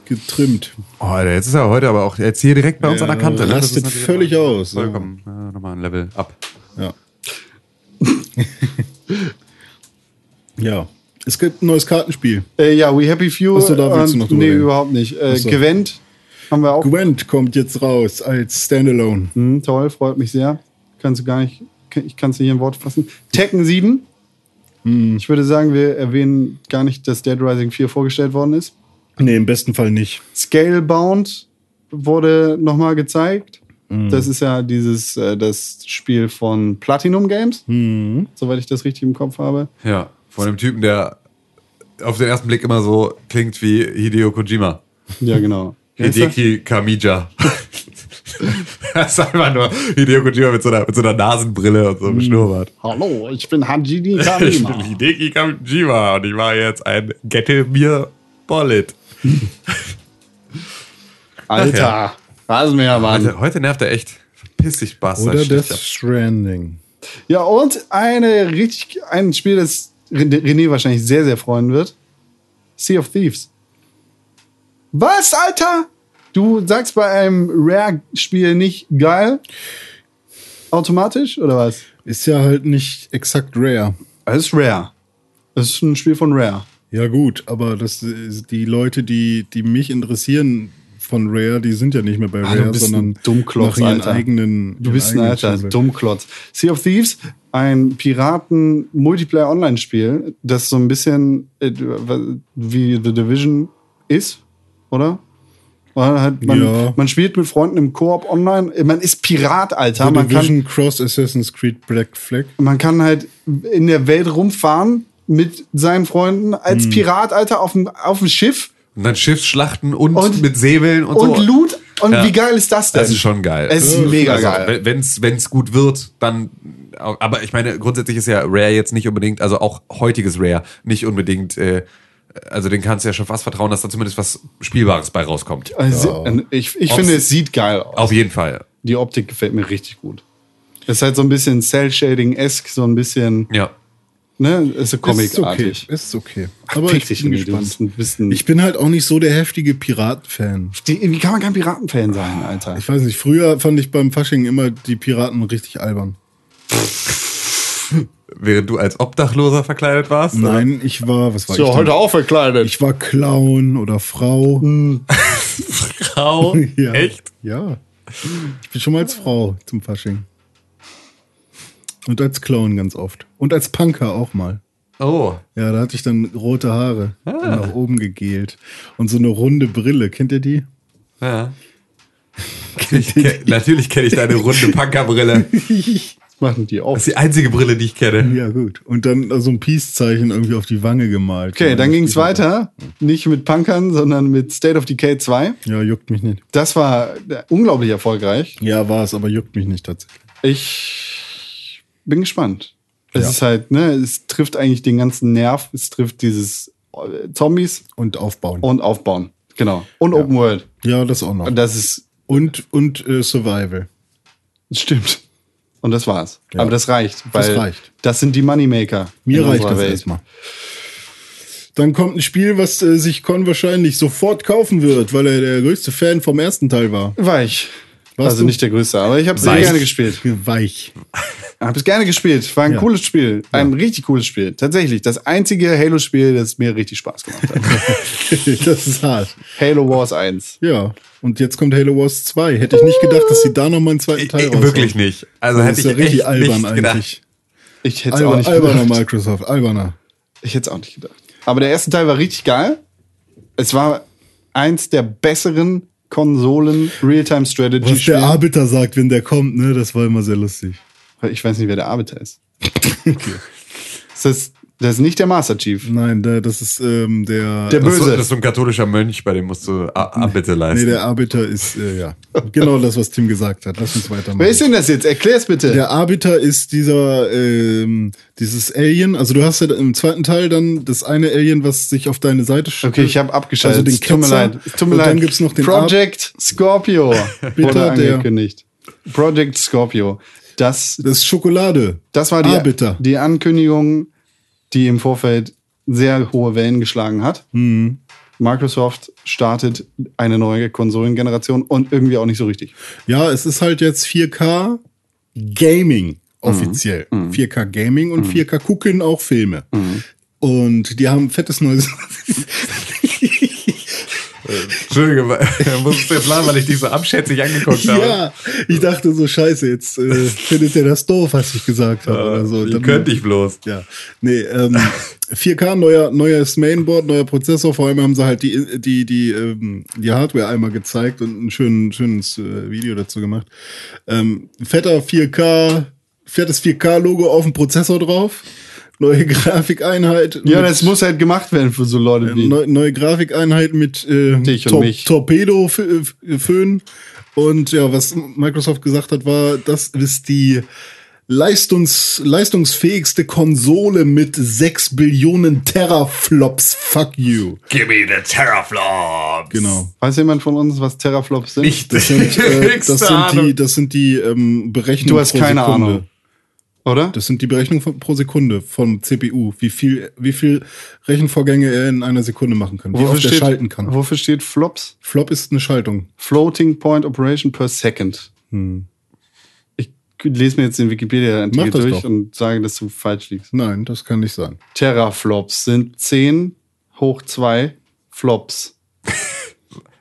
Speaker 2: getrimmt.
Speaker 3: Oh, Alter, jetzt ist er heute aber auch jetzt hier direkt bei uns
Speaker 2: Ja,
Speaker 3: an der Kante. ne? Das
Speaker 2: rastet
Speaker 3: natürlich
Speaker 2: völlig
Speaker 3: immer
Speaker 2: aus, ja.
Speaker 3: Vollkommen. Ja, nochmal ein Level ab.
Speaker 2: Ja. ja. Es gibt ein neues Kartenspiel.
Speaker 1: Äh, ja, We Happy Few.
Speaker 2: Ach so, da willst du noch drüber
Speaker 1: Nee,
Speaker 2: reden.
Speaker 1: überhaupt nicht. Äh,
Speaker 2: so.
Speaker 1: Gwent haben wir auch.
Speaker 2: Gwent kommt jetzt raus als Standalone.
Speaker 1: Hm, toll, freut mich sehr. Kannst du gar nicht, ich kann es nicht in Worte fassen. Tekken 7.
Speaker 2: Hm.
Speaker 1: Ich würde sagen, wir erwähnen gar nicht, dass Dead Rising 4 vorgestellt worden ist.
Speaker 2: Nee, im besten Fall nicht.
Speaker 1: Scalebound wurde nochmal gezeigt.
Speaker 2: Hm.
Speaker 1: Das ist ja dieses, äh, das Spiel von Platinum Games,
Speaker 2: Hm.
Speaker 1: soweit ich das richtig im Kopf habe.
Speaker 3: Ja, von dem Typen, der auf den ersten Blick immer so klingt wie Hideo Kojima.
Speaker 1: Ja, genau.
Speaker 3: Hideki Kamija. das ist einfach nur Hideo Kojima mit so einer, mit so einer Nasenbrille und so einem Schnurrbart.
Speaker 1: Hallo, ich bin Hajidi
Speaker 3: Ich
Speaker 1: Kamima.
Speaker 3: bin Hideki Kamijima und ich war jetzt ein Gette mir Bollet.
Speaker 1: Alter, Rasenmähermann.
Speaker 3: Heute, heute nervt er echt. Verpiss dich, Bastard.
Speaker 2: Oder Death Stranding.
Speaker 1: Ja, und eine richtig, ein Spiel, das René René wahrscheinlich sehr, sehr freuen wird. Sea of Thieves. Was, Alter? Du sagst bei einem Rare-Spiel nicht geil? Automatisch, oder was?
Speaker 2: Ist ja halt nicht exakt Rare.
Speaker 1: Es ist Rare. Es ist ein Spiel von Rare.
Speaker 2: Ja, gut, aber das die Leute, die, die mich interessieren von Rare, die sind ja nicht mehr bei
Speaker 1: Ah,
Speaker 2: Rare, sondern
Speaker 1: Dummklotz,
Speaker 2: nach ihren
Speaker 1: Alter.
Speaker 2: eigenen.
Speaker 1: Du bist ein alter
Speaker 2: Schule.
Speaker 1: Dummklotz. Sea of Thieves, ein Piraten-Multiplayer-Online-Spiel, das so ein bisschen äh, wie The Division ist, oder? Oder halt man,
Speaker 2: Ja.
Speaker 1: man spielt mit Freunden im Koop online. Man ist Pirat, Alter.
Speaker 2: The
Speaker 1: Man
Speaker 2: Division
Speaker 1: kann,
Speaker 2: Cross Assassin's Creed Black Flag.
Speaker 1: man kann halt in der Welt rumfahren mit seinen Freunden
Speaker 2: Hm.
Speaker 1: als Pirat, Alter, auf dem, auf dem Schiff
Speaker 3: Und dann Schiffsschlachten und,
Speaker 1: Und-
Speaker 3: mit Säbeln und,
Speaker 1: und
Speaker 3: so.
Speaker 1: Loot. Und
Speaker 3: Ja.
Speaker 1: wie geil ist das denn?
Speaker 3: Das ist schon geil.
Speaker 1: Es ist mega geil.
Speaker 3: Wenn es wenn's gut wird, dann. Aber ich meine, grundsätzlich ist ja Rare jetzt nicht unbedingt, also auch heutiges Rare nicht unbedingt. Äh, also den kannst du ja schon fast vertrauen, dass da zumindest was Spielbares bei rauskommt.
Speaker 1: Also, Ich, ich
Speaker 3: Ob's-
Speaker 1: finde, es sieht geil aus.
Speaker 3: Auf jeden Fall.
Speaker 1: Die Optik gefällt mir richtig gut. Es ist halt so ein bisschen Cell-Shading-esque, so ein bisschen,
Speaker 3: Ja.
Speaker 1: Ne, ist so
Speaker 2: Ist okay.
Speaker 1: comicartig.
Speaker 2: Ist okay.
Speaker 1: Aber
Speaker 2: Aber ich bin gespannt.
Speaker 1: ein bisschen,
Speaker 2: Ich bin halt auch nicht so der heftige Piraten-Fan.
Speaker 1: Wie kann man kein Piratenfan sein, Alter?
Speaker 2: Ich weiß nicht, früher fand ich beim Fasching immer die Piraten richtig albern.
Speaker 3: Während du als Obdachloser verkleidet warst? oder?
Speaker 2: Nein, ich war, was war
Speaker 1: So,
Speaker 2: ich?
Speaker 1: heute
Speaker 2: denn?
Speaker 1: auch verkleidet.
Speaker 2: Ich war Clown oder Frau.
Speaker 3: Frau?
Speaker 2: Ja.
Speaker 3: Echt?
Speaker 2: Ja. Ich bin schon mal als Frau zum Fasching. Und als Clown ganz oft. Und als Punker auch mal.
Speaker 3: Oh.
Speaker 2: Ja, da hatte ich dann rote Haare
Speaker 1: Ah.
Speaker 2: nach oben gegelt. Und so eine runde Brille. Kennt ihr die?
Speaker 3: Ja. Natürlich kenne ich deine runde Punkerbrille.
Speaker 1: Was machen die
Speaker 3: Das
Speaker 1: auch?
Speaker 3: ist die einzige Brille, die ich kenne.
Speaker 2: Ja, gut. Und dann so ein Peace-Zeichen irgendwie auf die Wange gemalt.
Speaker 1: Okay,
Speaker 2: Ja,
Speaker 1: dann
Speaker 2: das
Speaker 1: ging es weiter. Nicht mit Punkern, sondern mit State of Decay 2.
Speaker 2: Ja, juckt mich nicht.
Speaker 1: Das war äh, unglaublich erfolgreich.
Speaker 2: Ja, war es, aber juckt mich nicht tatsächlich.
Speaker 1: Ich bin gespannt. Es
Speaker 2: Ja.
Speaker 1: ist halt, ne, es trifft eigentlich den ganzen Nerv. Es trifft dieses äh, Zombies
Speaker 2: Und aufbauen.
Speaker 1: und Aufbauen. Genau. Und Open World.
Speaker 2: ja, das auch noch.
Speaker 1: Und das ist,
Speaker 2: Und, und äh, Survival.
Speaker 1: das stimmt. Und das war's.
Speaker 2: Ja.
Speaker 1: Aber das reicht.
Speaker 2: Das
Speaker 1: Weil
Speaker 2: reicht.
Speaker 1: Das sind die Moneymaker.
Speaker 2: Mir reicht das erstmal. Dann kommt ein Spiel, was äh, sich Con wahrscheinlich sofort kaufen wird, weil er der größte Fan vom ersten Teil war.
Speaker 1: Weich.
Speaker 2: Warst
Speaker 1: also
Speaker 2: du?
Speaker 1: nicht der größte, aber ich habe sehr gerne gespielt.
Speaker 2: Weich.
Speaker 1: Habe es gerne gespielt. War ein
Speaker 2: Ja.
Speaker 1: cooles Spiel. Ein richtig cooles Spiel. Tatsächlich. Das einzige Halo-Spiel, das mir richtig Spaß gemacht hat.
Speaker 2: das ist hart.
Speaker 1: Halo Wars 1.
Speaker 2: Ja. Und jetzt kommt Halo Wars 2. Hätte ich nicht gedacht, dass sie da nochmal einen zweiten Teil
Speaker 3: Äh,
Speaker 2: raushauen.
Speaker 3: Wirklich nicht. Also
Speaker 2: Das
Speaker 3: hätte
Speaker 2: ist ja
Speaker 3: ich
Speaker 2: richtig
Speaker 3: echt
Speaker 2: albern
Speaker 3: nicht gedacht.
Speaker 2: eigentlich.
Speaker 1: Ich hätte es auch nicht
Speaker 2: alberner
Speaker 1: gedacht.
Speaker 2: Microsoft, alberner.
Speaker 1: Ich hätte es auch nicht gedacht. Aber der erste Teil war richtig geil. Es war eins der besseren Konsolen Real-Time Strategy
Speaker 2: Was der Arbiter sagt, wenn der kommt, ne, das war immer sehr lustig.
Speaker 1: Ich weiß nicht, wer der Arbeiter ist. Das ist, das ist nicht der Master Chief.
Speaker 2: Nein, der, das ist ähm, der.
Speaker 1: Der
Speaker 3: Das
Speaker 1: Böse.
Speaker 3: das ist so ein katholischer Mönch, bei dem musst du A- Abbitte
Speaker 2: nee,
Speaker 3: leisten.
Speaker 2: der Arbiter ist, äh, ja. Genau das, was Tim gesagt hat. Lass uns weitermachen.
Speaker 1: Wer ist denn das jetzt? Erklär's bitte.
Speaker 2: Der Arbiter ist dieser, ähm, dieses Alien. Also du hast ja im zweiten Teil dann das eine Alien, was sich auf deine Seite sch-
Speaker 1: Okay, ich habe abgeschaltet.
Speaker 2: Also den
Speaker 1: Es tut mir
Speaker 2: Ketzer.
Speaker 1: leid. Es Tut mir
Speaker 2: Und
Speaker 1: leid.
Speaker 2: dann gibt's noch den
Speaker 1: Project Scorpio
Speaker 2: Bitte, der-.
Speaker 1: Project Scorpio. Das,
Speaker 2: Das ist Schokolade.
Speaker 1: das war die,
Speaker 2: Arbiter.
Speaker 1: die Ankündigung, die im Vorfeld sehr hohe Wellen geschlagen hat.
Speaker 2: Mhm.
Speaker 1: Microsoft startet eine neue Konsolengeneration und irgendwie auch nicht so richtig.
Speaker 2: Ja, es ist halt jetzt 4K Gaming offiziell.
Speaker 1: Mhm.
Speaker 2: 4K Gaming und 4K gucken auch Filme. Und die haben fettes neues.
Speaker 3: Entschuldige, muss es jetzt lachen, weil ich dich so abschätzig angeguckt habe.
Speaker 2: ja, ich dachte so, scheiße, jetzt äh, findet ihr das doof, was ich gesagt habe oder so. Dann-
Speaker 3: könnte ich bloß?
Speaker 2: Ja, nee, ähm, 4K, neuer, neues Mainboard, neuer Prozessor. Vor allem haben sie halt die, die, die, ähm, die Hardware einmal gezeigt und ein schön, schönes äh, Video dazu gemacht. Ähm, fetter 4K, fettes 4K-Logo auf dem Prozessor drauf. Neue Grafikeinheit.
Speaker 1: Ja, das muss halt gemacht werden für so Leute wie.
Speaker 2: Neu, neue Grafikeinheit mit äh,
Speaker 1: Dich und mich.
Speaker 2: Torpedo-Föhn. Und ja, was Microsoft gesagt hat, war, das ist die leistungs, leistungsfähigste Konsole mit 6 Billionen Teraflops. Fuck you.
Speaker 3: Give me the Terraflops.
Speaker 2: Genau.
Speaker 1: Weiß jemand von uns, was Teraflops sind?
Speaker 3: Nicht.
Speaker 2: Das sind, äh, das sind die, das sind die ähm, Berechnungen
Speaker 1: Du hast keine Ahnung. Oder?
Speaker 2: Das sind die Berechnungen von, pro Sekunde vom CPU. Wie viel, wie viel Rechenvorgänge er in einer Sekunde machen kann. Wie oft er schalten kann.
Speaker 1: Wofür steht Flops?
Speaker 2: Flop ist eine Schaltung.
Speaker 1: Floating Point Operation per Second. Ich lese mir jetzt den Wikipedia-Artikel durch
Speaker 2: doch.
Speaker 1: und sage, dass du falsch liegst.
Speaker 2: Nein, das kann nicht sein.
Speaker 1: Teraflops sind 10 hoch 2 Flops.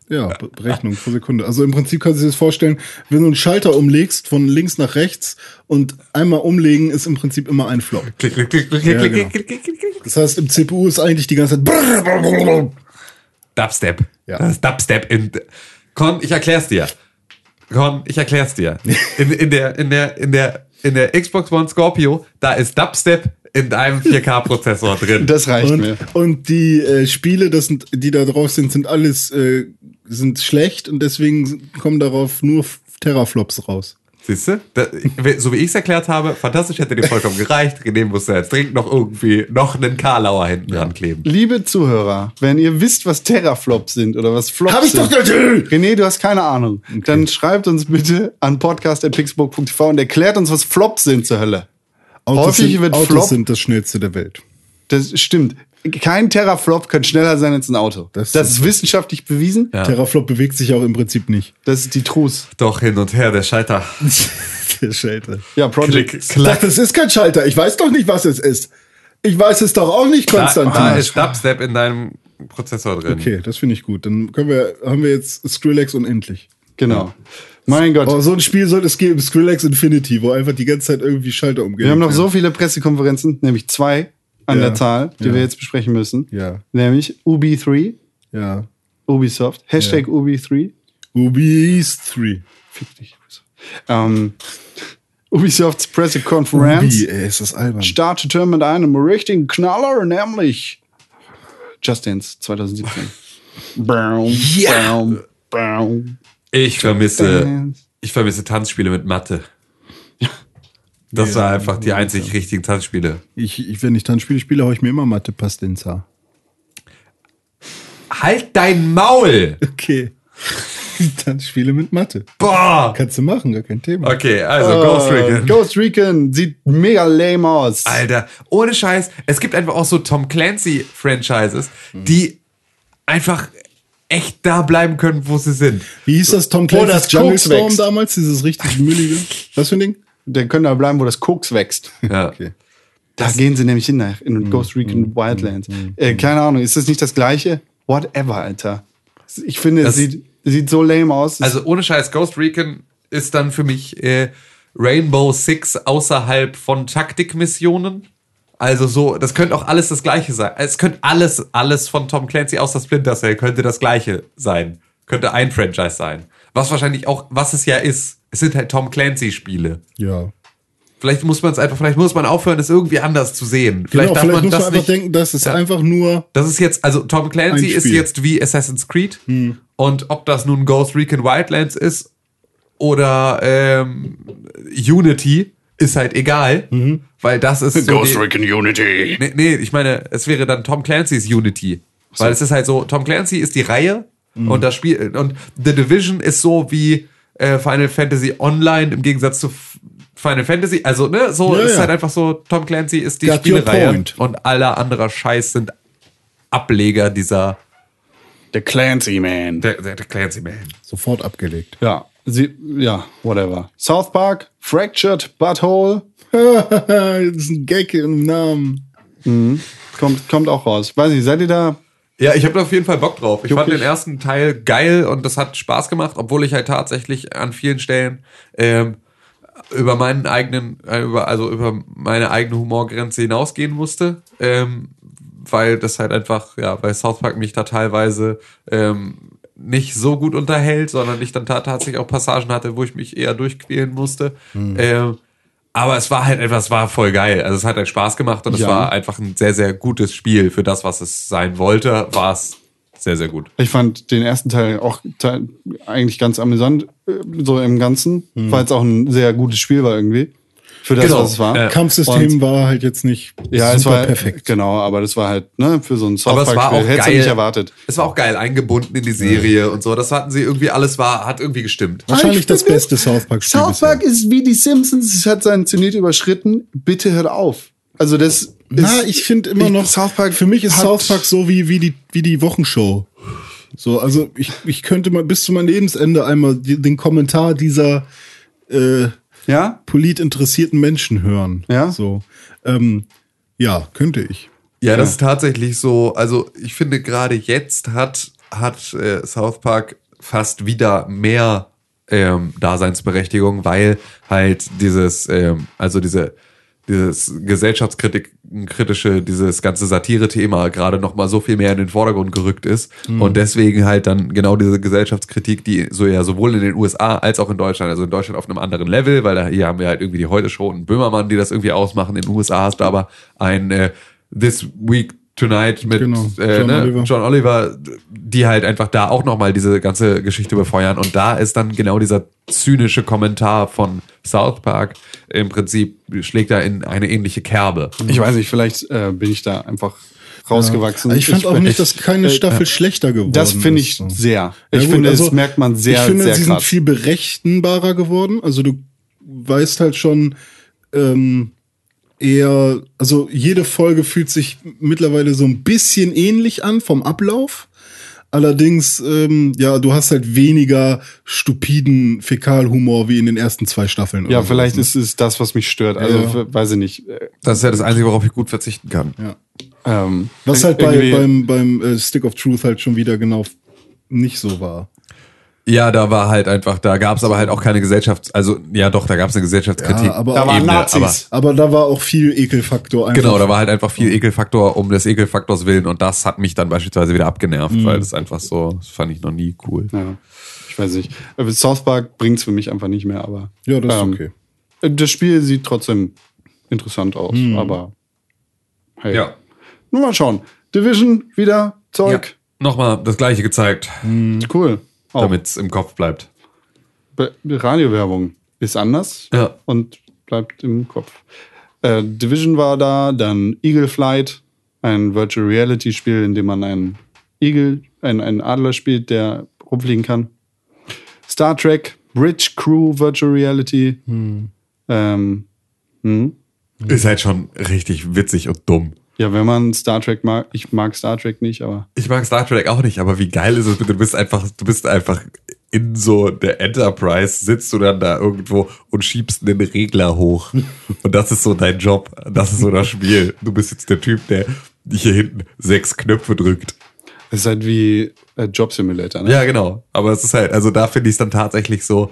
Speaker 2: Ja, Be- Berechnung pro Sekunde. Also im Prinzip kannst du dir das vorstellen, wenn du einen Schalter umlegst von links nach rechts und einmal umlegen ist im Prinzip immer ein Flop.
Speaker 3: Klick, klick, klick, klick,
Speaker 2: Ja,
Speaker 3: klick,
Speaker 2: genau.
Speaker 3: klick, klick, klick, klick.
Speaker 2: Das heißt, im CPU ist eigentlich die ganze Zeit.
Speaker 3: Dubstep.
Speaker 2: Ja.
Speaker 3: Das ist Dubstep in. Con, ich erklär's dir. Con, ich erklär's dir. In, in der, in der, in der, in der Xbox One Scorpio, da ist Dubstep in deinem 4K-Prozessor drin.
Speaker 1: Das reicht
Speaker 2: Und,
Speaker 1: mir.
Speaker 2: und die äh, Spiele, das sind, die da drauf sind, sind alles äh, sind schlecht und deswegen kommen darauf nur Teraflops raus.
Speaker 3: Siehst du? So wie ich es erklärt habe, fantastisch hätte dir vollkommen gerecht. René musste jetzt dringend noch irgendwie noch einen Karlauer hinten dran kleben.
Speaker 1: Liebe Zuhörer, wenn ihr wisst, was Teraflops sind oder was Flops
Speaker 2: Hab ich doch
Speaker 1: sind.
Speaker 2: natürlich!
Speaker 1: René, du hast keine Ahnung. Dann schreibt uns bitte an podcast.pixburg.tv und erklärt uns, was Flops sind zur Hölle.
Speaker 2: Autos,
Speaker 1: Häufig
Speaker 2: sind,
Speaker 1: wird
Speaker 2: Autos
Speaker 1: Flop-
Speaker 2: sind das schnellste der Welt.
Speaker 1: Das stimmt. Kein Teraflop kann schneller sein als ein Auto.
Speaker 2: Das
Speaker 1: Das,
Speaker 2: ist
Speaker 1: wissenschaftlich bewiesen.
Speaker 3: Ja.
Speaker 2: Teraflop bewegt sich auch im Prinzip nicht.
Speaker 1: Das ist die Trus.
Speaker 3: Doch hin und her, der Scheiter.
Speaker 2: Der Schalter.
Speaker 1: Ja, Project.
Speaker 3: Klick, klack.
Speaker 2: es ist kein Schalter. Ich weiß doch nicht, was es ist. Ich weiß es doch auch nicht, Konstantin.
Speaker 3: da ist Dubstep in deinem Prozessor drin.
Speaker 2: okay, das finde ich gut. Dann können wir, haben wir jetzt Skrillex unendlich.
Speaker 1: Genau. Mein Gott.
Speaker 2: Aber so ein Spiel soll es geben, Skrillex Infinity, wo einfach die ganze Zeit irgendwie Schalter umgehen.
Speaker 1: Wir haben noch so viele Pressekonferenzen, nämlich zwei an
Speaker 2: Ja.
Speaker 1: der Zahl, die
Speaker 2: Ja.
Speaker 1: wir jetzt besprechen müssen.
Speaker 2: Ja,
Speaker 1: Nämlich Ubi3,
Speaker 2: ja.
Speaker 1: Ubisoft, Hashtag Ubi3.
Speaker 2: Ubis 3.
Speaker 1: Fick dich. Ähm, Ubisofts Pressekonferenz
Speaker 2: Ubi, ey, ist das albern.
Speaker 1: startete mit einem richtigen Knaller, nämlich Just Dance 2017. Baum,
Speaker 2: Ja.
Speaker 1: baum, baum.
Speaker 3: Ich vermisse, ich vermisse Tanzspiele mit Mathe. Das war einfach die einzig richtigen Tanzspiele.
Speaker 2: Ich, ich, wenn ich Tanzspiele spiele, hau ich mir immer Mathe Pastinza.
Speaker 3: Halt dein Maul!
Speaker 2: Okay. Tanzspiele mit Mathe.
Speaker 3: Boah!
Speaker 2: Kannst du machen, gar kein Thema.
Speaker 3: Okay, also Ghost
Speaker 1: Äh,
Speaker 3: Recon.
Speaker 1: Ghost Recon sieht mega lame aus.
Speaker 3: Alter, ohne Scheiß, es gibt einfach auch so Tom Clancy-Franchises, die einfach echt da bleiben können, wo sie sind.
Speaker 2: Wie hieß das Tom
Speaker 1: Wo
Speaker 2: Clancy's
Speaker 1: das
Speaker 2: Jungle
Speaker 1: Koks
Speaker 2: Storm
Speaker 1: wächst.
Speaker 2: damals? Dieses richtig müllige. Was für ein Ding?
Speaker 1: Der können da bleiben, wo das Koks wächst.
Speaker 3: Ja.
Speaker 2: Okay.
Speaker 1: Da gehen sie nämlich hin, nach- in Ghost Recon Wildlands. Äh, keine Ahnung, ist das nicht das gleiche? Whatever, Alter. Ich finde, es
Speaker 3: Das-
Speaker 1: sieht, sieht so lame aus.
Speaker 3: Also ohne Scheiß, Ghost Recon ist dann für mich äh, Rainbow Six außerhalb von Taktikmissionen. Also so, das könnte auch alles das gleiche sein. Es könnte alles, alles von Tom Clancy außer Splinter Cell könnte das gleiche sein. Könnte ein Franchise sein. Was wahrscheinlich auch, was es ja ist. Es sind halt Tom Clancy Spiele.
Speaker 2: Ja.
Speaker 3: Vielleicht muss man es einfach, vielleicht muss man aufhören, es irgendwie anders zu sehen. Vielleicht
Speaker 2: Genau,
Speaker 3: darf
Speaker 2: vielleicht
Speaker 3: man
Speaker 2: muss man
Speaker 3: das
Speaker 2: einfach
Speaker 3: nicht.
Speaker 2: denken, das ist
Speaker 3: Ja.
Speaker 2: einfach nur.
Speaker 3: Das ist jetzt, also Tom Clancy ist jetzt wie Assassin's Creed. Und ob das nun Ghost Recon Wildlands ist oder ähm, Unity, ist halt egal. Weil das ist so die,
Speaker 1: Recon Unity.
Speaker 3: nee, nee, ich meine, es wäre dann Tom Clancy's Unity. Weil es ist halt so, Tom Clancy ist die Reihe und das Spiel, und The Division ist so wie äh, Final Fantasy Online im Gegensatz zu Final Fantasy. Also, ne, so
Speaker 2: Ja,
Speaker 3: ist
Speaker 2: ja.
Speaker 3: halt einfach so, Tom Clancy ist die
Speaker 2: Got
Speaker 3: Spielereihe und aller anderer Scheiß sind Ableger dieser
Speaker 1: Der Clancy Man.
Speaker 3: der, der, der Clancy Man.
Speaker 2: Sofort abgelegt.
Speaker 1: Ja, sie, ja, whatever. South Park, Fractured Butthole,
Speaker 2: das ist ein Gag im Namen.
Speaker 1: kommt, kommt auch raus. Weiß nicht, seid ihr da?
Speaker 3: Ja, ich habe da auf jeden Fall Bock drauf. Ich
Speaker 1: Juck
Speaker 3: fand den ersten Teil geil und das hat Spaß gemacht, obwohl ich halt tatsächlich an vielen Stellen ähm, über meinen eigenen, äh, über, also über meine eigene Humorgrenze hinausgehen musste. Ähm, weil das halt einfach, ja, weil South Park mich da teilweise ähm, nicht so gut unterhält, sondern ich dann ta- tatsächlich auch Passagen hatte, wo ich mich eher durchquälen musste. Ähm, aber es war halt etwas, war voll geil. Also es hat halt Spaß gemacht und es
Speaker 1: Ja.
Speaker 3: war einfach ein sehr, sehr gutes Spiel. Für das, was es sein wollte, war es sehr, sehr gut.
Speaker 1: Ich fand den ersten Teil auch eigentlich ganz amüsant, äh, so im Ganzen, weil es auch ein sehr gutes Spiel war irgendwie. Für das,
Speaker 3: Genau.
Speaker 1: was es war.
Speaker 3: Ja.
Speaker 2: Kampfsystem
Speaker 1: Und-
Speaker 2: war halt jetzt nicht
Speaker 1: Ja,
Speaker 2: super
Speaker 1: es war
Speaker 2: perfekt.
Speaker 1: Genau, aber das war halt, ne, für so ein South
Speaker 3: Aber es war
Speaker 1: Park-Spiel.
Speaker 3: auch
Speaker 1: Hättest du
Speaker 3: geil.
Speaker 1: nicht erwartet.
Speaker 3: Es war auch geil eingebunden in die Serie und so. Das hatten sie irgendwie alles war, hat irgendwie gestimmt.
Speaker 2: Wahrscheinlich
Speaker 1: Ich
Speaker 2: das beste South Park-Spiel.
Speaker 1: South Park ist wie die Simpsons, es hat seinen Zenit überschritten. Bitte hört auf. Also das ist,
Speaker 2: Na, ich finde immer
Speaker 1: ich-
Speaker 2: noch,
Speaker 1: South Park
Speaker 2: für mich ist South Park so wie, wie, die, wie die Wochenshow. So, also ich, ich könnte mal bis zu meinem Lebensende einmal den Kommentar dieser äh,
Speaker 1: ja,
Speaker 2: politinteressierten Menschen hören.
Speaker 1: Ja?
Speaker 2: So, ähm, ja, könnte ich.
Speaker 3: Ja, das ist tatsächlich so. Also ich finde gerade jetzt hat hat äh, South Park fast wieder mehr ähm, Daseinsberechtigung, weil halt dieses, ähm, also diese dieses gesellschaftskritische, dieses ganze Satire-Thema gerade noch mal so viel mehr in den Vordergrund gerückt ist und deswegen halt dann genau diese Gesellschaftskritik, die so ja sowohl in den USA als auch in Deutschland, also in Deutschland auf einem anderen Level, weil da hier haben wir halt irgendwie die Heute Show und Böhmermann, die das irgendwie ausmachen. In den USA hast du aber ein äh, This Week Tonight mit
Speaker 2: Genau,
Speaker 3: äh,
Speaker 2: John
Speaker 3: ne,
Speaker 2: Oliver.
Speaker 3: John Oliver, die halt einfach da auch nochmal diese ganze Geschichte befeuern. Und da ist dann genau dieser zynische Kommentar von South Park im Prinzip schlägt da in eine ähnliche Kerbe.
Speaker 1: ich weiß nicht, vielleicht äh, bin ich da einfach rausgewachsen.
Speaker 2: Aber ich fand auch
Speaker 1: bin-
Speaker 2: nicht, dass keine
Speaker 1: äh,
Speaker 2: Staffel schlechter geworden
Speaker 1: Das finde
Speaker 2: ist.
Speaker 1: ich
Speaker 2: so.
Speaker 1: sehr.
Speaker 2: Ja,
Speaker 1: Ich
Speaker 2: gut,
Speaker 1: finde,
Speaker 2: also,
Speaker 1: das merkt man sehr,
Speaker 2: ich finde,
Speaker 1: sehr
Speaker 2: sie
Speaker 1: krass.
Speaker 2: sind viel berechenbarer geworden. Also du weißt halt schon ähm, eher, also jede Folge fühlt sich mittlerweile so ein bisschen ähnlich an vom Ablauf. Allerdings, ähm, ja, du hast halt weniger stupiden Fäkalhumor wie in den ersten zwei Staffeln.
Speaker 1: ja, vielleicht
Speaker 2: sowas,
Speaker 1: ist es das, was mich stört. Also,
Speaker 2: Ja.
Speaker 1: weiß ich nicht.
Speaker 3: Das ist ja das Einzige, worauf ich gut verzichten kann.
Speaker 2: ne? Ja.
Speaker 1: Ähm,
Speaker 2: Was halt bei, beim, beim äh, Stick of Truth halt schon wieder genau nicht so war.
Speaker 3: Ja, da war halt einfach, da gab es aber halt auch keine Gesellschafts-, also ja doch, da gab es eine Gesellschaftskritik.
Speaker 2: Ja, aber-
Speaker 1: Da waren
Speaker 3: Ebene,
Speaker 1: Nazis.
Speaker 2: Aber da war auch viel Ekelfaktor. Einfach.
Speaker 3: Genau, da war halt einfach viel Ekelfaktor um des Ekelfaktors willen und das hat mich dann beispielsweise wieder abgenervt,
Speaker 2: Mhm.
Speaker 3: weil das einfach so, das fand ich noch nie cool.
Speaker 1: Ja, ich weiß nicht. Äh, South Park bringt's für mich einfach nicht mehr, aber.
Speaker 2: Ja, das ist
Speaker 1: ähm,
Speaker 2: okay.
Speaker 1: äh, Das Spiel sieht trotzdem interessant aus, aber. Hey.
Speaker 3: Ja.
Speaker 1: Nur mal schauen. Division, wieder Zeug.
Speaker 3: Nochmal das gleiche gezeigt,
Speaker 1: Cool. Auch
Speaker 3: damit es im Kopf bleibt.
Speaker 1: Radiowerbung ist anders
Speaker 3: Ja.
Speaker 1: und bleibt im Kopf. Äh, Division war da, dann Eagle Flight, ein Virtual Reality Spiel, in dem man einen Igel, einen, einen Adler spielt, der rumfliegen kann. Star Trek, Bridge Crew Virtual Reality. Ähm, hm.
Speaker 3: Ist halt schon richtig witzig und dumm.
Speaker 1: Ja, wenn man Star Trek mag, ich mag Star Trek nicht, aber
Speaker 3: Ich mag Star Trek auch nicht, aber wie geil ist es? Du bist einfach, du bist einfach in so der Enterprise sitzt du dann da irgendwo und schiebst einen Regler hoch. Und das ist so dein Job. Das ist so das Spiel. Du bist jetzt der Typ, der hier hinten sechs Knöpfe drückt.
Speaker 1: Das ist halt wie äh, Job Simulator, ne?
Speaker 3: Ja, genau. Aber es ist halt, also da finde ich es dann tatsächlich so.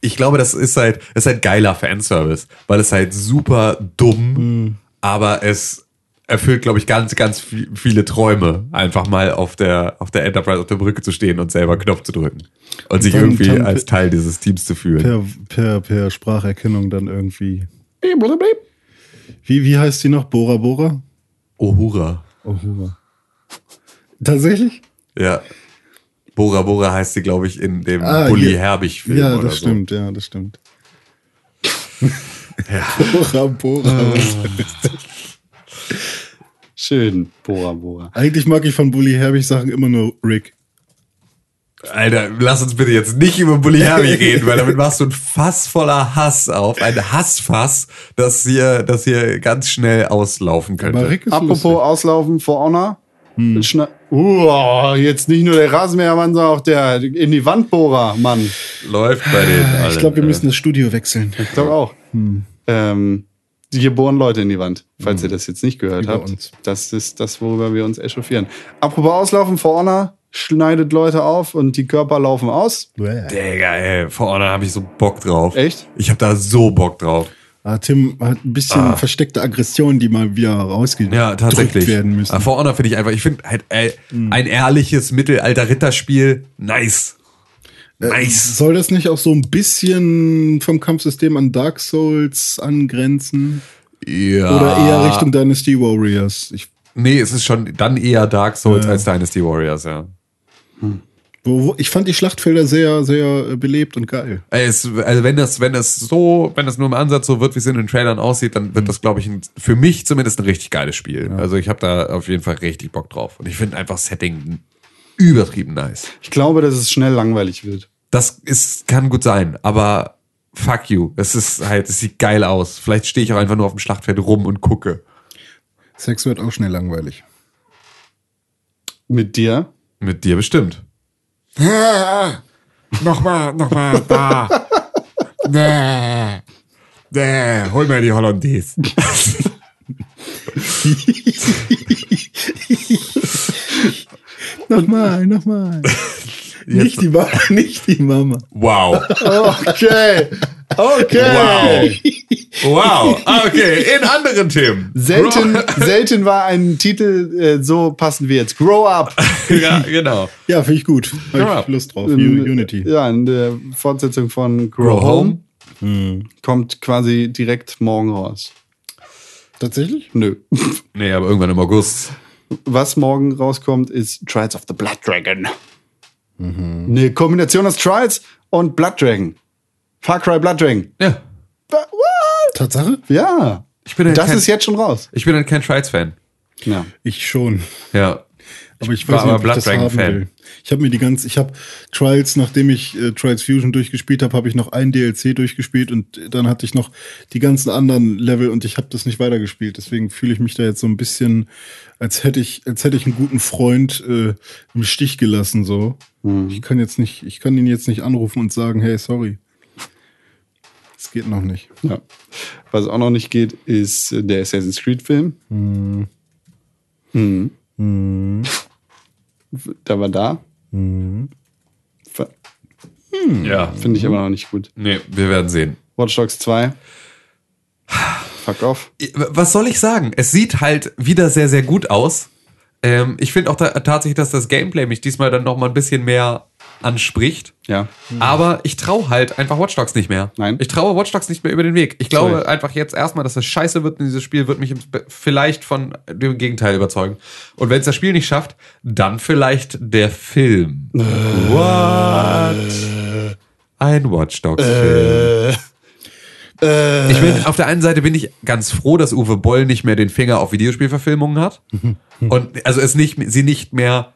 Speaker 3: Ich glaube, das ist halt, ist halt geiler Fanservice, weil es halt super dumm, aber es erfüllt, glaube ich, ganz, ganz vi- viele Träume, einfach mal auf der, auf der Enterprise auf der Brücke zu stehen und selber Knopf zu drücken. Und sich
Speaker 2: dann-
Speaker 3: irgendwie als Teil dieses Teams zu fühlen.
Speaker 2: Per, per, per Spracherkennung dann irgendwie. Wie, wie heißt die noch? Bora Bora?
Speaker 3: Ohura.
Speaker 2: Oh, Hura. Tatsächlich?
Speaker 3: Ja. Bora Bora heißt sie, glaube ich, in dem
Speaker 2: Ah,
Speaker 3: Bully. Herbig-Film.
Speaker 2: Ja, das
Speaker 3: so.
Speaker 2: stimmt, ja, das stimmt. Bora Bora.
Speaker 1: Schön, Bora Bora.
Speaker 2: Eigentlich mag ich von Bully Herbig Sachen immer nur Rick.
Speaker 3: Alter, lass uns bitte jetzt nicht über Bully Herbig reden, weil damit machst du ein Fass voller Hass auf. Ein Hassfass, das hier, das hier ganz schnell auslaufen könnte.
Speaker 2: Aber Rick ist
Speaker 1: Apropos
Speaker 2: lustig.
Speaker 1: Auslaufen For Honor. Schna uh, jetzt nicht nur der Rasenmähermann, sondern auch der in die Wandbohrer, Mann.
Speaker 3: Läuft bei den allen.
Speaker 2: Ich glaube, wir müssen das Studio wechseln.
Speaker 1: Ich glaube auch. Ähm, hier bohren Leute in die Wand, falls ihr das jetzt nicht gehört
Speaker 2: bei
Speaker 1: habt.
Speaker 2: uns.
Speaker 1: Das ist das, worüber wir uns echauffieren. Apropos Auslaufen For Honor schneidet Leute auf und die Körper laufen aus.
Speaker 3: Digga, ey, vorne habe ich so Bock drauf.
Speaker 1: Echt?
Speaker 3: Ich habe da so Bock drauf.
Speaker 2: Ah, Tim hat ein bisschen versteckte Aggression, die mal wieder rausgedrückt
Speaker 3: Ja, tatsächlich.
Speaker 2: werden müssen.
Speaker 3: Aber For Honor finde ich einfach, ich finde halt ey, ein ehrliches Mittelalter-Ritterspiel, nice. Nice.
Speaker 2: Soll das nicht auch so ein bisschen vom Kampfsystem an Dark Souls angrenzen?
Speaker 3: Ja.
Speaker 2: Oder eher Richtung Dynasty Warriors? Ich,
Speaker 3: Nee, es ist schon dann eher Dark Souls
Speaker 2: Ja.
Speaker 3: als Dynasty Warriors, ja.
Speaker 2: wo, wo, ich fand die Schlachtfelder sehr, sehr äh, belebt und geil.
Speaker 3: Ey, Es, also wenn das, wenn das so, wenn das nur im Ansatz so wird, wie es in den Trailern aussieht, dann wird das, glaube ich, ein, für mich zumindest ein richtig geiles Spiel. Also ich habe da auf jeden Fall richtig Bock drauf. Und ich finde einfach Setting übertrieben nice.
Speaker 1: Ich glaube, dass es schnell langweilig wird.
Speaker 3: Das ist, kann gut sein, aber fuck you. Es ist halt, es sieht geil aus. Vielleicht stehe ich auch einfach nur auf dem Schlachtfeld rum und gucke.
Speaker 2: Sex wird auch schnell langweilig.
Speaker 1: Mit dir?
Speaker 3: Mit dir bestimmt.
Speaker 4: Nochmal, nochmal, da. Nee. Nee, hol mir die Hollandaise.
Speaker 2: Nochmal, nochmal. nicht die Mama, nicht die Mama.
Speaker 3: Wow.
Speaker 1: Okay. Okay.
Speaker 3: Wow. Wow. Okay, in anderen Themen.
Speaker 1: Selten, selten war ein Titel äh, so passend wie jetzt. Grow Up.
Speaker 3: ja, genau.
Speaker 2: Ja, finde ich gut. Hab
Speaker 3: Ja.
Speaker 2: ich Lust drauf.
Speaker 1: Ähm,
Speaker 2: Unity.
Speaker 1: Ja, in der Fortsetzung von Grow,
Speaker 3: Grow
Speaker 1: Home,
Speaker 3: Home.
Speaker 1: kommt quasi direkt morgen raus.
Speaker 2: Tatsächlich?
Speaker 1: Nö.
Speaker 3: Nee, aber irgendwann im August.
Speaker 1: Was morgen rauskommt, ist Trials of the Blood Dragon. Eine Kombination aus Trials und Blood Dragon. Far Cry Blood Dragon.
Speaker 3: Ja.
Speaker 1: What?
Speaker 2: Tatsache?
Speaker 1: Ja.
Speaker 3: Ich bin halt
Speaker 1: das
Speaker 3: kein-
Speaker 1: ist jetzt schon raus.
Speaker 3: Ich bin halt kein Trials-Fan.
Speaker 1: Ja.
Speaker 2: Ich schon.
Speaker 3: Ja.
Speaker 2: Aber ich
Speaker 3: war
Speaker 2: weiß nicht, ob ich das haben
Speaker 3: Fan.
Speaker 2: will. Ich habe mir die ganze, ich habe Trials, nachdem ich äh, Trials Fusion durchgespielt habe, habe ich noch ein DLC durchgespielt und dann hatte ich noch die ganzen anderen Level und ich habe das nicht weitergespielt. Deswegen fühle ich mich da jetzt so ein bisschen, als hätte ich, als hätte ich einen guten Freund äh, im Stich gelassen. So, ich kann jetzt nicht, ich kann ihn jetzt nicht anrufen und sagen, hey, sorry. Das geht noch nicht.
Speaker 1: ja. Was auch noch nicht geht, ist äh, der Assassin's Creed Film. Mhm. Da war da. Ver-
Speaker 3: Ja.
Speaker 1: Finde ich aber noch nicht gut.
Speaker 3: Nee, wir werden sehen.
Speaker 1: Watch Dogs 2. Fuck off.
Speaker 3: Was soll ich sagen? Es sieht halt wieder sehr, sehr gut aus. Ähm, ich finde auch da, tatsächlich, dass das Gameplay mich diesmal dann noch mal ein bisschen mehr anspricht.
Speaker 1: Ja.
Speaker 3: Aber ich traue halt einfach Watch Dogs nicht mehr.
Speaker 1: Nein.
Speaker 3: Ich traue Watch Dogs nicht mehr über den Weg. Ich glaube
Speaker 1: Sorry.
Speaker 3: einfach jetzt erstmal, dass das scheiße wird und dieses Spiel wird mich vielleicht von dem Gegenteil überzeugen. Und wenn es das Spiel nicht schafft, dann vielleicht der Film. What? Ein Watch Dogs Film. Ich bin, auf der einen Seite bin ich ganz froh, dass Uwe Boll nicht mehr den Finger auf Videospielverfilmungen hat. Und also es nicht, sie nicht mehr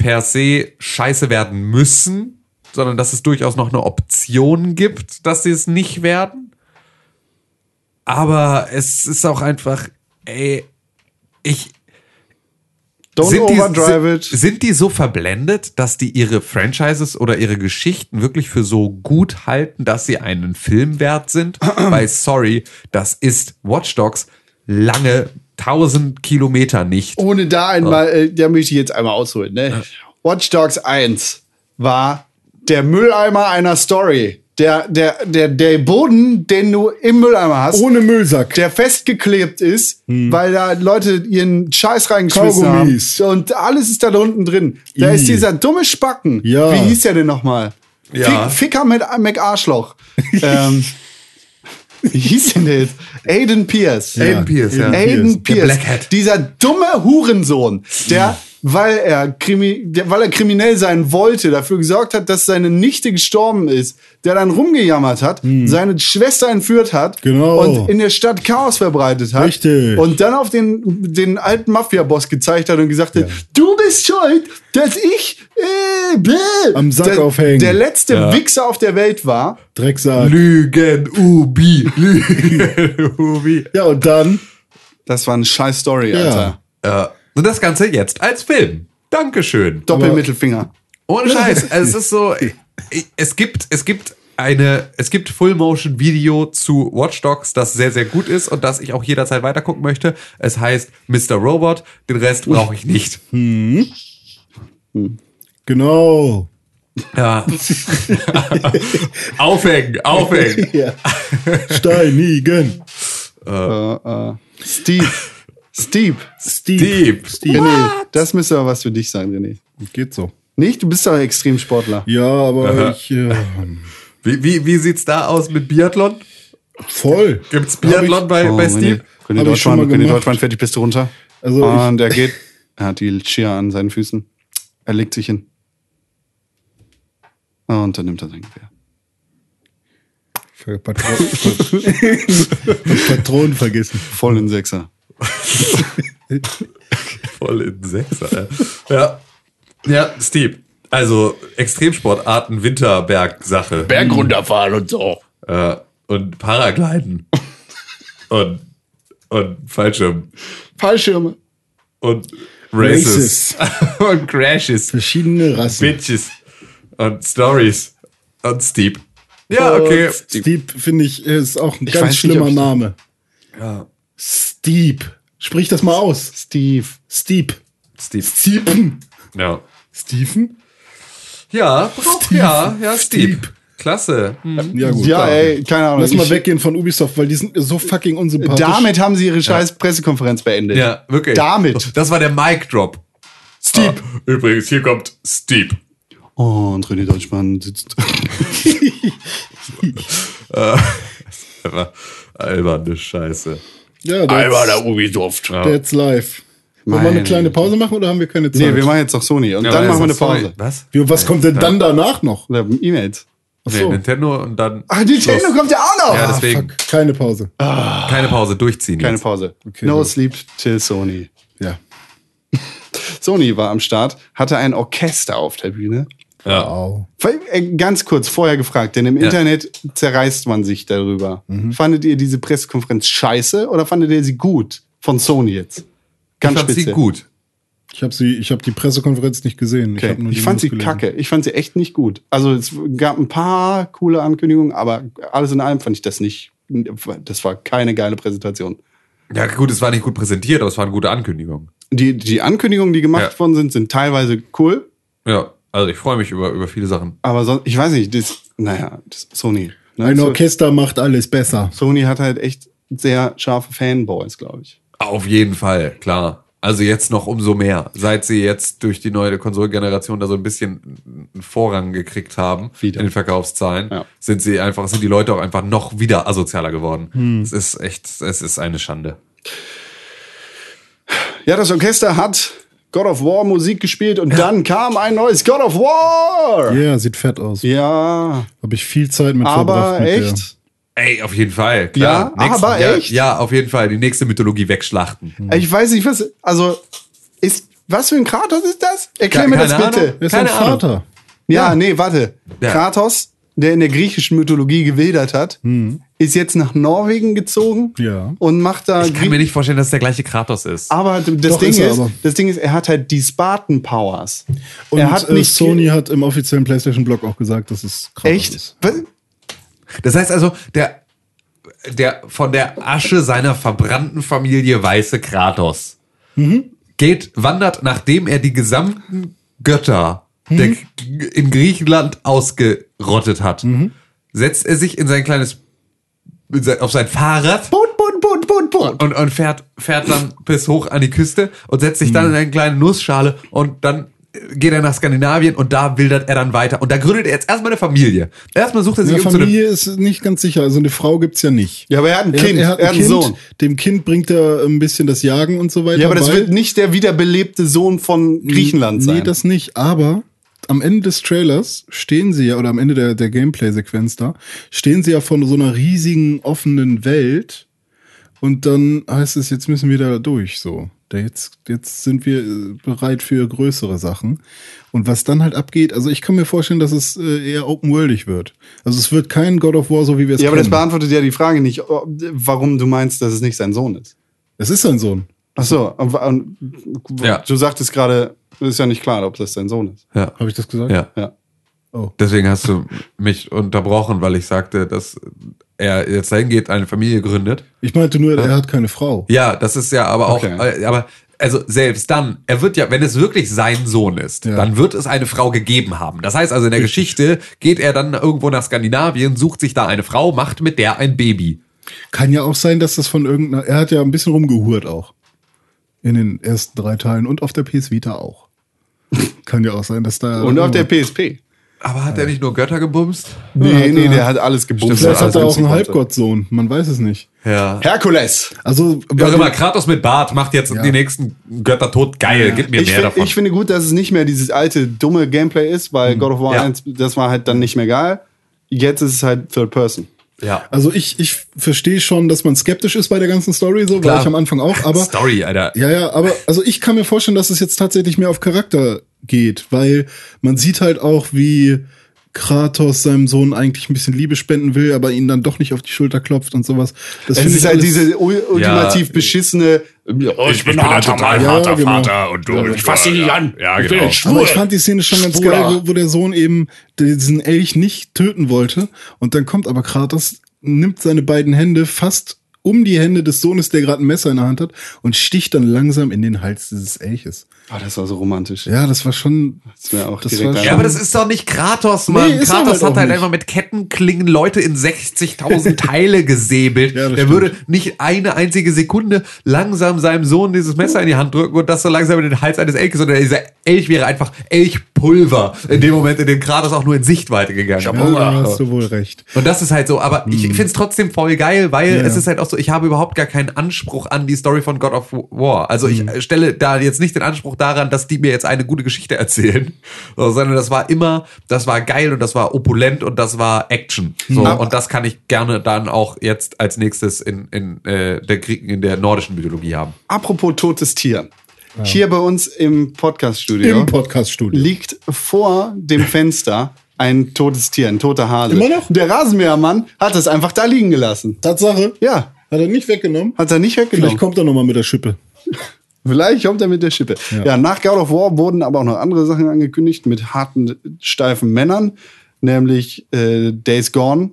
Speaker 3: per se scheiße werden müssen, sondern dass es durchaus noch eine Option gibt, dass sie es nicht werden. Aber es ist auch einfach, ey, ich,
Speaker 1: Don't
Speaker 3: sind die,
Speaker 1: overdrive it.
Speaker 3: sind, sind die so verblendet, dass die ihre Franchises oder ihre Geschichten wirklich für so gut halten, dass sie einen Film wert sind? Weil, sorry, das ist Watch Dogs lange 1000 Kilometer nicht.
Speaker 1: Ohne da einmal, äh, da möchte ich jetzt einmal ausholen. Ne? Watch Dogs 1 war der Mülleimer einer Story. Der, der, der, der Boden, den du im Mülleimer hast,
Speaker 2: Ohne Müllsack.
Speaker 1: der festgeklebt ist, weil da Leute ihren Scheiß reingeschmissen
Speaker 2: Kaugummis.
Speaker 1: haben. Und alles ist da unten drin. Da
Speaker 2: Ih.
Speaker 1: ist dieser dumme Spacken.
Speaker 2: Ja.
Speaker 1: Wie hieß der denn nochmal?
Speaker 3: Ja.
Speaker 1: Fick, Ficker mit McArschloch. ähm, wie hieß denn der jetzt? Aiden Pierce.
Speaker 3: Aiden Pierce, ja.
Speaker 1: Aiden Pierce.
Speaker 3: Blackhead.
Speaker 1: Dieser dumme Hurensohn, der, weil er, krimi, der, weil er kriminell sein wollte, dafür gesorgt hat, dass seine Nichte gestorben ist, der dann rumgejammert hat, seine Schwester entführt hat
Speaker 2: Hm. Genau.
Speaker 1: und in der Stadt Chaos verbreitet hat.
Speaker 2: Richtig.
Speaker 1: Und dann auf den, den alten Mafia-Boss gezeigt hat und gesagt hat, du bist schuld, dass ich äh, bläh.
Speaker 2: Am Sack
Speaker 1: der,
Speaker 2: aufhängen.
Speaker 1: Der letzte
Speaker 3: Ja.
Speaker 1: Wichser auf der Welt war.
Speaker 2: Drecksack.
Speaker 3: Lügen, Ubi, Lügen, Ubi.
Speaker 2: Ja, und dann,
Speaker 1: Das war eine scheiß Story,
Speaker 2: Ja.
Speaker 1: Alter.
Speaker 3: Und das Ganze jetzt als Film. Dankeschön.
Speaker 1: Doppelmittelfinger.
Speaker 3: Ohne Scheiß. es ist so, es gibt, es gibt eine, es gibt Full-Motion-Video zu Watch Dogs, das sehr, sehr gut ist und das ich auch jederzeit weitergucken möchte. Es heißt Mr. Robot. Den Rest brauche ich nicht.
Speaker 2: genau.
Speaker 3: Ja. aufhängen, aufhängen.
Speaker 2: Ja. Steinigen.
Speaker 1: Äh, äh, Steve. Steve.
Speaker 2: Steve.
Speaker 3: Steve.
Speaker 1: René, das müsste aber was für dich sein, René.
Speaker 2: Geht so.
Speaker 1: Nicht? Du bist doch Extremsportler.
Speaker 2: Ja, aber ich, äh,
Speaker 3: Wie, wie, wie sieht's da aus mit Biathlon?
Speaker 2: voll.
Speaker 3: Gibt's Biathlon bei,
Speaker 1: Oh,
Speaker 3: bei
Speaker 1: René,
Speaker 3: Steve?
Speaker 1: René
Speaker 2: ich mal
Speaker 1: Deutschmann, René. Deutschmann, fertig bist du runter.
Speaker 2: Also ich-
Speaker 1: Und er geht, er hat die Skier an seinen Füßen. Er legt sich hin. Und dann nimmt er sein Gewehr.
Speaker 2: Für Patronen, Patronen vergessen.
Speaker 1: Voll in Sechser.
Speaker 3: Voll in Sechser. Ja. Ja, Steve. Also Extremsportarten, Winterberg-Sache.
Speaker 1: Berg runterfahren und so.
Speaker 3: Äh, und Paragliden. und, und Fallschirm.
Speaker 1: Fallschirme.
Speaker 3: Und Races. und Crashes.
Speaker 2: Verschiedene Rassen.
Speaker 3: Bitches. Und Stories. Und Steve. Ja, okay.
Speaker 2: Steve, finde ich, ist auch ein
Speaker 1: Ich
Speaker 2: ganz
Speaker 1: nicht,
Speaker 2: schlimmer
Speaker 1: ich-
Speaker 2: Name.
Speaker 3: Ja.
Speaker 2: Steve. Sprich das mal aus.
Speaker 1: Steve.
Speaker 2: Steve.
Speaker 3: Steve.
Speaker 2: Stephen.
Speaker 3: Ja.
Speaker 2: Stephen?
Speaker 3: Ja, ja, ja, Steve.
Speaker 2: Steve.
Speaker 3: Klasse. Hm.
Speaker 2: Ja, gut.
Speaker 1: Ja, ey, keine Ahnung.
Speaker 2: Lass mal weggehen von Ubisoft, weil die sind so fucking unsympathisch.
Speaker 1: Damit haben sie ihre scheiß Pressekonferenz beendet.
Speaker 3: Ja, wirklich.
Speaker 1: Damit.
Speaker 3: Das war der Mic Drop. Steve. übrigens, hier kommt Steve.
Speaker 1: Und René Deutschmann sitzt.
Speaker 3: Einfach alberne Scheiße.
Speaker 2: Ja, that's,
Speaker 1: Ubisoft.
Speaker 2: that's life. Wollen wir eine kleine Pause machen oder haben wir keine Zeit?
Speaker 1: Nee, wir machen jetzt noch Sony. Und
Speaker 3: Ja,
Speaker 1: dann machen wir eine
Speaker 3: jetzt- sorry.
Speaker 1: Pause.
Speaker 3: Was?
Speaker 2: Wie, was kommt denn dann danach noch?
Speaker 1: Oder E-Mails.
Speaker 2: Ach
Speaker 3: Nee,
Speaker 2: so.
Speaker 3: Nintendo und dann.
Speaker 1: Ach, Nintendo
Speaker 3: Schluss.
Speaker 1: kommt ja auch noch.
Speaker 3: Ja,
Speaker 2: Ah,
Speaker 3: deswegen
Speaker 2: fuck, keine Pause.
Speaker 3: keine Pause, durchziehen.
Speaker 1: Keine
Speaker 3: jetzt.
Speaker 1: Pause.
Speaker 2: Okay,
Speaker 1: no
Speaker 2: gut.
Speaker 1: sleep till Sony.
Speaker 2: Ja.
Speaker 1: Sony war am Start, hatte ein Orchester auf der Bühne.
Speaker 3: Ja.
Speaker 2: Wow.
Speaker 1: Äh, Ganz kurz vorher gefragt, denn im
Speaker 3: Ja.
Speaker 1: Internet zerreißt man sich darüber.
Speaker 2: Mhm.
Speaker 1: Fandet ihr diese Pressekonferenz scheiße oder fandet ihr sie gut von Sony jetzt? Ganz
Speaker 3: ich fand sie
Speaker 1: speziell.
Speaker 3: gut.
Speaker 2: Ich habe sie, ich habe die Pressekonferenz nicht gesehen.
Speaker 1: Okay. Ich,
Speaker 2: die
Speaker 1: fand sie
Speaker 2: gelesen.
Speaker 1: kacke. Ich fand sie echt nicht gut. Also es gab ein paar coole Ankündigungen, aber alles in allem fand ich das nicht. Das war keine geile Präsentation.
Speaker 3: Ja, gut, es war nicht gut präsentiert, aber es war eine gute Ankündigung.
Speaker 1: Die, die Ankündigungen, die gemacht
Speaker 3: Ja.
Speaker 1: worden sind, sind teilweise cool,
Speaker 3: Ja, also ich freue mich über, über viele Sachen.
Speaker 1: aber sonst, ich weiß nicht, das, naja, das Sony. Ne?
Speaker 2: Ein Orchester macht alles besser.
Speaker 1: Sony hat halt echt sehr scharfe Fanboys, glaube ich.
Speaker 3: Auf jeden Fall, klar. Also jetzt noch umso mehr, seit sie jetzt durch die neue Konsolengeneration da so ein bisschen einen Vorrang gekriegt haben
Speaker 1: Wieder.
Speaker 3: in den Verkaufszahlen,
Speaker 1: Ja.
Speaker 3: sind sie einfach, sind die Leute auch einfach noch wieder asozialer geworden. Es ist echt, es ist eine Schande.
Speaker 1: Ja, das Orchester hat God of War Musik gespielt und dann kam ein neues God of War.
Speaker 2: Ja, sieht fett aus.
Speaker 1: Ja,
Speaker 2: Habe ich viel Zeit mit
Speaker 1: aber
Speaker 2: verbracht. Mit
Speaker 1: echt.
Speaker 3: Ey, auf jeden Fall. Klar.
Speaker 1: Ja, aber
Speaker 3: ja,
Speaker 1: echt?
Speaker 3: Ja, auf jeden Fall. Die nächste Mythologie wegschlachten.
Speaker 1: Ich weiß nicht, was. Also, ist. Was für ein Kratos ist das? Erklär
Speaker 3: Ke-
Speaker 1: mir das bitte.
Speaker 3: Ahnung.
Speaker 2: Ist
Speaker 3: Keine
Speaker 2: ein
Speaker 3: Ahnung.
Speaker 2: Vater.
Speaker 1: Ja, nee, warte.
Speaker 3: Ja.
Speaker 1: Kratos, der in der griechischen Mythologie gewildert hat,
Speaker 3: Mhm.
Speaker 1: Ist jetzt nach Norwegen gezogen
Speaker 2: Ja.
Speaker 1: und macht da.
Speaker 3: Ich kann mir nicht vorstellen, dass es der gleiche Kratos ist.
Speaker 1: aber das
Speaker 2: Doch,
Speaker 1: Ding
Speaker 2: ist
Speaker 1: ist,
Speaker 2: er aber.
Speaker 1: das Ding ist, er hat halt die Spartan Powers.
Speaker 2: Und
Speaker 1: er hat
Speaker 2: äh,
Speaker 1: nicht
Speaker 2: Sony hat im offiziellen PlayStation-Blog auch gesagt, dass es krass
Speaker 1: echt.
Speaker 2: ist.
Speaker 1: Was?
Speaker 3: Das heißt also, der, der von der Asche seiner verbrannten Familie weiße Kratos geht, wandert, nachdem er die gesamten Götter der, in Griechenland ausgerottet hat, setzt er sich in sein kleines, auf sein Fahrrad
Speaker 1: Boot, Boot, Boot, Boot, Boot.
Speaker 3: und, und fährt, fährt dann bis hoch an die Küste und setzt sich dann in eine kleine Nussschale und dann äh, geht er nach Skandinavien und da wildert er dann weiter. Und da gründet er jetzt erstmal eine Familie. Erstmal sucht er sich
Speaker 2: Eine
Speaker 3: um
Speaker 2: Familie ist nicht ganz sicher. Also eine Frau gibt's ja nicht.
Speaker 1: Ja, aber er hat ein
Speaker 2: Er,
Speaker 1: Kind,
Speaker 2: er hat ein, kind,
Speaker 1: Sohn.
Speaker 2: Dem Kind bringt er ein bisschen das Jagen und so weiter.
Speaker 1: Ja, aber das
Speaker 2: bei.
Speaker 1: wird nicht der wiederbelebte Sohn von Griechenland sein.
Speaker 2: Nee, das nicht. Aber am Ende des Trailers stehen sie ja, oder am Ende der, der Gameplay-Sequenz da, stehen sie ja vor so einer riesigen offenen Welt. Und dann heißt es, jetzt müssen wir da durch, so. Da jetzt, jetzt sind wir äh, bereit für größere Sachen. Und was dann halt abgeht, also ich kann mir vorstellen, dass es äh, eher open-worldig wird. Also es wird kein God of War, so wie wir es
Speaker 1: ja, aber das
Speaker 2: kennen.
Speaker 1: beantwortet ja die Frage nicht, warum du meinst, dass es nicht sein Sohn ist.
Speaker 2: Es ist sein Sohn.
Speaker 1: Ach so, und, und,
Speaker 3: Ja.
Speaker 1: du sagtest gerade, ist ja nicht klar, ob das dein Sohn ist.
Speaker 3: Ja.
Speaker 2: Habe ich das gesagt?
Speaker 3: Ja.
Speaker 1: Ja.
Speaker 2: Oh.
Speaker 3: Deswegen hast du mich unterbrochen, weil ich sagte, dass er jetzt dahin geht, eine Familie gründet.
Speaker 2: Ich meinte nur, er hat keine Frau.
Speaker 3: Ja, das ist ja aber auch,
Speaker 1: Okay.
Speaker 3: äh, aber also selbst dann, er wird ja, wenn es wirklich sein Sohn ist,
Speaker 2: Ja.
Speaker 3: dann wird es eine Frau gegeben haben. Das heißt also in der Geschichte geht er dann irgendwo nach Skandinavien, sucht sich da eine Frau, macht mit der ein Baby.
Speaker 2: Kann ja auch sein, dass das von irgendeiner. Er hat ja ein bisschen rumgehurt auch. In den ersten drei Teilen und auf der PS Vita auch. Kann ja auch sein, dass da.
Speaker 1: Und auf der PSP.
Speaker 3: Aber hat er nicht nur Götter gebumst?
Speaker 1: Nee,
Speaker 2: hat
Speaker 1: nee,
Speaker 2: er-
Speaker 1: der hat alles gebumst.
Speaker 2: Vielleicht hat er auch einen
Speaker 1: konnte.
Speaker 2: Halbgottsohn. Man weiß es nicht.
Speaker 3: Ja.
Speaker 1: Herkules.
Speaker 2: Also,
Speaker 3: auch immer, Kratos mit Bart macht jetzt die nächsten Götter tot. Geil, gib mir
Speaker 1: Ich,
Speaker 3: mehr
Speaker 1: find,
Speaker 3: davon.
Speaker 1: ich finde gut, dass es nicht mehr dieses alte, dumme Gameplay ist, weil God of War
Speaker 3: Ja.
Speaker 1: 1, das war halt dann nicht mehr geil. Jetzt ist es halt Third Person.
Speaker 3: Ja.
Speaker 2: also ich, ich verstehe schon, dass man skeptisch ist bei der ganzen Story, so
Speaker 3: Klar.
Speaker 2: war ich am Anfang auch, aber.
Speaker 3: Story, Alter.
Speaker 2: Ja, ja, aber also ich kann mir vorstellen, dass es jetzt tatsächlich mehr auf Charakter geht, weil man sieht halt auch, wie Kratos seinem Sohn eigentlich ein bisschen Liebe spenden will, aber ihn dann doch nicht auf die Schulter klopft und sowas. Das
Speaker 1: Es
Speaker 2: finde
Speaker 1: ist
Speaker 2: ich
Speaker 1: halt diese ul- ultimativ beschissene.
Speaker 4: Ich bin ein total
Speaker 2: Ja,
Speaker 4: harter
Speaker 2: genau.
Speaker 4: Vater und du, ich fass dich nicht an. Ja,
Speaker 1: Ich will
Speaker 4: genau.
Speaker 1: Schwur.
Speaker 2: Aber ich fand die Szene schon ganz
Speaker 4: Bruder.
Speaker 2: geil, wo, wo der Sohn eben diesen Elch nicht töten wollte. Und dann kommt aber Kratos, nimmt seine beiden Hände fast um die Hände des Sohnes, der gerade ein Messer in der Hand hat, und sticht dann langsam in den Hals dieses Elches.
Speaker 1: Oh, das war so romantisch.
Speaker 2: Ja, das war schon.
Speaker 1: Das wäre auch
Speaker 2: Das
Speaker 1: direkt
Speaker 2: war
Speaker 1: ein-
Speaker 3: Ja, aber das ist doch nicht Kratos, Mann.
Speaker 2: Nee, ist
Speaker 3: Kratos
Speaker 2: halt
Speaker 3: hat halt
Speaker 2: nicht.
Speaker 3: einfach mit Kettenklingen Leute in 60.000 Teile gesäbelt.
Speaker 2: Ja,
Speaker 3: Der
Speaker 2: stimmt.
Speaker 3: würde nicht eine einzige Sekunde langsam seinem Sohn dieses Messer in die Hand drücken und das so langsam in den Hals eines Elches, sondern dieser Elch wäre einfach Elchpulver. In dem Moment, in dem Kratos auch nur in Sichtweite gegangen
Speaker 2: Ja,
Speaker 3: wäre.
Speaker 2: da hast du wohl recht.
Speaker 3: Und das ist halt so, aber ich finde es trotzdem voll geil, weil
Speaker 2: Ja.
Speaker 3: es ist halt auch so, ich habe überhaupt gar keinen Anspruch an die Story von God of War. Also ich äh, stelle da jetzt nicht den Anspruch daran, dass die mir jetzt eine gute Geschichte erzählen, so, sondern das war immer, das war geil und das war opulent und das war Action. So,
Speaker 1: Mhm.
Speaker 3: und das kann ich gerne dann auch jetzt als nächstes in, in, äh, der, Grie- in der nordischen Mythologie haben.
Speaker 1: Apropos totes Tier. Hier bei uns im Podcaststudio
Speaker 2: Im Podcast-Studio.
Speaker 1: liegt vor dem Fenster ein totes Tier, ein toter Hase.
Speaker 2: Immer noch?
Speaker 1: Der Rasenmähermann hat es einfach da liegen gelassen.
Speaker 2: Tatsache?
Speaker 1: Ja,
Speaker 2: Hat er nicht weggenommen?
Speaker 1: hat er nicht
Speaker 2: Vielleicht
Speaker 1: weggenommen.
Speaker 2: kommt er nochmal mit der Schippe.
Speaker 1: Vielleicht kommt er mit der Schippe. Ja. nach God of War wurden aber auch noch andere Sachen angekündigt mit harten, steifen Männern, nämlich äh, Days Gone.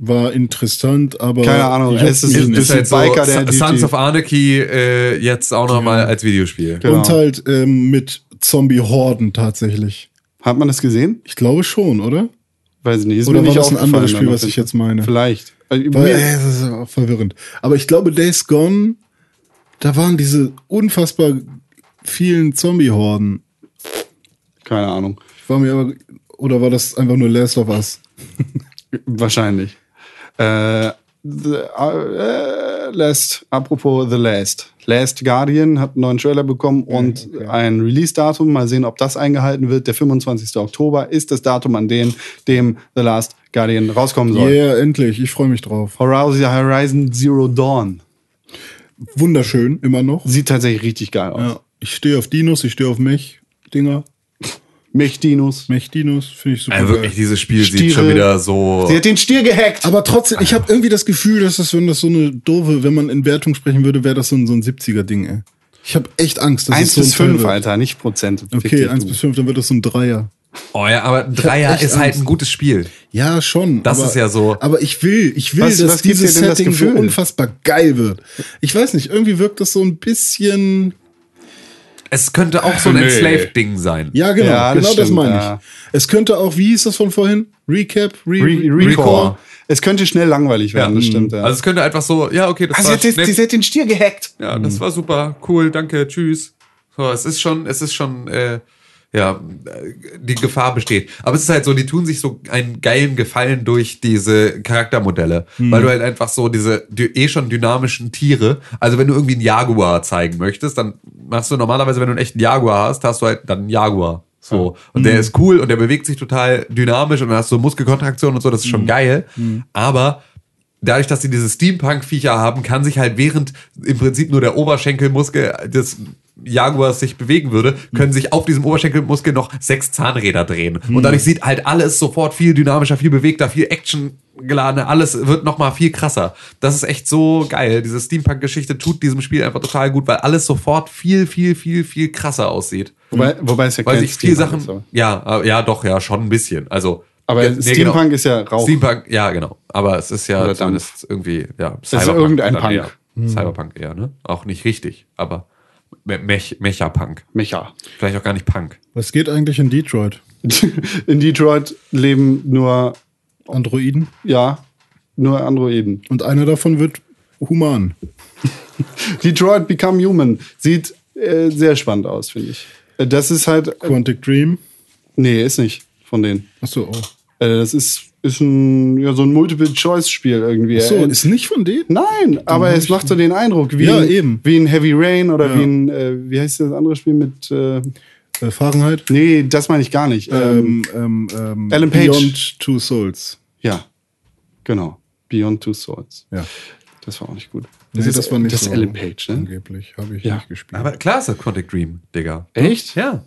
Speaker 2: War interessant, aber.
Speaker 1: Keine Ahnung, es ist- ist
Speaker 2: nicht.
Speaker 1: halt so Biker, der die-
Speaker 3: Sons of Anarchy äh, jetzt auch noch mal als Videospiel.
Speaker 1: Genau.
Speaker 2: Und halt ähm, mit Zombie-Horden tatsächlich.
Speaker 1: Hat man das gesehen?
Speaker 2: Ich glaube schon, oder?
Speaker 1: Weiß ich nicht. Ist
Speaker 2: Oder
Speaker 1: mir
Speaker 2: war
Speaker 1: nicht
Speaker 2: das ein anderes Spiel, was ich jetzt meine?
Speaker 1: Vielleicht. Also,
Speaker 2: Weil, äh, das ist auch verwirrend. Aber ich glaube, Days Gone, da waren diese unfassbar vielen Zombie-Horden.
Speaker 1: keine Ahnung.
Speaker 2: Ich war mir aber, oder war das einfach nur Last of Us?
Speaker 1: Wahrscheinlich. Äh, the, äh, Last, apropos The Last. Last Guardian hat einen neuen Trailer bekommen und ein Release-Datum. Mal sehen, ob das eingehalten wird. Der 25. Oktober ist das Datum, an dem, dem The Last Guardian rauskommen soll.
Speaker 2: Yeah, endlich. Ich freue mich drauf.
Speaker 1: Horizon, Zero Dawn.
Speaker 2: Wunderschön, immer noch.
Speaker 1: Sieht tatsächlich richtig geil aus.
Speaker 2: Ja, ich stehe auf Dinos, ich stehe auf Mech-Dinger.
Speaker 1: Mechdinos.
Speaker 2: Mechdinos finde ich super.
Speaker 3: Also wirklich, dieses Spiel sieht
Speaker 1: Stiere.
Speaker 3: schon wieder so.
Speaker 1: Sie hat den Stier gehackt.
Speaker 2: Aber trotzdem, ich habe irgendwie das Gefühl, dass das, wenn das so eine doofe, wenn man in Wertung sprechen würde, wäre das so ein, so ein 70er-Ding, ey. Ich habe echt Angst, dass
Speaker 1: 1
Speaker 2: es so
Speaker 1: bis
Speaker 2: ein Teil
Speaker 1: 5,
Speaker 2: wird.
Speaker 1: Alter, nicht Prozent.
Speaker 2: Okay,
Speaker 1: dich,
Speaker 2: 1
Speaker 1: du.
Speaker 2: bis 5, dann wird das so ein Dreier.
Speaker 3: Oh ja, aber ein Dreier ist halt
Speaker 2: Angst.
Speaker 3: ein gutes Spiel.
Speaker 2: Ja, schon.
Speaker 3: Das
Speaker 2: aber,
Speaker 3: ist ja so-
Speaker 2: Aber ich will, ich will,
Speaker 1: Was-
Speaker 2: dass
Speaker 1: was
Speaker 2: dieses
Speaker 1: denn das
Speaker 2: Setting so unfassbar geil wird. Ich weiß nicht, irgendwie wirkt das so ein bisschen.
Speaker 3: Es könnte auch so ein
Speaker 1: Nee.
Speaker 3: Enslaved-Ding sein.
Speaker 2: Ja, genau,
Speaker 1: Ja, das
Speaker 2: genau das
Speaker 1: stimmt,
Speaker 2: meine ich.
Speaker 1: ja.
Speaker 2: Es könnte auch, wie hieß das von vorhin? Recap? Re
Speaker 1: Re
Speaker 3: Recore.
Speaker 1: Recore. Es könnte schnell langweilig werden, das stimmt. Ja.
Speaker 3: Also es könnte einfach so, ja, okay, das
Speaker 1: sie,
Speaker 3: war
Speaker 1: hat, jetzt-
Speaker 3: nett.
Speaker 1: sie hat den Stier gehackt.
Speaker 3: Ja, das war super, cool, danke, tschüss. So, es ist schon, es ist schon, äh, ja, die Gefahr besteht. Aber es ist halt so, die tun sich so einen geilen Gefallen durch diese Charaktermodelle, weil du halt einfach so diese die, eh schon dynamischen Tiere, also wenn du irgendwie einen Jaguar zeigen möchtest, dann machst du normalerweise, wenn du einen echten Jaguar hast, hast du halt dann einen Jaguar. So. Und der ist cool und der bewegt sich total dynamisch und dann hast du Muskelkontraktion und so, das ist schon geil. Aber dadurch, dass sie diese Steampunk-Viecher haben, kann sich halt während im Prinzip nur der Oberschenkelmuskel des Jaguars sich bewegen würde, können sich auf diesem Oberschenkelmuskel noch sechs Zahnräder drehen. Und dadurch sieht halt alles sofort viel dynamischer, viel bewegter, viel Action geladener, alles wird nochmal viel krasser. Das ist echt so geil. Diese Steampunk-Geschichte tut diesem Spiel einfach total gut, weil alles sofort viel, viel, viel, viel krasser aussieht.
Speaker 1: Wobei, wobei es ja
Speaker 3: Weil sich viel Sachen,
Speaker 1: ist,
Speaker 3: ja, ja, doch, ja, schon ein bisschen. Also,
Speaker 1: Aber
Speaker 3: nee,
Speaker 1: Steampunk
Speaker 3: genau.
Speaker 1: ist ja Rauch.
Speaker 3: Steampunk, ja, genau. Aber es ist ja
Speaker 1: Oder
Speaker 3: zumindest irgendwie, ja,
Speaker 1: ist irgendein Punk.
Speaker 3: Eher. Cyberpunk eher, ne? Auch nicht richtig, aber Mech Mecha-Punk.
Speaker 1: Mecha.
Speaker 3: Vielleicht auch gar nicht Punk.
Speaker 2: Was geht eigentlich in Detroit?
Speaker 1: In Detroit leben nur,
Speaker 2: Androiden?
Speaker 1: ja, nur Androiden.
Speaker 2: Und einer davon wird human.
Speaker 1: Detroit Become Human sieht äh, sehr spannend aus, finde ich. Äh, Das ist halt, äh,
Speaker 2: Quantic Dream.
Speaker 1: nee, ist nicht von denen.
Speaker 2: Achso, oh.
Speaker 1: Äh, das ist, ist ein, ja, so ein Multiple-Choice-Spiel irgendwie.
Speaker 2: So,
Speaker 1: Äh,
Speaker 2: ist nicht von denen?
Speaker 1: Nein, aber es macht so den Eindruck, wie,
Speaker 2: Ja,
Speaker 1: ein,
Speaker 2: eben.
Speaker 1: wie ein Heavy Rain oder
Speaker 2: Ja.
Speaker 1: wie ein, äh, wie heißt das andere Spiel mit, äh,
Speaker 2: Äh, Fahrenheit?
Speaker 1: nee, das meine ich gar nicht. Ähm,
Speaker 2: Ähm, ähm, ähm,
Speaker 1: Alan Page.
Speaker 2: Beyond Two Souls.
Speaker 1: ja, genau. Beyond Two Swords.
Speaker 2: Ja.
Speaker 1: Das war auch nicht gut.
Speaker 2: Das, nee, das war nicht
Speaker 1: das
Speaker 2: so.
Speaker 1: ist Ellen Page, ne?
Speaker 2: Angeblich. Habe ich
Speaker 1: Ja.
Speaker 2: nicht gespielt.
Speaker 3: Aber klar ist das Quantic Dream, Digga.
Speaker 1: Echt?
Speaker 3: Ja,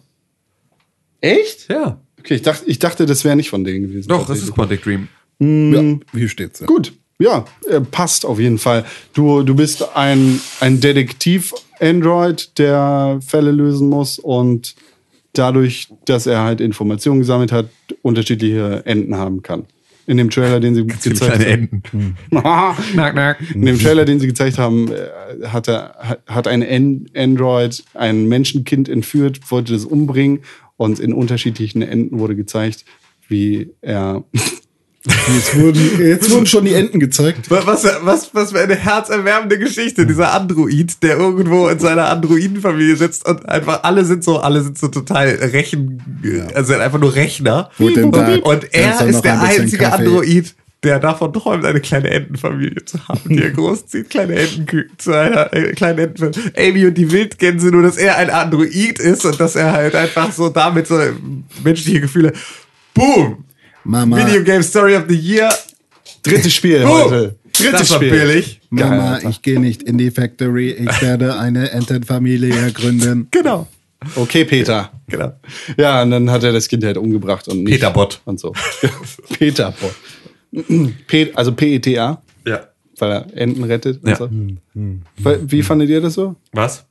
Speaker 1: Echt?
Speaker 3: ja.
Speaker 1: Okay, ich dachte, ich dachte, das wäre nicht von denen gewesen.
Speaker 3: Doch, es ist Quantic Dream.
Speaker 2: ja, hier steht's. Ja.
Speaker 1: Gut, ja, äh, passt auf jeden Fall. Du, du bist ein, ein Detektiv-Android, der Fälle lösen muss und dadurch, dass er halt Informationen gesammelt hat, unterschiedliche Enden haben kann. In dem Trailer, den sie gezeigt
Speaker 3: Kleine
Speaker 1: haben.
Speaker 3: Enten.
Speaker 1: Nack,
Speaker 3: nack.
Speaker 1: In dem Trailer, den sie gezeigt haben, äh, hat, er, hat- ein An- Android ein Menschenkind entführt, wollte das umbringen und in unterschiedlichen Enden wurde gezeigt, wie er
Speaker 2: Jetzt, wurden, jetzt wurden schon die Enten gezeigt.
Speaker 3: Was, was, was für eine herzerwärmende Geschichte, dieser Android, der irgendwo in seiner Androidenfamilie sitzt und einfach alle sind so, alle sind so total Rechen, also einfach nur Rechner.
Speaker 2: Tag.
Speaker 3: Und er ist der
Speaker 2: ein
Speaker 3: einzige
Speaker 2: Kaffee?
Speaker 3: Android, der davon träumt, eine kleine Entenfamilie zu haben, die er großzieht, kleine Entenküken zu einer äh, kleinen Entenfamilie. Amy und die Wildgänse, nur dass er ein Android ist und dass er halt einfach so damit so menschliche Gefühle, boom,
Speaker 2: Mama,
Speaker 3: Video Game Story of the Year,
Speaker 1: drittes Spiel
Speaker 3: Boom.
Speaker 1: heute. Drittes
Speaker 3: das war
Speaker 1: Spiel.
Speaker 3: billig.
Speaker 2: Mama,
Speaker 1: Geil,
Speaker 2: ich gehe nicht in die Factory. Ich werde eine Entenfamilie gründen.
Speaker 3: Genau.
Speaker 1: Okay, Peter.
Speaker 3: Genau.
Speaker 1: Ja, und dann hat er das Kind halt umgebracht und nicht.
Speaker 3: Peterbot.
Speaker 1: Und so. Peterbot. Pet, also P-E-T-A,
Speaker 3: Ja.
Speaker 1: weil er Enten rettet und
Speaker 3: Ja.
Speaker 1: so. Weil- Wie fandet ihr das so?
Speaker 3: Was?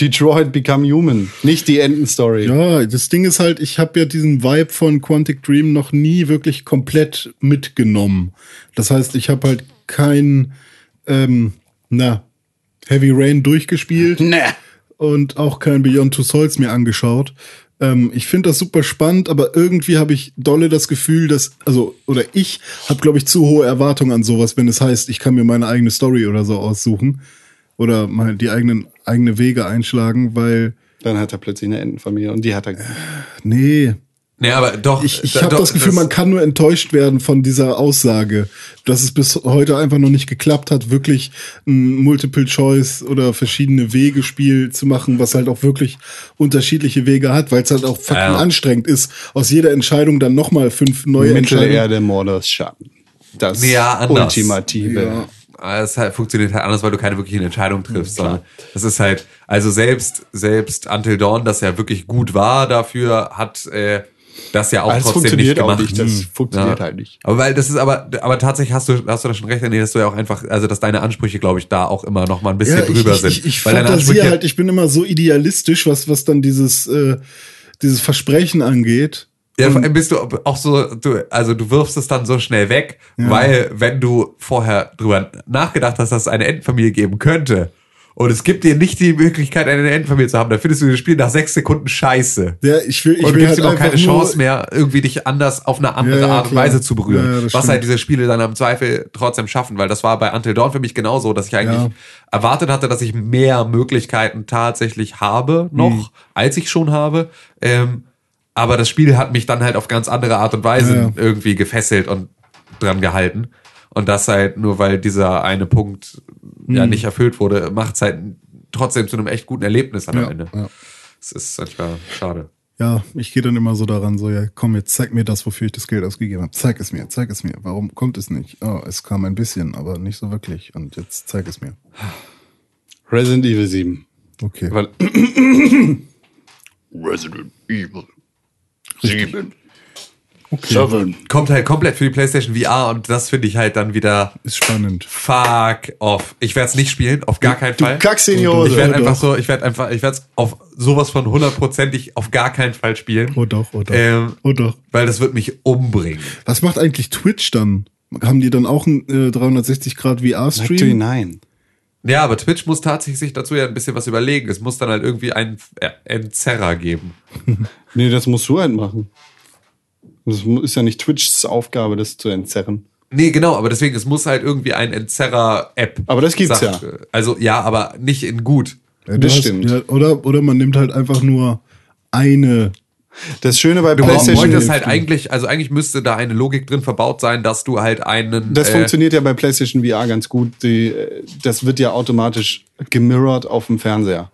Speaker 1: Detroit Become Human, nicht die Enten-Story.
Speaker 2: Ja, das Ding ist halt, ich habe ja diesen Vibe von Quantic Dream noch nie wirklich komplett mitgenommen. Das heißt, ich habe halt kein, ähm, na, Heavy Rain durchgespielt
Speaker 1: Ne.
Speaker 2: und auch kein Beyond Two Souls mir angeschaut. Ähm, ich finde das super spannend, aber irgendwie habe ich dolle das Gefühl, dass, also, oder ich habe, glaube ich, zu hohe Erwartungen an sowas, wenn es heißt, ich kann mir meine eigene Story oder so aussuchen oder mal die eigenen eigene Wege einschlagen, weil
Speaker 1: Dann hat er plötzlich eine Entenfamilie und die hat er.
Speaker 2: nee,
Speaker 3: Nee, aber doch.
Speaker 2: ich, ich
Speaker 3: da-
Speaker 2: habe das Gefühl, man kann nur enttäuscht werden von dieser Aussage, dass es bis heute einfach noch nicht geklappt hat, wirklich ein Multiple-Choice oder verschiedene Wege-Spiel zu machen, was halt auch wirklich unterschiedliche Wege hat, weil es halt auch fucking
Speaker 3: Ja.
Speaker 2: anstrengend ist, aus jeder Entscheidung dann nochmal fünf neue Entscheidungen.
Speaker 1: Mittelerde, Mordors Schatten. Das
Speaker 3: Ja, anders.
Speaker 1: ultimative.
Speaker 2: Ja.
Speaker 3: es halt, funktioniert halt anders, weil du keine wirklichen Entscheidungen triffst. sondern das ist halt, also selbst, selbst Until Dawn, das ja wirklich gut war dafür, hat äh, das ja auch
Speaker 1: das
Speaker 3: trotzdem
Speaker 1: funktioniert
Speaker 3: nicht gemacht.
Speaker 1: nicht, das funktioniert
Speaker 3: Ja.
Speaker 1: halt nicht.
Speaker 3: Aber weil das ist aber, aber tatsächlich hast du, hast du da schon recht, René, dass du ja auch einfach, also dass deine Ansprüche, glaube ich, da auch immer noch mal ein bisschen
Speaker 2: Ja,
Speaker 3: drüber
Speaker 2: ich,
Speaker 3: sind.
Speaker 2: ich, ich
Speaker 3: weil deine Ansprüche,
Speaker 2: halt, ich bin immer so idealistisch, was, was dann dieses, äh, dieses Versprechen angeht.
Speaker 3: Ja, vor allem bist du auch so, du, also du wirfst es dann so schnell weg, weil wenn du vorher drüber nachgedacht hast, dass es eine Entenfamilie geben könnte und es gibt dir nicht die Möglichkeit, eine Entenfamilie zu haben, dann findest du das Spiel nach sechs Sekunden scheiße.
Speaker 2: Ja, ich will, ich
Speaker 3: und du gibst
Speaker 2: halt
Speaker 3: ihm auch keine Chance mehr, irgendwie dich anders auf eine andere
Speaker 2: Ja, ja,
Speaker 3: Art und. Weise zu berühren.
Speaker 2: Ja,
Speaker 3: was
Speaker 2: stimmt.
Speaker 3: halt diese Spiele dann am Zweifel trotzdem schaffen, weil das war bei Until Dawn für mich genauso, dass ich eigentlich erwartet hatte, dass ich mehr Möglichkeiten tatsächlich habe noch,
Speaker 2: Mhm.
Speaker 3: als ich schon habe. Ähm, aber das Spiel hat mich dann halt auf ganz andere Art und Weise irgendwie gefesselt und dran gehalten. Und das halt nur, weil dieser eine Punkt ja
Speaker 2: Mhm.
Speaker 3: nicht erfüllt wurde, macht es halt trotzdem zu einem echt guten Erlebnis am
Speaker 2: Ja,
Speaker 3: Ende.
Speaker 2: ja.
Speaker 3: Das ist manchmal schade.
Speaker 2: Ja, ich gehe dann immer so daran, so, ja, komm, jetzt zeig mir das, wofür ich das Geld ausgegeben habe. Zeig es mir, zeig es mir. Warum kommt es nicht? Oh, es kam ein bisschen, aber nicht so wirklich. Und jetzt zeig es mir.
Speaker 1: Resident Evil 7.
Speaker 2: Okay.
Speaker 1: Weil Resident Evil 7. Seven.
Speaker 3: Kommt halt komplett für die PlayStation VR und das finde ich halt dann wieder
Speaker 2: Ist spannend.
Speaker 3: fuck off. Ich werde es nicht spielen, auf gar keinen
Speaker 1: Du
Speaker 3: Fall.
Speaker 1: kackst in die
Speaker 3: Ich
Speaker 1: Hose.
Speaker 3: werde
Speaker 2: Ja,
Speaker 3: einfach
Speaker 2: doch.
Speaker 3: so, ich werde einfach, ich werde es auf sowas von hundertprozentig auf gar keinen Fall spielen.
Speaker 2: Oh doch, oh doch.
Speaker 3: Ähm,
Speaker 2: oh doch.
Speaker 3: Weil das wird mich umbringen.
Speaker 2: Was macht eigentlich Twitch dann? Haben die dann auch einen äh, 360 Grad
Speaker 1: Natürlich
Speaker 2: VR-Stream?
Speaker 1: nein.
Speaker 3: Ja, aber Twitch muss tatsächlich sich dazu ja ein bisschen was überlegen. Es muss dann halt irgendwie einen äh, Entzerrer geben.
Speaker 1: Nee, das musst du halt machen. Das ist ja nicht Twitchs Aufgabe, das zu entzerren.
Speaker 3: Nee, genau, aber deswegen, es muss halt irgendwie ein Entzerrer-App.
Speaker 1: Aber das gibt's
Speaker 3: sagt,
Speaker 1: ja.
Speaker 3: Also ja, aber nicht in gut.
Speaker 2: Ja, du
Speaker 1: Das
Speaker 2: hast-
Speaker 1: stimmt.
Speaker 2: Ja, oder, oder man nimmt halt einfach nur eine.
Speaker 1: Das Schöne bei
Speaker 3: Du
Speaker 1: PlayStation
Speaker 3: wolltest halt eigentlich, also eigentlich müsste da eine Logik drin verbaut sein, dass du halt einen.
Speaker 1: Das
Speaker 3: äh,
Speaker 1: funktioniert ja bei PlayStation VR ganz gut. Die, äh, das wird ja automatisch gemirrored auf dem Fernseher.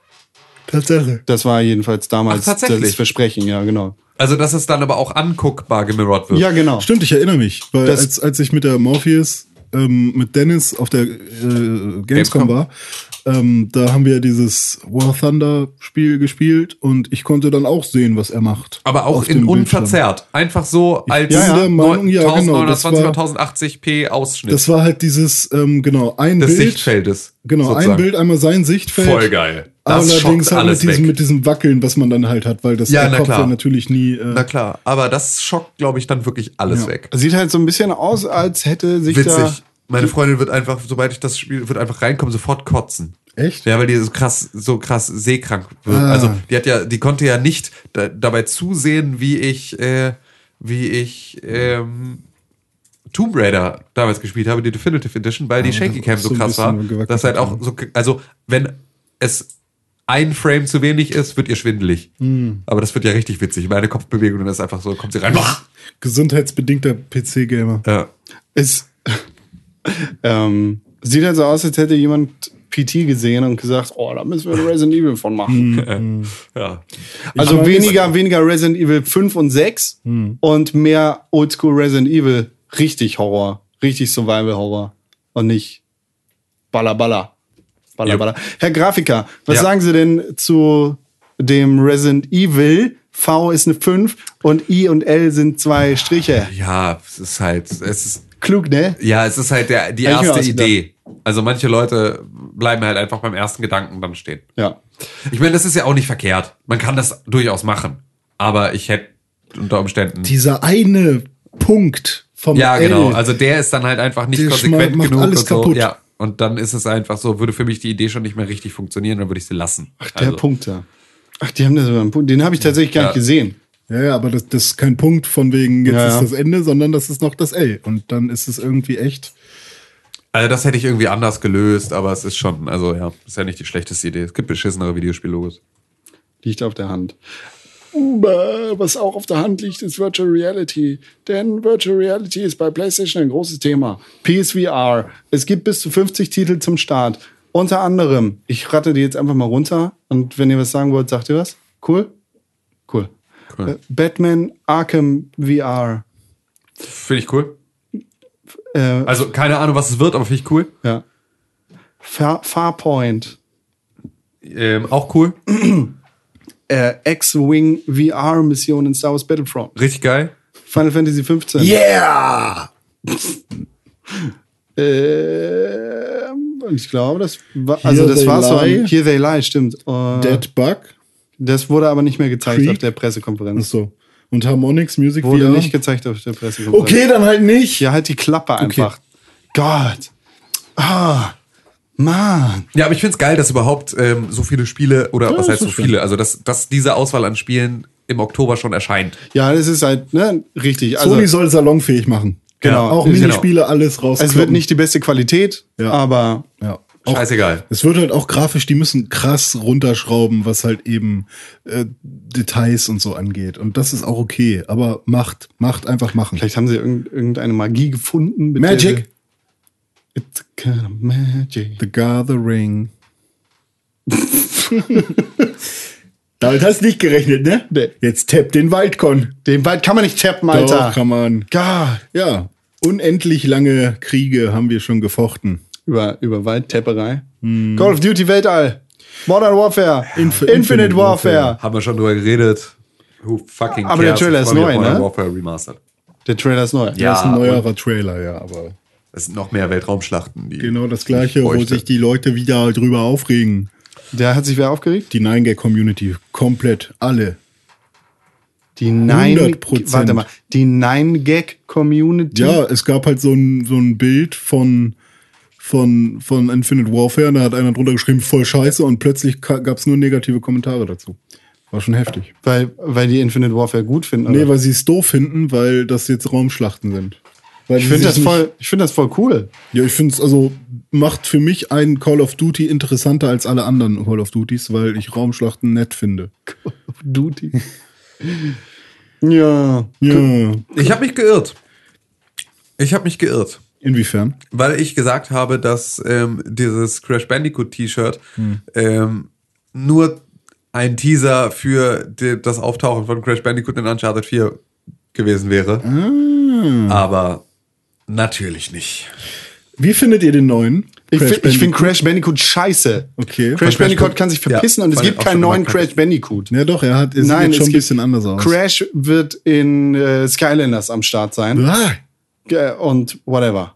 Speaker 2: Tatsache.
Speaker 1: Das war jedenfalls damals
Speaker 3: Ach, tatsächlich?
Speaker 1: das Versprechen, ja, genau.
Speaker 3: Also, dass es dann aber auch anguckbar gemirrored wird.
Speaker 1: Ja, genau.
Speaker 2: Stimmt, ich erinnere mich. Weil
Speaker 1: Das-
Speaker 2: als, als ich mit der Morpheus, ähm, mit Dennis auf der äh, Gamescom,
Speaker 3: Gamescom.
Speaker 2: war, ähm, da haben wir dieses War Thunder Spiel gespielt und ich konnte dann auch sehen, was er macht.
Speaker 3: Aber auch in unverzerrt. Einfach so als
Speaker 2: der Meinung, ja, genau, das
Speaker 3: 1920
Speaker 2: war-
Speaker 3: oder 1080p Ausschnitt
Speaker 2: Das war halt dieses, ähm, genau, ein
Speaker 3: des
Speaker 2: Bild.
Speaker 3: Sichtfeldes.
Speaker 2: Genau, ein
Speaker 3: sozusagen.
Speaker 2: Bild, einmal sein Sichtfeld.
Speaker 3: Voll geil. Das
Speaker 2: allerdings halt
Speaker 3: alles
Speaker 2: mit diesem,
Speaker 3: weg.
Speaker 2: mit diesem Wackeln, was man dann halt hat, weil das
Speaker 3: Ja,
Speaker 2: der
Speaker 3: na
Speaker 2: Kopf
Speaker 3: klar.
Speaker 2: ja natürlich nie. Äh,
Speaker 3: Na klar, aber das schockt, glaube ich, dann wirklich alles
Speaker 2: Ja.
Speaker 3: weg.
Speaker 1: Sieht halt so ein bisschen aus, als hätte sich da.
Speaker 3: Meine Freundin wird einfach, sobald ich das Spiel, wird einfach reinkommen, sofort kotzen.
Speaker 2: echt?
Speaker 3: Ja, weil die so krass, so krass seekrank wird.
Speaker 2: Ah.
Speaker 3: Also die hat ja, die konnte ja nicht da, dabei zusehen, wie ich, äh, wie ich ähm, Tomb Raider damals gespielt habe, die Definitive Edition, weil die Shaky Cam so krass war. Das halt auch so, also wenn es ein Frame zu wenig ist, wird ihr schwindelig.
Speaker 2: Hm.
Speaker 3: Aber das wird ja richtig witzig. Meine Kopfbewegung ist einfach so, kommt sie rein.
Speaker 2: Gesundheitsbedingter PC-Gamer.
Speaker 3: Ja.
Speaker 1: Es ähm, sieht halt so aus, als hätte jemand PT gesehen und gesagt, oh, da müssen wir Resident Evil von machen.
Speaker 3: ja.
Speaker 1: Also weniger, weniger Resident Evil 5 und 6 und mehr Oldschool Resident Evil. Richtig Horror. Richtig Survival Horror. Und nicht Baller Baller. Baller
Speaker 3: Jupp.
Speaker 1: Baller. Herr Grafiker, was
Speaker 3: Ja.
Speaker 1: sagen Sie denn zu dem Resident Evil? V ist eine 5 und I und L sind zwei Striche.
Speaker 3: Ja, es ist halt, es ist,
Speaker 1: Klug, ne?
Speaker 3: Ja, es ist halt der, die
Speaker 1: Hab
Speaker 3: erste. Idee. Also manche Leute bleiben halt einfach beim ersten Gedanken dann stehen.
Speaker 1: Ja.
Speaker 3: Ich meine, das ist ja auch nicht verkehrt. Man kann das durchaus machen. Aber ich hätte unter Umständen.
Speaker 2: Dieser eine Punkt vom
Speaker 3: ja, genau.
Speaker 2: L,
Speaker 3: Also der ist dann halt einfach nicht konsequent
Speaker 2: macht
Speaker 3: genug.
Speaker 2: alles
Speaker 3: und so.
Speaker 2: kaputt.
Speaker 3: Ja. Und dann ist es einfach so, würde für mich die Idee schon nicht mehr richtig funktionieren, dann würde ich sie lassen.
Speaker 1: Ach, der
Speaker 3: Also,
Speaker 1: Punkt da. Ach, die haben da so einen Punkt. Den habe ich tatsächlich gar
Speaker 3: Ja.
Speaker 1: nicht gesehen.
Speaker 2: Ja, ja, aber das, das ist kein Punkt von wegen, jetzt
Speaker 1: Ja, ja.
Speaker 2: ist das Ende, sondern das ist noch das L. Und dann ist es irgendwie echt.
Speaker 3: Also das hätte ich irgendwie anders gelöst, aber es ist schon, also ja, ist ja nicht die schlechteste Idee. Es gibt beschissenere Videospiellogos.
Speaker 1: Liegt auf der Hand. Was auch auf der Hand liegt, ist Virtual Reality. Denn Virtual Reality ist bei PlayStation ein großes Thema. PSVR. Es gibt bis zu 50 Titel zum Start. Unter anderem, ich ratte die jetzt einfach mal runter. Und wenn ihr was sagen wollt, sagt ihr was? Cool? Cool. Äh, Batman Arkham VR.
Speaker 3: Finde ich cool.
Speaker 1: Äh,
Speaker 3: Also keine Ahnung, was es wird, aber finde ich cool.
Speaker 1: ja. Far, Farpoint.
Speaker 3: Ähm, auch cool.
Speaker 1: Äh, X-Wing VR-Mission in Star Wars Battlefront.
Speaker 3: Richtig geil.
Speaker 1: Final Fantasy 15.
Speaker 2: Yeah!
Speaker 1: Und ich glaube, das war, also das war so Here They Lie, stimmt. Äh,
Speaker 2: Dead Bug.
Speaker 1: Das wurde aber nicht mehr gezeigt
Speaker 2: Creed?
Speaker 1: auf der Pressekonferenz.
Speaker 2: Achso. Und Harmonix Music
Speaker 1: Wurde
Speaker 2: VR.
Speaker 1: nicht gezeigt auf der Pressekonferenz.
Speaker 2: okay, dann halt nicht.
Speaker 1: Ja, halt die Klappe einfach. Gott. Ah, Mann.
Speaker 3: Ja, aber ich find's geil, dass überhaupt ähm, so viele Spiele, oder was
Speaker 2: das
Speaker 3: heißt so
Speaker 2: schön.
Speaker 3: viele, also dass, dass diese Auswahl an Spielen im Oktober schon erscheint.
Speaker 1: Ja, das ist halt, ne, richtig. Also,
Speaker 2: Sony soll salonfähig machen.
Speaker 1: Genau.
Speaker 2: Auch
Speaker 1: Genau.
Speaker 2: Minispiele, alles raus.
Speaker 1: es wird nicht die beste Qualität,
Speaker 2: Ja.
Speaker 1: aber
Speaker 2: Ja. Auch,
Speaker 3: Scheißegal.
Speaker 2: es wird halt auch grafisch, die müssen krass runterschrauben, was halt eben äh, Details und so angeht. Und das ist auch okay. Aber macht, macht einfach machen.
Speaker 1: vielleicht haben sie irgend, irgendeine Magie gefunden. mit
Speaker 2: Magic.
Speaker 1: It's kind of magic.
Speaker 2: The Gathering. Damit hast du nicht gerechnet, ne?
Speaker 1: Nee.
Speaker 2: Jetzt tapp den Waldcon.
Speaker 1: Den Wald kann man nicht tappen, Alter.
Speaker 2: Doch, kann man.
Speaker 1: Gott.
Speaker 2: Ja, unendlich lange Kriege haben wir schon gefochten.
Speaker 1: Über, über Waldtapperei. Call of Duty Weltall. Modern Warfare.
Speaker 2: Inf-
Speaker 1: Infinite,
Speaker 2: Infinite
Speaker 1: Warfare.
Speaker 2: Warfare.
Speaker 3: Haben wir schon drüber geredet. Who fucking
Speaker 1: Aber der
Speaker 3: cares?
Speaker 1: Trailer
Speaker 3: Ich
Speaker 1: ist neu,
Speaker 3: Modern
Speaker 1: ne?
Speaker 3: Warfare Remastered.
Speaker 1: Der Trailer ist neu.
Speaker 3: Ja.
Speaker 2: das ist ein neuerer Trailer, ja, aber
Speaker 3: Es sind noch mehr Weltraumschlachten. Die
Speaker 2: genau das gleiche, wo sich die Leute wieder drüber aufregen.
Speaker 1: Der hat sich wer aufgeregt?
Speaker 2: Die 9-Gag-Community, komplett, alle.
Speaker 1: Die Nine.
Speaker 2: 100%.
Speaker 1: Warte mal. Die Nine-Gag-Community.
Speaker 2: Ja, es gab halt so ein, so ein Bild von, von, von Infinite Warfare, und da hat einer drunter geschrieben, voll scheiße, und plötzlich gab es nur negative Kommentare dazu. War schon heftig.
Speaker 1: Weil, weil die Infinite Warfare gut finden.
Speaker 2: Nee,
Speaker 1: oder?
Speaker 2: weil sie es doof finden, weil das jetzt Raumschlachten sind. Weil
Speaker 1: ich finde das, voll, ich find das voll cool.
Speaker 2: Ja, ich finde es also macht für mich ein Call of Duty interessanter als alle anderen Call of Duties, weil ich Raumschlachten nett finde.
Speaker 1: Duty. ja.
Speaker 2: Ja.
Speaker 3: Ich habe mich geirrt. Ich habe mich geirrt.
Speaker 2: Inwiefern?
Speaker 3: Weil ich gesagt habe, dass ähm, dieses Crash Bandicoot T-Shirt ähm, nur ein Teaser für die, das Auftauchen von Crash Bandicoot in Uncharted 4 gewesen wäre. Aber natürlich nicht.
Speaker 2: Wie findet ihr den neuen?
Speaker 1: Ich finde find? Crash Bandicoot scheiße.
Speaker 2: Okay.
Speaker 1: Crash
Speaker 3: Crash
Speaker 1: Bandicoot kann sich verpissen
Speaker 3: Ja,
Speaker 1: und es gibt keinen neuen. Crash Bandicoot.
Speaker 2: Ja, doch, er hat, er
Speaker 1: Nein,
Speaker 2: sieht jetzt
Speaker 1: es
Speaker 2: schon ein
Speaker 1: gibt-
Speaker 2: bisschen anders aus.
Speaker 1: Crash wird in äh, Skylanders am Start sein.
Speaker 2: Ah.
Speaker 1: Äh, Und whatever.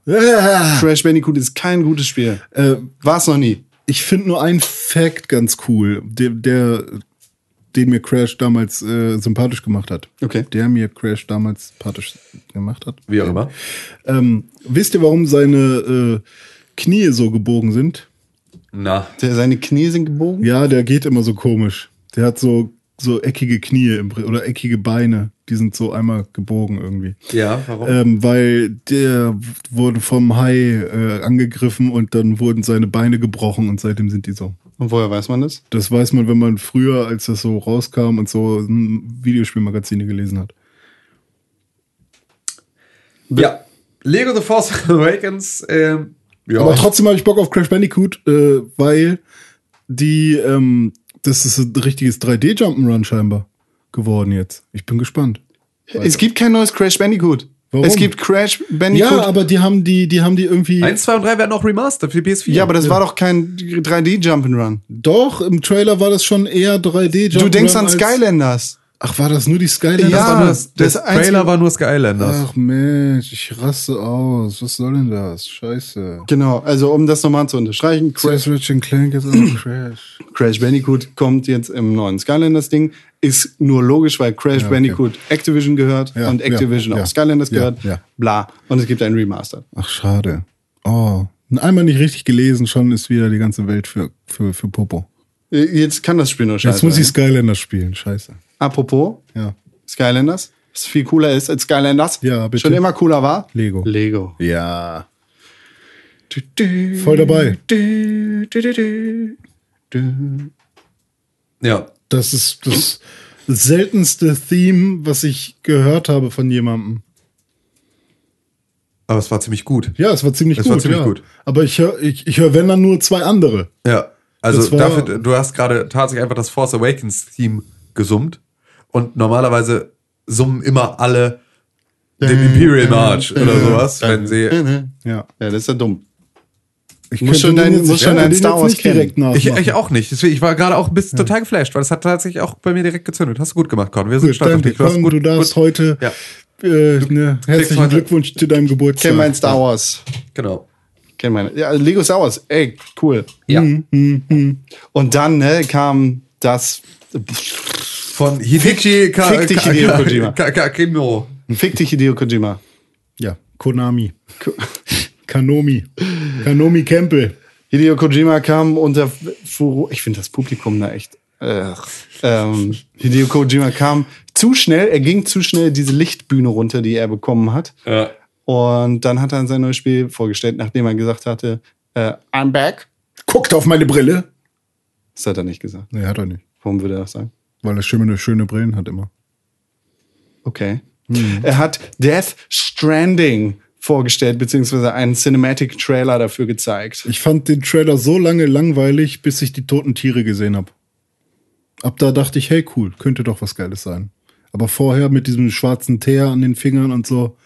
Speaker 1: Crash Bandicoot ist kein gutes Spiel.
Speaker 2: Äh,
Speaker 1: War es noch nie.
Speaker 2: ich finde nur einen Fact ganz cool, der, der den mir Crash damals äh, sympathisch gemacht hat.
Speaker 1: Okay.
Speaker 2: Der mir Crash damals sympathisch gemacht hat.
Speaker 3: Wie auch immer.
Speaker 2: Ähm, wisst ihr, warum seine äh, Knie so gebogen sind?
Speaker 3: Na,
Speaker 1: Der, seine Knie sind gebogen.
Speaker 2: Ja, der geht immer so komisch. Der hat so, so eckige Knie oder eckige Beine. Die sind so einmal gebogen irgendwie.
Speaker 3: ja, warum?
Speaker 2: Ähm, weil der wurde vom Hai äh, angegriffen und dann wurden seine Beine gebrochen und seitdem sind die so.
Speaker 1: Und woher weiß man das?
Speaker 2: Das weiß man, wenn man früher, als das so rauskam und so hm, Videospielmagazine gelesen hat.
Speaker 3: ja. Lego The Force Awakens, ähm, ja.
Speaker 2: Aber trotzdem habe ich Bock auf Crash Bandicoot, äh, weil die, ähm, das ist ein richtiges 3D-Jump'n'Run scheinbar geworden jetzt. Ich bin gespannt.
Speaker 1: Es gibt kein neues Crash Bandicoot.
Speaker 2: Warum?
Speaker 1: Es gibt Crash Bandicoot.
Speaker 2: Ja, aber die haben die, die haben die irgendwie.
Speaker 3: 1, 2 und 3 werden auch remastered für die PS4.
Speaker 1: Ja, aber das war doch kein 3D Jump'n'Run.
Speaker 2: Doch, im Trailer war das schon eher 3D
Speaker 1: Du denkst an
Speaker 2: als-
Speaker 1: Skylanders.
Speaker 2: Ach, war das nur die Skylanders?
Speaker 1: Ja,
Speaker 3: das war nur das,
Speaker 1: einzige-
Speaker 3: Trailer war nur Skylanders.
Speaker 2: Ach Mensch, ich raste aus. Was soll denn das? Scheiße.
Speaker 1: Genau, also um das nochmal zu unterstreichen, Crash,
Speaker 2: Rich and Clank ist auch Crash.
Speaker 1: Crash Bandicoot kommt jetzt im neuen Skylanders-Ding. Ist nur logisch, weil Crash
Speaker 2: okay.
Speaker 1: Bandicoot Activision gehört
Speaker 2: Ja,
Speaker 1: und Activision
Speaker 2: ja,
Speaker 1: auch
Speaker 2: ja.
Speaker 1: Skylanders
Speaker 2: Ja,
Speaker 1: gehört.
Speaker 2: ja.
Speaker 1: Bla. Und es gibt ein Remaster.
Speaker 2: Ach, schade. Oh. Einmal nicht richtig gelesen, schon ist wieder die ganze Welt für, für, für Popo.
Speaker 1: Jetzt kann das Spiel nur scheiße
Speaker 2: Jetzt muss ich. Skylanders spielen. Scheiße.
Speaker 1: Apropos
Speaker 2: Ja.
Speaker 1: Skylanders, was viel cooler ist als Skylanders,
Speaker 2: Ja, bitte.
Speaker 1: schon immer cooler war.
Speaker 2: Lego.
Speaker 1: Lego.
Speaker 2: Ja.
Speaker 1: Du, du,
Speaker 2: Voll dabei.
Speaker 1: Du, du, du, du, du.
Speaker 3: Ja.
Speaker 2: Das ist das seltenste Theme, was ich gehört habe von jemandem.
Speaker 3: Aber es war ziemlich gut.
Speaker 2: Ja, es war ziemlich
Speaker 3: Es
Speaker 2: gut.
Speaker 3: war ziemlich
Speaker 2: ja.
Speaker 3: gut.
Speaker 2: Aber ich höre, ich, ich höre, wenn dann nur zwei andere.
Speaker 3: Ja. Also dafür, du hast gerade tatsächlich einfach das Force Awakens Theme gesummt. Und normalerweise summen immer alle den Imperial March oder sowas, wenn sie.
Speaker 2: Ja.
Speaker 1: Ja, das ist ja dumm.
Speaker 2: Ich
Speaker 1: Muss schon
Speaker 2: könnte
Speaker 1: dein-
Speaker 2: den jetzt-
Speaker 1: muss schon
Speaker 2: ja,
Speaker 1: dein
Speaker 2: den
Speaker 1: Star Wars
Speaker 2: direkt.
Speaker 3: Ich, ich auch nicht. Deswegen, ich war gerade auch ein bisschen total geflasht, weil es hat tatsächlich auch bei mir direkt gezündet. Hast du gut gemacht, Con. Wir sind
Speaker 2: Gut,
Speaker 3: stolz auf dich. Du
Speaker 2: Komm,
Speaker 3: gut,
Speaker 2: du darfst
Speaker 3: gut.
Speaker 2: heute
Speaker 3: Ja.
Speaker 2: äh, ne, herzlichen
Speaker 3: heute-
Speaker 2: Glückwunsch zu deinem Geburtstag.
Speaker 1: Kenn mein Star Wars.
Speaker 3: Genau.
Speaker 1: Kenn meine. Ja, Lego Star Wars. Ey, cool.
Speaker 3: Ja.
Speaker 2: Mhm.
Speaker 1: Und dann ne, kam das.
Speaker 3: Von Hideki Ka
Speaker 1: Fick dich, Hideo Kojima.
Speaker 3: Ka- Ka- Kino.
Speaker 1: Fick dich, Hideo Kojima.
Speaker 2: Ja, Konami. Kanomi. Kanomi Campbell.
Speaker 1: Hideo Kojima kam unter Furore. Ich finde das Publikum da echt. Äh, ähm, Hideo Kojima kam zu schnell, er ging zu schnell diese Lichtbühne runter, die er bekommen hat.
Speaker 3: Ja.
Speaker 1: Und dann hat er sein neues Spiel vorgestellt, nachdem er gesagt hatte, äh, I'm back.
Speaker 2: Guckt auf meine Brille.
Speaker 1: Das hat er nicht gesagt.
Speaker 2: Nee, hat er nicht.
Speaker 1: Warum würde er das sagen?
Speaker 2: Weil er schöne, schöne Brillen hat immer.
Speaker 1: Okay. Er hat Death Stranding vorgestellt, beziehungsweise einen Cinematic Trailer dafür gezeigt.
Speaker 2: Ich fand den Trailer so lange langweilig, bis ich die toten Tiere gesehen habe. Ab da dachte ich, hey cool, könnte doch was Geiles sein. Aber vorher mit diesem schwarzen Teer an den Fingern und so,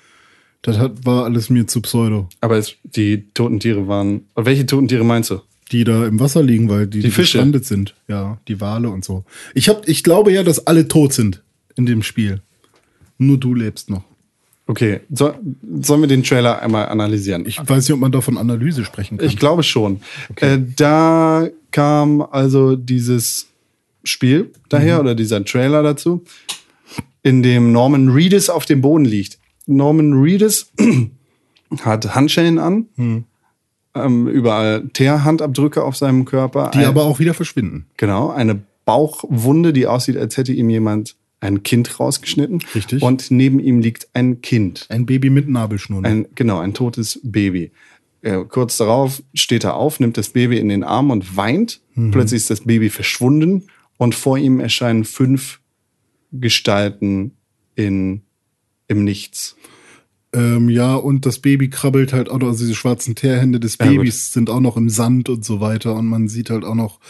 Speaker 2: das hat, war alles mir zu pseudo.
Speaker 1: Aber es, die toten Tiere waren. Welche toten Tiere meinst du?
Speaker 2: Die da im Wasser liegen, weil die,
Speaker 1: Die Fische.
Speaker 2: gestrandet sind. Ja, die Wale und so. Ich, hab, ich glaube ja, dass alle tot sind in dem Spiel. Nur du lebst noch.
Speaker 1: Okay, so, sollen wir den Trailer einmal analysieren?
Speaker 2: Ich weiß nicht, ob man da von Analyse sprechen kann.
Speaker 1: Ich glaube schon. Äh, da kam also dieses Spiel daher oder dieser Trailer dazu, in dem Norman Reedus auf dem Boden liegt. Norman Reedus hat Handschellen an, ähm, überall Teerhandabdrücke auf seinem Körper.
Speaker 2: die
Speaker 1: Ein-
Speaker 2: aber auch wieder verschwinden.
Speaker 1: Genau, eine Bauchwunde, die aussieht, als hätte ihm jemand ein Kind rausgeschnitten.
Speaker 2: Richtig.
Speaker 1: Und neben ihm liegt ein Kind.
Speaker 2: Ein Baby mit Nabelschnur.
Speaker 1: Ein, genau, ein totes Baby. Äh, kurz darauf steht er auf, nimmt das Baby in den Arm und weint. Plötzlich ist das Baby verschwunden und vor ihm erscheinen fünf Gestalten in, im Nichts.
Speaker 2: Ähm, ja, und das Baby krabbelt halt auch noch, also diese schwarzen Teerhände des
Speaker 1: Ja, gut.
Speaker 2: Babys sind auch noch im Sand und so weiter. Und man sieht halt auch noch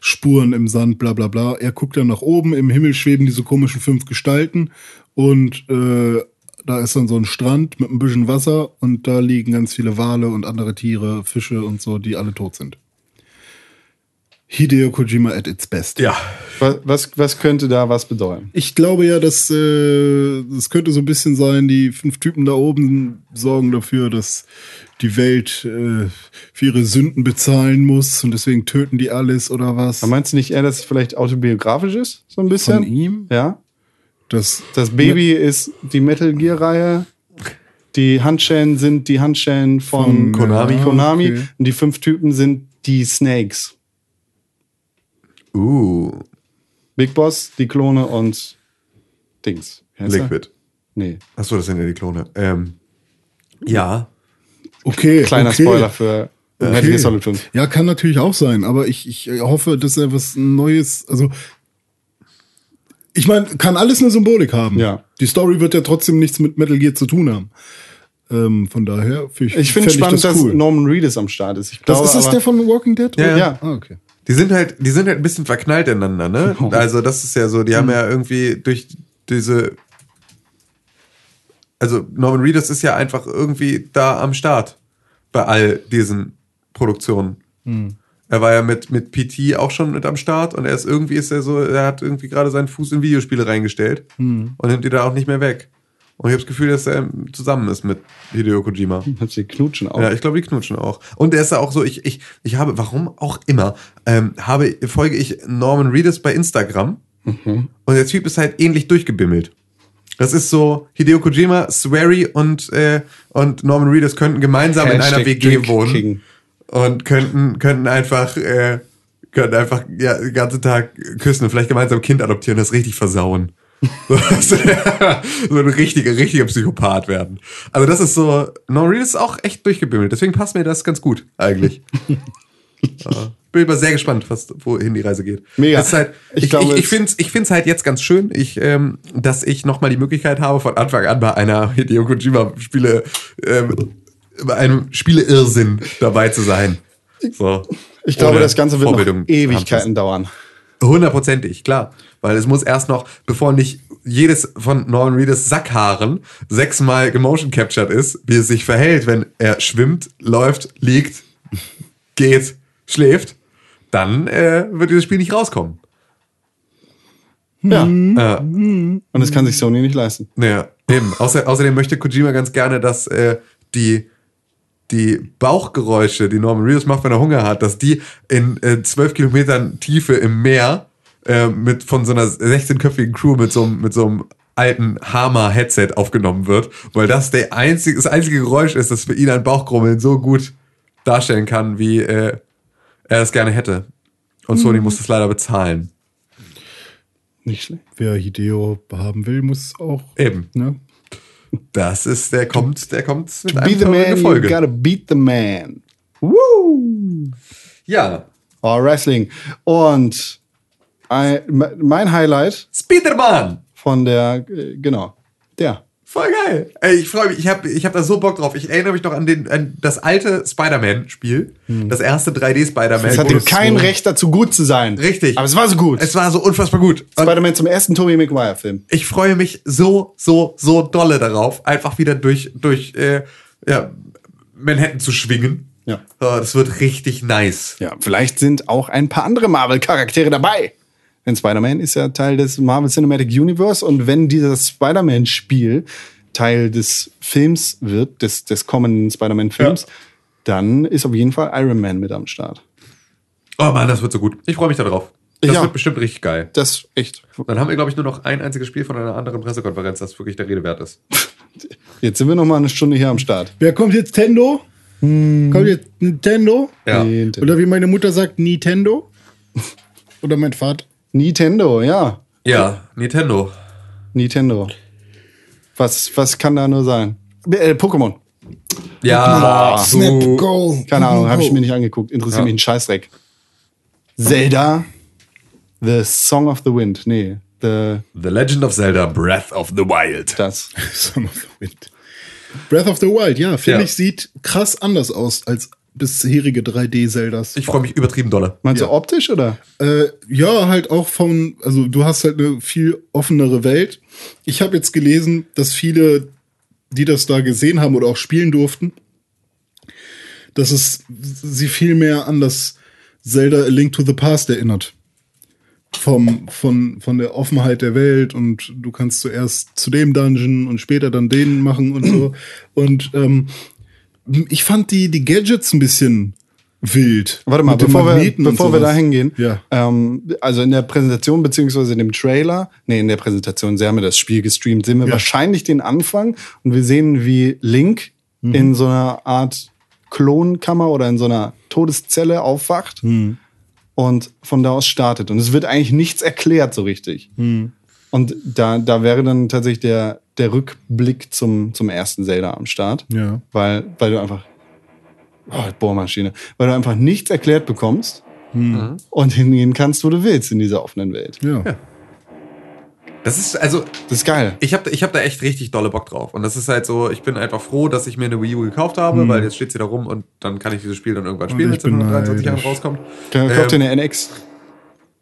Speaker 2: Spuren im Sand, bla bla bla. Er guckt dann nach oben, im Himmel schweben diese komischen fünf Gestalten und äh, da ist dann so ein Strand mit ein bisschen Wasser und da liegen ganz viele Wale und andere Tiere, Fische und so, die alle tot sind. Hideo Kojima at its best.
Speaker 3: Ja.
Speaker 1: Was, was, was könnte da was bedeuten?
Speaker 2: Ich glaube ja, dass äh, das könnte so ein bisschen sein, die fünf Typen da oben sorgen dafür, dass die Welt äh, für ihre Sünden bezahlen muss und deswegen töten die alles oder was.
Speaker 1: Aber meinst du nicht eher, dass es vielleicht autobiografisch ist? So ein bisschen?
Speaker 2: Von ihm?
Speaker 1: Ja.
Speaker 2: Das,
Speaker 1: Das Baby ist die Metal Gear Reihe. Die Handschellen sind die Handschellen von,
Speaker 2: Von
Speaker 3: Konami.
Speaker 1: Konami.
Speaker 2: Okay.
Speaker 1: Und die fünf Typen sind die Snakes.
Speaker 3: Uh,
Speaker 1: Big Boss, die Klone und Dings.
Speaker 3: Liquid.
Speaker 1: Nee.
Speaker 3: Achso, das sind ja die Klone. Ähm, ja.
Speaker 2: okay.
Speaker 1: Kleiner
Speaker 2: okay.
Speaker 1: Spoiler für Metal Gear Solid 5.
Speaker 2: Ja, kann natürlich auch sein, aber ich, ich hoffe, dass er was Neues, also ich meine, kann alles eine Symbolik haben.
Speaker 1: Ja.
Speaker 2: Die Story wird ja trotzdem nichts mit Metal Gear zu tun haben. Ähm, von daher, find
Speaker 1: Ich finde spannend,
Speaker 2: das
Speaker 1: dass
Speaker 2: cool.
Speaker 1: Norman Reedus am Start ist. Ich
Speaker 2: Das
Speaker 1: glaube,
Speaker 2: ist das
Speaker 1: aber-
Speaker 2: der von Walking Dead?
Speaker 3: Ja,
Speaker 1: ja.
Speaker 2: Ah, okay.
Speaker 3: Die sind halt, die sind halt ein bisschen verknallt ineinander, ne? Also das ist ja so, die haben ja irgendwie durch diese, also Norman Reedus ist ja einfach irgendwie da am Start bei all diesen Produktionen. Er war ja mit, mit PT auch schon mit am Start und er ist irgendwie ist er so, er hat irgendwie gerade seinen Fuß in Videospiele reingestellt und nimmt die da auch nicht mehr weg. Und ich habe das Gefühl, dass er zusammen ist mit Hideo Kojima.
Speaker 1: Sie knutschen auch.
Speaker 3: Ja, ich glaube, die knutschen auch. Und er ist ja auch so, ich, ich, ich habe, warum auch immer, ähm, habe, folge ich Norman Reedus bei Instagram und der Typ ist halt ähnlich durchgebimmelt. Das ist so, Hideo Kojima, Swery und, äh, und Norman Reedus könnten gemeinsam in einer
Speaker 1: Hashtag
Speaker 3: WG wohnen
Speaker 1: King.
Speaker 3: und könnten, könnten einfach, äh, könnten einfach ja, den ganzen Tag küssen und vielleicht gemeinsam ein Kind adoptieren, das richtig versauen. So, so ein richtiger, richtiger Psychopath werden. Also das ist so, Norman Reedus ist auch echt durchgebimmelt, deswegen passt mir das ganz gut, eigentlich. Äh, Bin aber sehr gespannt, was, wohin die Reise geht.
Speaker 1: Mega.
Speaker 3: Halt,
Speaker 1: Ich
Speaker 3: ich
Speaker 1: glaube,
Speaker 3: ich, ich finde es ich find's halt jetzt ganz schön, ich, ähm, dass ich nochmal die Möglichkeit habe, von Anfang an bei einer Hideo Kojima-Spiele, ähm, bei einem Spieleirrsinn dabei zu sein. So.
Speaker 1: Ich glaube,
Speaker 3: Ohne
Speaker 1: das Ganze wird noch Ewigkeiten dauern.
Speaker 3: Hundertprozentig, klar. Weil es muss erst noch, bevor nicht jedes von Norman Reedus Sackhaaren sechsmal gemotion captured ist, wie es sich verhält, wenn er schwimmt, läuft, liegt, geht, schläft, dann äh, wird dieses Spiel nicht rauskommen.
Speaker 1: Ja.
Speaker 3: Äh,
Speaker 1: Und das kann sich Sony nicht leisten.
Speaker 3: Naja, eben. Außer, außerdem möchte Kojima ganz gerne, dass äh, die, die Bauchgeräusche, die Norman Reedus macht, wenn er Hunger hat, dass die in äh, 12 Kilometern Tiefe im Meer äh, mit von so einer 16-köpfigen Crew mit so, einem- mit so einem alten Hammer-Headset aufgenommen wird, weil das der einzige, das einzige Geräusch ist, das für ihn ein Bauchgrummeln so gut darstellen kann, wie äh, er es gerne hätte. Und Sony muss das leider bezahlen.
Speaker 1: Nicht schlecht.
Speaker 2: Wer Hideo haben will, muss auch.
Speaker 3: Eben.
Speaker 2: Ne?
Speaker 3: Das ist, der kommt, der kommt mit
Speaker 1: Be
Speaker 3: einem
Speaker 1: the
Speaker 3: traurigen
Speaker 1: man, you
Speaker 3: Folge.
Speaker 1: gotta beat the man. Woo!
Speaker 3: Ja.
Speaker 1: Oh, Wrestling. Und ein, mein Highlight
Speaker 3: Spiderman!
Speaker 1: von der, äh, genau, der.
Speaker 3: Voll geil. Ey, ich freue mich. Ich habe ich hab da so Bock drauf. Ich erinnere mich noch an, den, an das alte Spider-Man-Spiel. Das erste 3D-Spider-Man.
Speaker 1: Es hatte kein Recht dazu, gut zu sein.
Speaker 3: Richtig.
Speaker 1: Aber es war so gut.
Speaker 3: Es war so unfassbar gut.
Speaker 1: Spider-Man zum ersten Tobey Maguire-Film.
Speaker 3: ich freue mich so, so, so dolle darauf, einfach wieder durch, durch äh, ja, Manhattan zu schwingen.
Speaker 1: Ja.
Speaker 3: Oh, das wird richtig nice.
Speaker 1: Ja, vielleicht sind auch ein paar andere Marvel-Charaktere dabei. Denn Spider-Man ist ja Teil des Marvel Cinematic Universe und wenn dieses Spider-Man-Spiel Teil des Films wird, des, des kommenden Spider-Man-Films, dann ist auf jeden Fall Iron Man mit am Start.
Speaker 3: Oh Mann, das wird so gut. Ich freue mich darauf. Das
Speaker 1: auch.
Speaker 3: wird bestimmt richtig geil.
Speaker 1: Das echt.
Speaker 3: Dann haben wir, glaube ich, nur noch ein einziges Spiel von einer anderen Pressekonferenz, das wirklich der Rede wert ist.
Speaker 1: Jetzt sind wir noch mal eine Stunde hier am Start.
Speaker 2: Wer kommt jetzt Tendo? Kommt jetzt Nintendo?
Speaker 3: Ja.
Speaker 1: Nintendo.
Speaker 2: Oder wie meine Mutter sagt, Nintendo? Oder mein Vater?
Speaker 1: Nintendo, ja.
Speaker 3: Ja, Nintendo.
Speaker 1: Nintendo. Was, was kann da nur sein? Äh, Pokémon.
Speaker 3: Ja,
Speaker 2: Snap,
Speaker 3: du-
Speaker 2: go.
Speaker 1: Keine Ahnung, habe ich mir nicht angeguckt. Interessiert
Speaker 3: Ja.
Speaker 1: mich ein Scheißdreck. Zelda, The Song of the Wind. Nee, the,
Speaker 3: The Legend of Zelda Breath of the Wild.
Speaker 1: das.
Speaker 2: Son of the Wind. Breath of the Wild, ja, finde
Speaker 3: Ja.
Speaker 2: ich, sieht krass anders aus als bisherige 3D-Zeldas.
Speaker 3: Ich freue mich übertrieben dolle.
Speaker 1: Meinst
Speaker 2: Ja.
Speaker 1: du optisch oder?
Speaker 2: Äh, ja, halt auch von, also du hast halt eine viel offenere Welt. Ich habe jetzt gelesen, dass viele, die das da gesehen haben oder auch spielen durften, dass es sie viel mehr an das Zelda A Link to the Past erinnert. Vom, von, von der Offenheit der Welt und du kannst zuerst zu dem Dungeon und später dann den machen und so. Und ähm, ich fand die, die Gadgets ein bisschen wild.
Speaker 1: Warte mal, bevor wir, bevor wir da hingehen.
Speaker 2: Ja.
Speaker 1: Ähm, also in der Präsentation beziehungsweise in dem Trailer, nee, in der Präsentation, sie haben ja das Spiel gestreamt, sehen wir
Speaker 2: Ja.
Speaker 1: wahrscheinlich den Anfang und wir sehen, wie Link
Speaker 2: Mhm.
Speaker 1: in so einer Art Klonkammer oder in so einer Todeszelle aufwacht
Speaker 2: Mhm.
Speaker 1: und von da aus startet. Und es wird eigentlich nichts erklärt so richtig.
Speaker 2: Mhm.
Speaker 1: Und da, da wäre dann tatsächlich der, der Rückblick zum, zum ersten Zelda am Start.
Speaker 2: Ja.
Speaker 1: Weil, weil du einfach. Oh, Bohrmaschine. Weil du einfach nichts erklärt bekommst und hingehen kannst, wo du willst in dieser offenen Welt.
Speaker 2: Ja.
Speaker 3: Das ist, also,
Speaker 1: Das ist geil.
Speaker 3: ich habe ich hab da echt richtig dolle Bock drauf. Und das ist halt so, ich bin einfach froh, dass ich mir eine Wii U gekauft habe, weil jetzt steht sie da rum und dann kann ich dieses Spiel dann irgendwann spielen, wenn
Speaker 2: ich
Speaker 3: es in
Speaker 2: bin
Speaker 3: 123 Jahren rauskommt.
Speaker 1: Kauft dir
Speaker 3: Ähm,
Speaker 1: eine NX.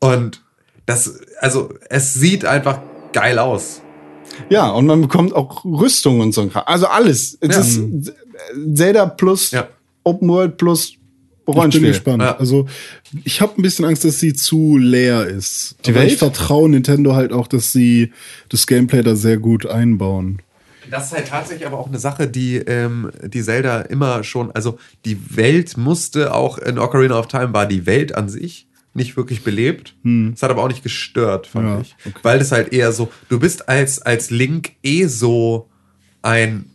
Speaker 3: Und das, also, es sieht einfach geil aus.
Speaker 1: Ja, und man bekommt auch Rüstung und so ein Kram. Also alles. Es
Speaker 3: Ja.
Speaker 1: ist Zelda plus
Speaker 3: Ja.
Speaker 1: Open World plus
Speaker 2: Ich bin
Speaker 1: Rollenspiel.
Speaker 2: gespannt.
Speaker 3: Ja.
Speaker 2: Also, ich habe ein bisschen Angst, dass sie zu leer ist.
Speaker 1: Die
Speaker 2: Aber
Speaker 1: Welt?
Speaker 2: ich vertraue Nintendo halt auch, dass sie das Gameplay da sehr gut einbauen.
Speaker 3: Das ist halt tatsächlich aber auch eine Sache, die, ähm, die Zelda immer schon, also die Welt musste auch in Ocarina of Time war die Welt an sich nicht wirklich belebt. Es hat aber auch nicht gestört, fand
Speaker 2: Ja,
Speaker 3: ich. Weil das halt eher so, du bist als, als Link eh so ein,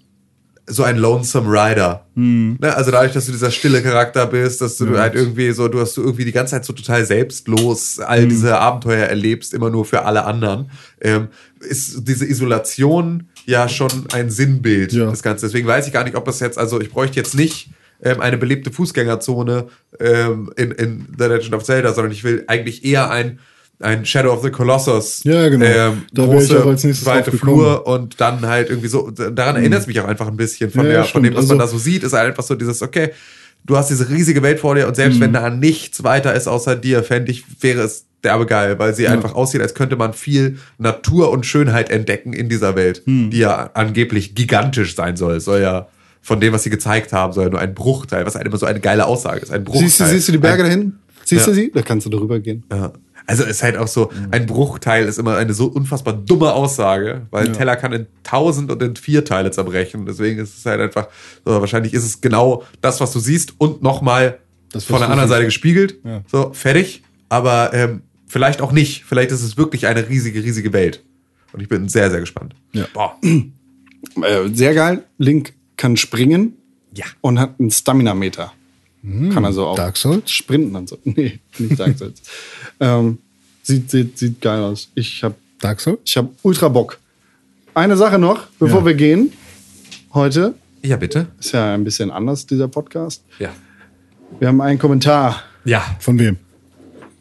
Speaker 3: so ein Lonesome Rider. Ne? Also dadurch, dass du dieser stille Charakter bist, dass du halt irgendwie so, du hast du irgendwie die ganze Zeit so total selbstlos all diese Abenteuer erlebst, immer nur für alle anderen, ähm, ist diese Isolation ja schon ein Sinnbild
Speaker 2: Ja.
Speaker 3: des Ganzen. Deswegen weiß ich gar nicht, ob das jetzt, also ich bräuchte jetzt nicht ähm, eine belebte Fußgängerzone ähm, in, in The Legend of Zelda, sondern ich will eigentlich eher ein ein Shadow of the Colossus.
Speaker 2: Ja, genau.
Speaker 3: Ähm,
Speaker 2: Da wär ich auch als nächstes
Speaker 3: weite. Flur und dann halt irgendwie so, daran erinnert es mich auch einfach ein bisschen von,
Speaker 2: Ja,
Speaker 3: der,
Speaker 2: ja,
Speaker 3: von dem, was
Speaker 2: stimmt.
Speaker 3: man
Speaker 2: Also-
Speaker 3: da so sieht, ist halt einfach so dieses, okay, du hast diese riesige Welt vor dir und selbst
Speaker 2: Mhm.
Speaker 3: wenn da nichts weiter ist außer dir, fände ich, wäre es derbe geil, weil sie einfach aussieht, als könnte man viel Natur und Schönheit entdecken in dieser Welt,
Speaker 2: Mhm.
Speaker 3: die ja angeblich gigantisch sein soll. Soll ja von dem, was sie gezeigt haben, sondern nur ein Bruchteil, was immer so eine geile Aussage ist. Ein Bruchteil.
Speaker 1: Siehst du, siehst du die Berge da hinten? Siehst
Speaker 3: Ja.
Speaker 1: du sie? Da kannst du drüber gehen.
Speaker 3: Ja. Also ist halt auch so, ein Bruchteil ist immer eine so unfassbar dumme Aussage, weil ein Teller kann in tausend und in vier Teile zerbrechen. Deswegen ist es halt einfach, so, wahrscheinlich ist es genau das, was du siehst und nochmal von der anderen. Seite gespiegelt.
Speaker 2: Ja.
Speaker 3: So, fertig. Aber ähm, vielleicht auch nicht. Vielleicht ist es wirklich eine riesige, riesige Welt. Und ich bin sehr, sehr gespannt.
Speaker 2: Ja.
Speaker 3: Boah.
Speaker 1: Äh, sehr geil. Link kann springen
Speaker 3: Ja.
Speaker 1: und hat einen Stamina-Meter. kann also auch
Speaker 2: Dark Souls?
Speaker 1: sprinten und so. Nee, nicht Dark Souls. ähm, sieht, sieht, sieht geil aus. Ich habe
Speaker 2: Dark Souls?
Speaker 1: ich hab ultra Bock. Eine Sache noch, bevor
Speaker 2: Ja.
Speaker 1: wir gehen. Heute
Speaker 3: Ja, bitte.
Speaker 1: ist ja ein bisschen anders, dieser Podcast.
Speaker 3: Ja.
Speaker 1: Wir haben einen Kommentar
Speaker 3: Ja.
Speaker 2: Von wem?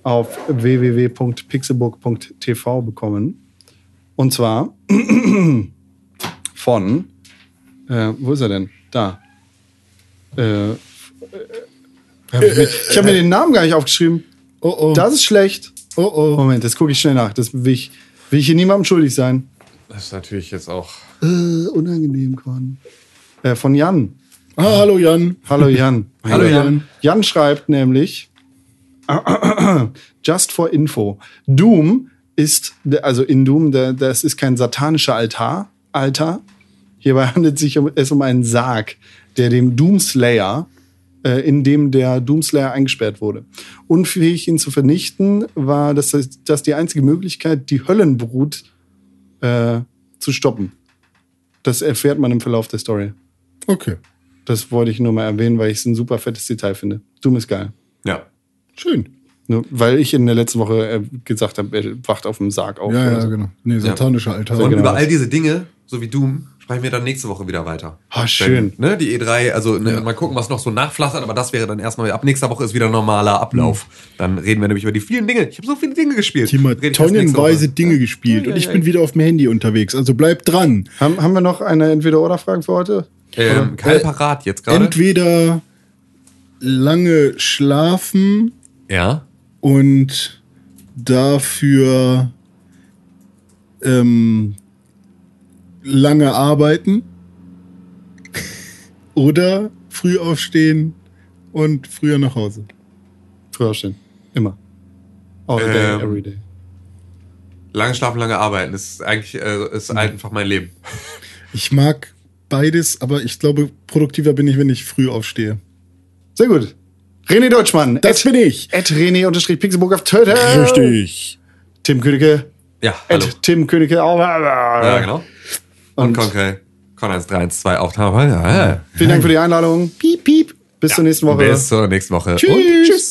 Speaker 1: auf www.pixelbook.tv bekommen. Und zwar von, äh, wo ist er denn? Da. Äh, äh, hab ich mir- ich habe mir den Namen gar nicht aufgeschrieben.
Speaker 2: Oh oh.
Speaker 1: Das ist schlecht.
Speaker 2: oh oh.
Speaker 1: Moment, das gucke ich schnell nach. Das will ich, will ich hier niemandem schuldig sein.
Speaker 3: Das ist natürlich jetzt auch.
Speaker 1: Äh, unangenehm, Con. Äh, von Jan.
Speaker 2: Ah, hallo Jan.
Speaker 1: Hallo Jan.
Speaker 2: Hallo, Jan.
Speaker 1: Jan schreibt nämlich, just for info, Doom ist, also in Doom, da- das ist kein satanischer Altar, Altar. Hierbei handelt es sich um, es um einen Sarg, der dem Doomslayer, äh, in dem der Doomslayer eingesperrt wurde. Unfähig, ihn zu vernichten, war das, das die einzige Möglichkeit, die Höllenbrut äh, zu stoppen. Das erfährt man im Verlauf der Story.
Speaker 2: Okay.
Speaker 1: Das wollte ich nur mal erwähnen, weil ich es ein super fettes Detail finde. Doom ist geil.
Speaker 3: Ja.
Speaker 2: Schön.
Speaker 1: Nur weil ich in der letzten Woche äh, gesagt habe, er wacht auf dem Sarg auf.
Speaker 2: Ja, ja,
Speaker 1: so.
Speaker 2: genau. Nee, satanischer Altar.
Speaker 3: Und
Speaker 1: genau
Speaker 3: über all diese Dinge, so wie Doom, sprechen wir dann nächste Woche wieder weiter.
Speaker 1: Ah, schön.
Speaker 3: Denn, ne, die E3, also ne, mal gucken, was noch so nachflattert, aber das wäre dann erstmal, ab nächster Woche ist wieder normaler Ablauf. Dann reden wir nämlich über die vielen Dinge. Ich habe so viele Dinge gespielt. Nächste
Speaker 2: tonnenweise. Dinge gespielt
Speaker 3: Ja,
Speaker 2: und ich
Speaker 3: ja,
Speaker 2: bin
Speaker 3: ja.
Speaker 2: wieder auf dem Handy unterwegs. Also bleib dran.
Speaker 1: Haben, haben wir noch eine Entweder-Oder-Frage für heute?
Speaker 3: Ähm, keine parat jetzt gerade.
Speaker 2: Entweder lange schlafen
Speaker 3: Ja.
Speaker 2: und dafür ähm, lange arbeiten oder früh aufstehen und früher nach Hause.
Speaker 1: Früher stehen. Immer. All day,
Speaker 3: Ähm,
Speaker 1: every day.
Speaker 3: Lange schlafen, lange arbeiten. Das ist eigentlich äh, ist einfach mein Leben.
Speaker 2: Ich mag beides, aber ich glaube, produktiver bin ich, wenn ich früh aufstehe.
Speaker 1: Sehr gut. René Deutschmann.
Speaker 2: Das bin ich.
Speaker 1: At René-Pixelburg auf Twitter.
Speaker 2: Richtig.
Speaker 1: Tim Königke.
Speaker 3: Ja, hallo.
Speaker 1: At Tim Königke. auch.
Speaker 3: Ja, genau. Und,
Speaker 1: Und-
Speaker 3: Conquer. Con 1, 3, 1, 2, Aufnahme. Ja, ja.
Speaker 1: Vielen Dank für die Einladung. Piep, piep. Bis zur nächsten Woche.
Speaker 3: Bis zur nächsten Woche.
Speaker 1: Tschüss.
Speaker 3: Und tschüss.